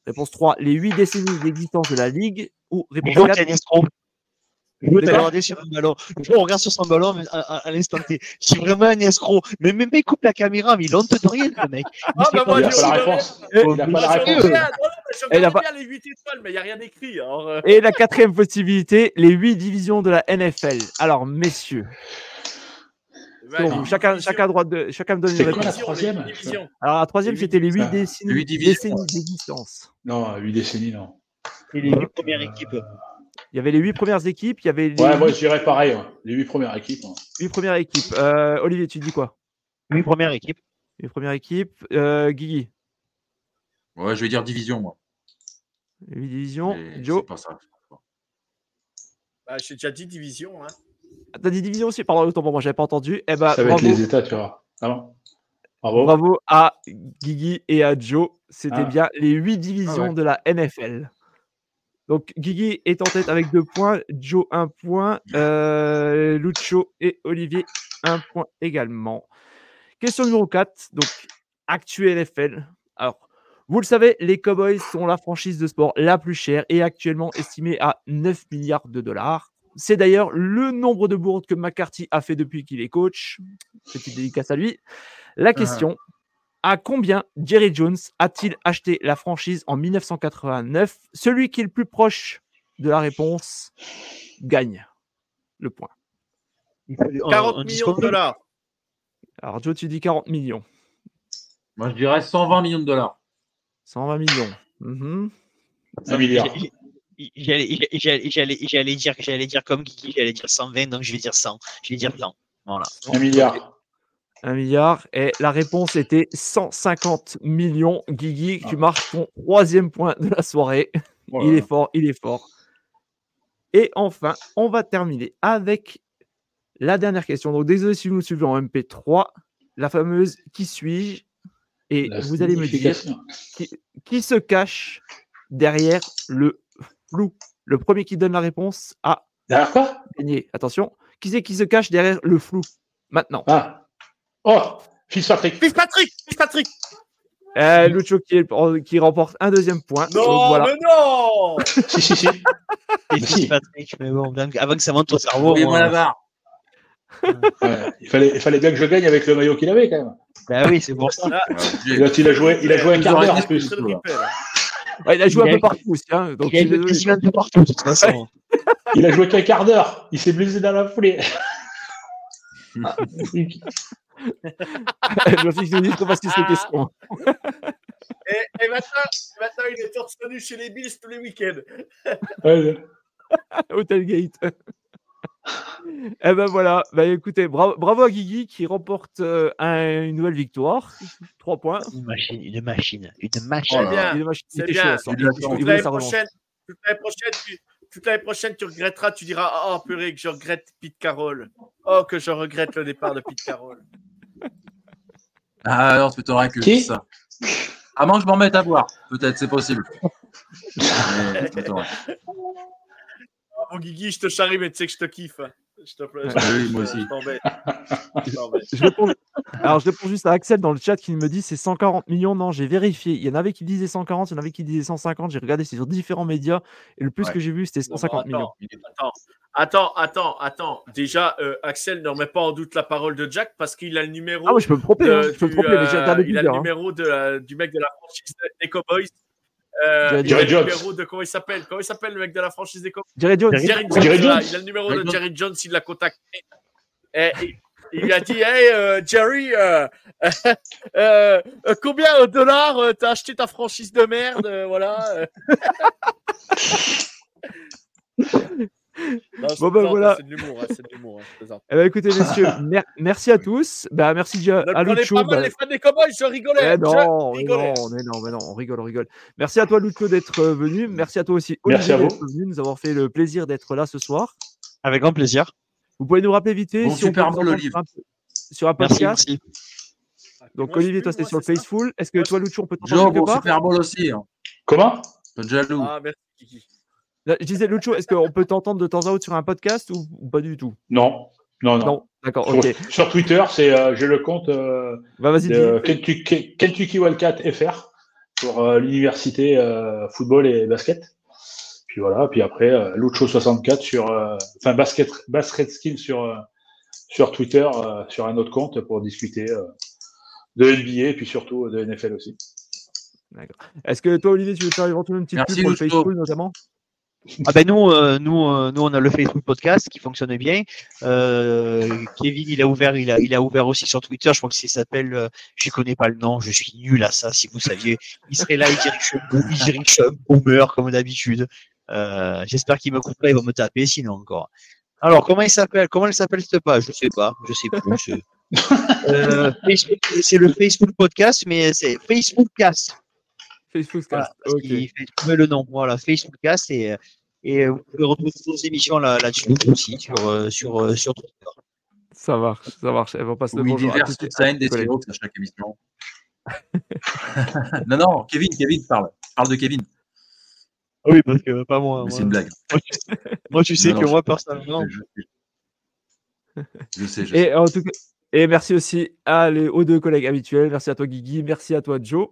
Réponse 3, les 8 décennies d'existence de la Ligue. Ou réponse Je 4, un escroc. Je veux sur un ballon. Je regarde sur son ballon à, à- à l'instant T. Je suis vraiment un escroc. Mais même il coupe la caméra, mais il honte de rien, le mec. Il Ah, bah, pas moi, Il de- a je pas la réponse. Euh, Il a pas la réponse. Elle a pas- bien les 8 étoiles, mais il n'y a rien écrit. Alors, euh, Et la quatrième possibilité, les 8 divisions de la NFL. Alors, messieurs, ouais, bon, les chacun, divisions, chacun, droit de, chacun me donne une C'est quoi réponse. la troisième. Alors, la troisième, c'était les 8 Ah, décennies, décennies d'existence. Non, 8 décennies, non. C'est les huit premières équipes. Il y avait les 8 premières équipes, il y avait les Ouais, moi je dirais pareil. ouais. Les 8 premières équipes. hein. 8 premières équipes. Euh, Olivier, tu dis quoi? Huit premières équipes. Les premières équipes. Euh, Guigui, Ouais, je vais dire division, moi. 8 divisions. Mais Joe, C'est pas ça. Bah, J'ai déjà dit division. Hein. Ah, t'as dit division aussi? Pardon, autant pour moi, j'avais pas entendu. Eh ben, Ça va bravo, être les états, tu vois. Ah bon? Bravo. bravo à Guigui et à Joe. C'était Ah. bien les 8 divisions Ah ouais. de la NFL. Donc, Guigui est en tête avec 2 points, Joe 1 point, euh, Lucho et Olivier 1 point également. Question numéro 4, donc actuel NFL. Alors, vous le savez, les Cowboys sont la franchise de sport la plus chère et actuellement estimée à 9 milliards de dollars. C'est d'ailleurs le nombre de bourdes que McCarthy a fait depuis qu'il est coach. Petite dédicace à lui. La question à combien Jerry Jones a-t-il acheté la franchise en 1989 Celui qui est le plus proche de la réponse gagne le point. Il faut- on- 40 on dit millions de dollars. Alors, Joe, tu dis 40 millions. Moi, je dirais 120 millions de dollars. 120 millions. Un milliard. J'ai- J'allais j'allais- j'allais- j'allais dire, j'allais dire comme Kiki, j'allais dire 120, donc je vais dire 100. Je vais dire 100. Voilà. Un milliard. Un milliard. Et la réponse était 150 millions. Guigui, tu marques ton troisième point de la soirée. Oh Il est fort, il est fort. Et enfin, on va terminer avec la dernière question. Donc, désolé si vous nous suivez en MP3, la fameuse qui suis-je? Et La vous allez me dire qui se cache derrière le flou? Le premier qui donne la réponse a Derrière quoi? gagné. Attention, qui c'est qui se cache derrière le flou? Maintenant, Ah Oh Fitzpatrick Fitzpatrick Fitzpatrick euh, Lucho qui, est- qui remporte un deuxième point. Non, Donc, voilà. mais non Si, si, si. Et si. Patrick, mais bon, avant que ça monte au cerveau. Envoyez-moi moi, la barre. Ouais, il, fallait, il fallait bien que je gagne avec le maillot qu'il avait quand même. Bah oui, c'est pour ça. Et là, il a joué, il a joué un quart d'heure en plus. Ouais, il a joué Il un a- peu partout aussi. hein, donc, Il a de partout, de toute façon. Il a joué qu'un quart d'heure. Il s'est blessé dans la foulée. Ah, je me suis dit que nous facile ces questions. Et, et maintenant, maintenant, il est torse nu chez les Bills tous les week-ends. Hotelgate. Eh ben voilà, bah écoutez, bravo, bravo à Guigui qui remporte euh, un- une nouvelle victoire. 3 points. Une machine, une machine, une machine. C'est bien. C'est chaud, Toute l'année prochaine, prochaine, tu, toute l'année prochaine, tu regretteras, tu diras Oh purée, que je regrette Pete Carroll. Oh, que je regrette le départ de Pete Carroll. Ah, alors, tu m'étonnerais que Qui ça. À moins que je m'en mette à boire. Peut-être, c'est possible. Mais. Oh, Guigui, je te charrie, mais tu sais que je te kiffe. Je te plaît. Ah oui, moi aussi. Je. Je réponds- Alors, je réponds juste à Axel dans le chat qui me dit c'est 140 millions. Non, j'ai vérifié. Il y en avait qui disaient 140, il y en avait qui disaient 150. J'ai regardé, c'est sur différents médias. Et le plus Ouais. que j'ai vu, c'était Non, 150 mais millions. attends, Attends, attends, attends. Déjà, euh, Axel ne remet pas en doute la parole de Jack parce qu'il a le numéro. Ah, moi, je peux me tromper. de- hein, Je peux me tromper, mais j'ai euh, regardé il a le hein. numéro de, la- du mec de la franchise des Cowboys. Euh, Jerry il a le Jones. numéro de comment il s'appelle? Comment il s'appelle le mec de la franchise des Cowboys Jerry Jones. Jerry- Jerry Jerry Jones. Jones. il a le numéro Jerry de Jones. Jerry Jones, il l'a contacté. Et, il- il lui a dit Hey euh, Jerry, euh, euh, euh, combien de dollars euh, t'as acheté ta franchise de merde euh, Voilà. Non, je Bon, bah, plaisante, voilà. C'est de l'humour, hein, c'est de l'humour. hein, je. Eh ben, écoutez, messieurs, mer- merci à tous. Bah, merci déjà Ne à Lucho. pas mal bah, les fans des Cowboys, je rigolais. Eh je non, mais rigolais. non, mais non, mais non, on rigole, on rigole. Merci à toi, Lucho, d'être euh, venu. Merci à toi aussi, Merci Olivier, à vous. d'être venu, nous avoir fait le plaisir d'être là ce soir. Avec grand plaisir. Vous pouvez nous rappeler vite fait Bon si on peut Super entendre Olive. sur un, Merci, podcast. merci. Donc, Moi, je Olivier, toi, moi, sur le Faceful. Est-ce que toi, Lucho, on peut t'entendre Joe, quelque bon part? Super Bowl aussi. Hein. Comment? Pas jaloux. Ah, merci, Kiki. Je disais, Lucho, est-ce qu'on peut t'entendre de temps à autre sur un podcast ou, ou pas du tout? Non. Non, non. Non, d'accord, Sur, ok. sur Twitter, c'est euh, j'ai le compte euh, Bah, vas-y, de dis. Kentucky, Kentucky Wildcat FR pour euh, l'université euh, football et basket. Puis voilà, puis après euh, Lucho 64 sur euh, enfin basket basket skill sur euh, sur Twitter euh, sur un autre compte pour discuter euh, de NBA et puis surtout de NFL aussi. Est-ce que toi, Olivier, tu veux faire éventuellement une petite Merci, pub pour le. Faceful, notamment? Ah ben nous, euh, nous, euh, nous, on a le Facebook podcast qui fonctionne bien. Euh, Kevin, il a ouvert, il a, il a ouvert aussi sur Twitter. Je crois que ça s'appelle, je connais pas le nom. Je suis nul à ça. Si vous saviez, il serait là, il dirait que je il que comme d'habitude. J'espère qu'il me couperait, il va me taper sinon encore. Alors, comment il s'appelle? Comment elle s'appelle cette page? Je sais pas. Je sais plus. c'est- Facebook, le Facebook podcast, mais c'est Facebookcast. Facebook, Voilà, parce ok. qu'il fait trouver le nom. Voilà, Facebookcast et, et euh, vous pouvez retrouver toutes nos émissions là- là-dessus aussi sur, euh, sur, euh, sur Twitter. Ça marche, ça marche. Eh ben, on passe le bonjour sa à tous des. Seahawks à chaque émission. non, non, Kevin, Kevin, parle. Parle de Kevin. Oui, parce que pas moi. C'est une blague. Moi, tu sais Non, que non, moi, personnellement. Je sais. Je sais, je sais. Et en tout cas, et merci aussi à les, aux deux collègues habituels. Merci à toi, Guigui. Merci à toi, Joe.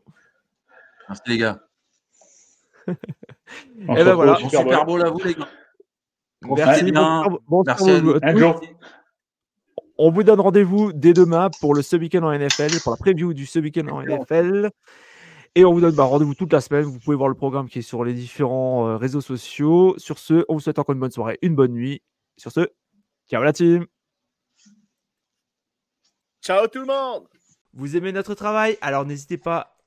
Merci les gars. On Eh se ben voilà. Super Super Bowl. Bowl à vous les gars. Merci. Bien. Bon, Merci à vous. Un jour. On vous donne rendez-vous dès demain pour le ce week-end en NFL, pour la preview du ce week-end en NFL. Et on vous donne bah, rendez-vous toute la semaine. Vous pouvez voir le programme qui est sur les différents euh, réseaux sociaux. Sur ce, on vous souhaite encore une bonne soirée, une bonne nuit. Sur ce, ciao la team. Ciao tout le monde Vous aimez notre travail? Alors n'hésitez pas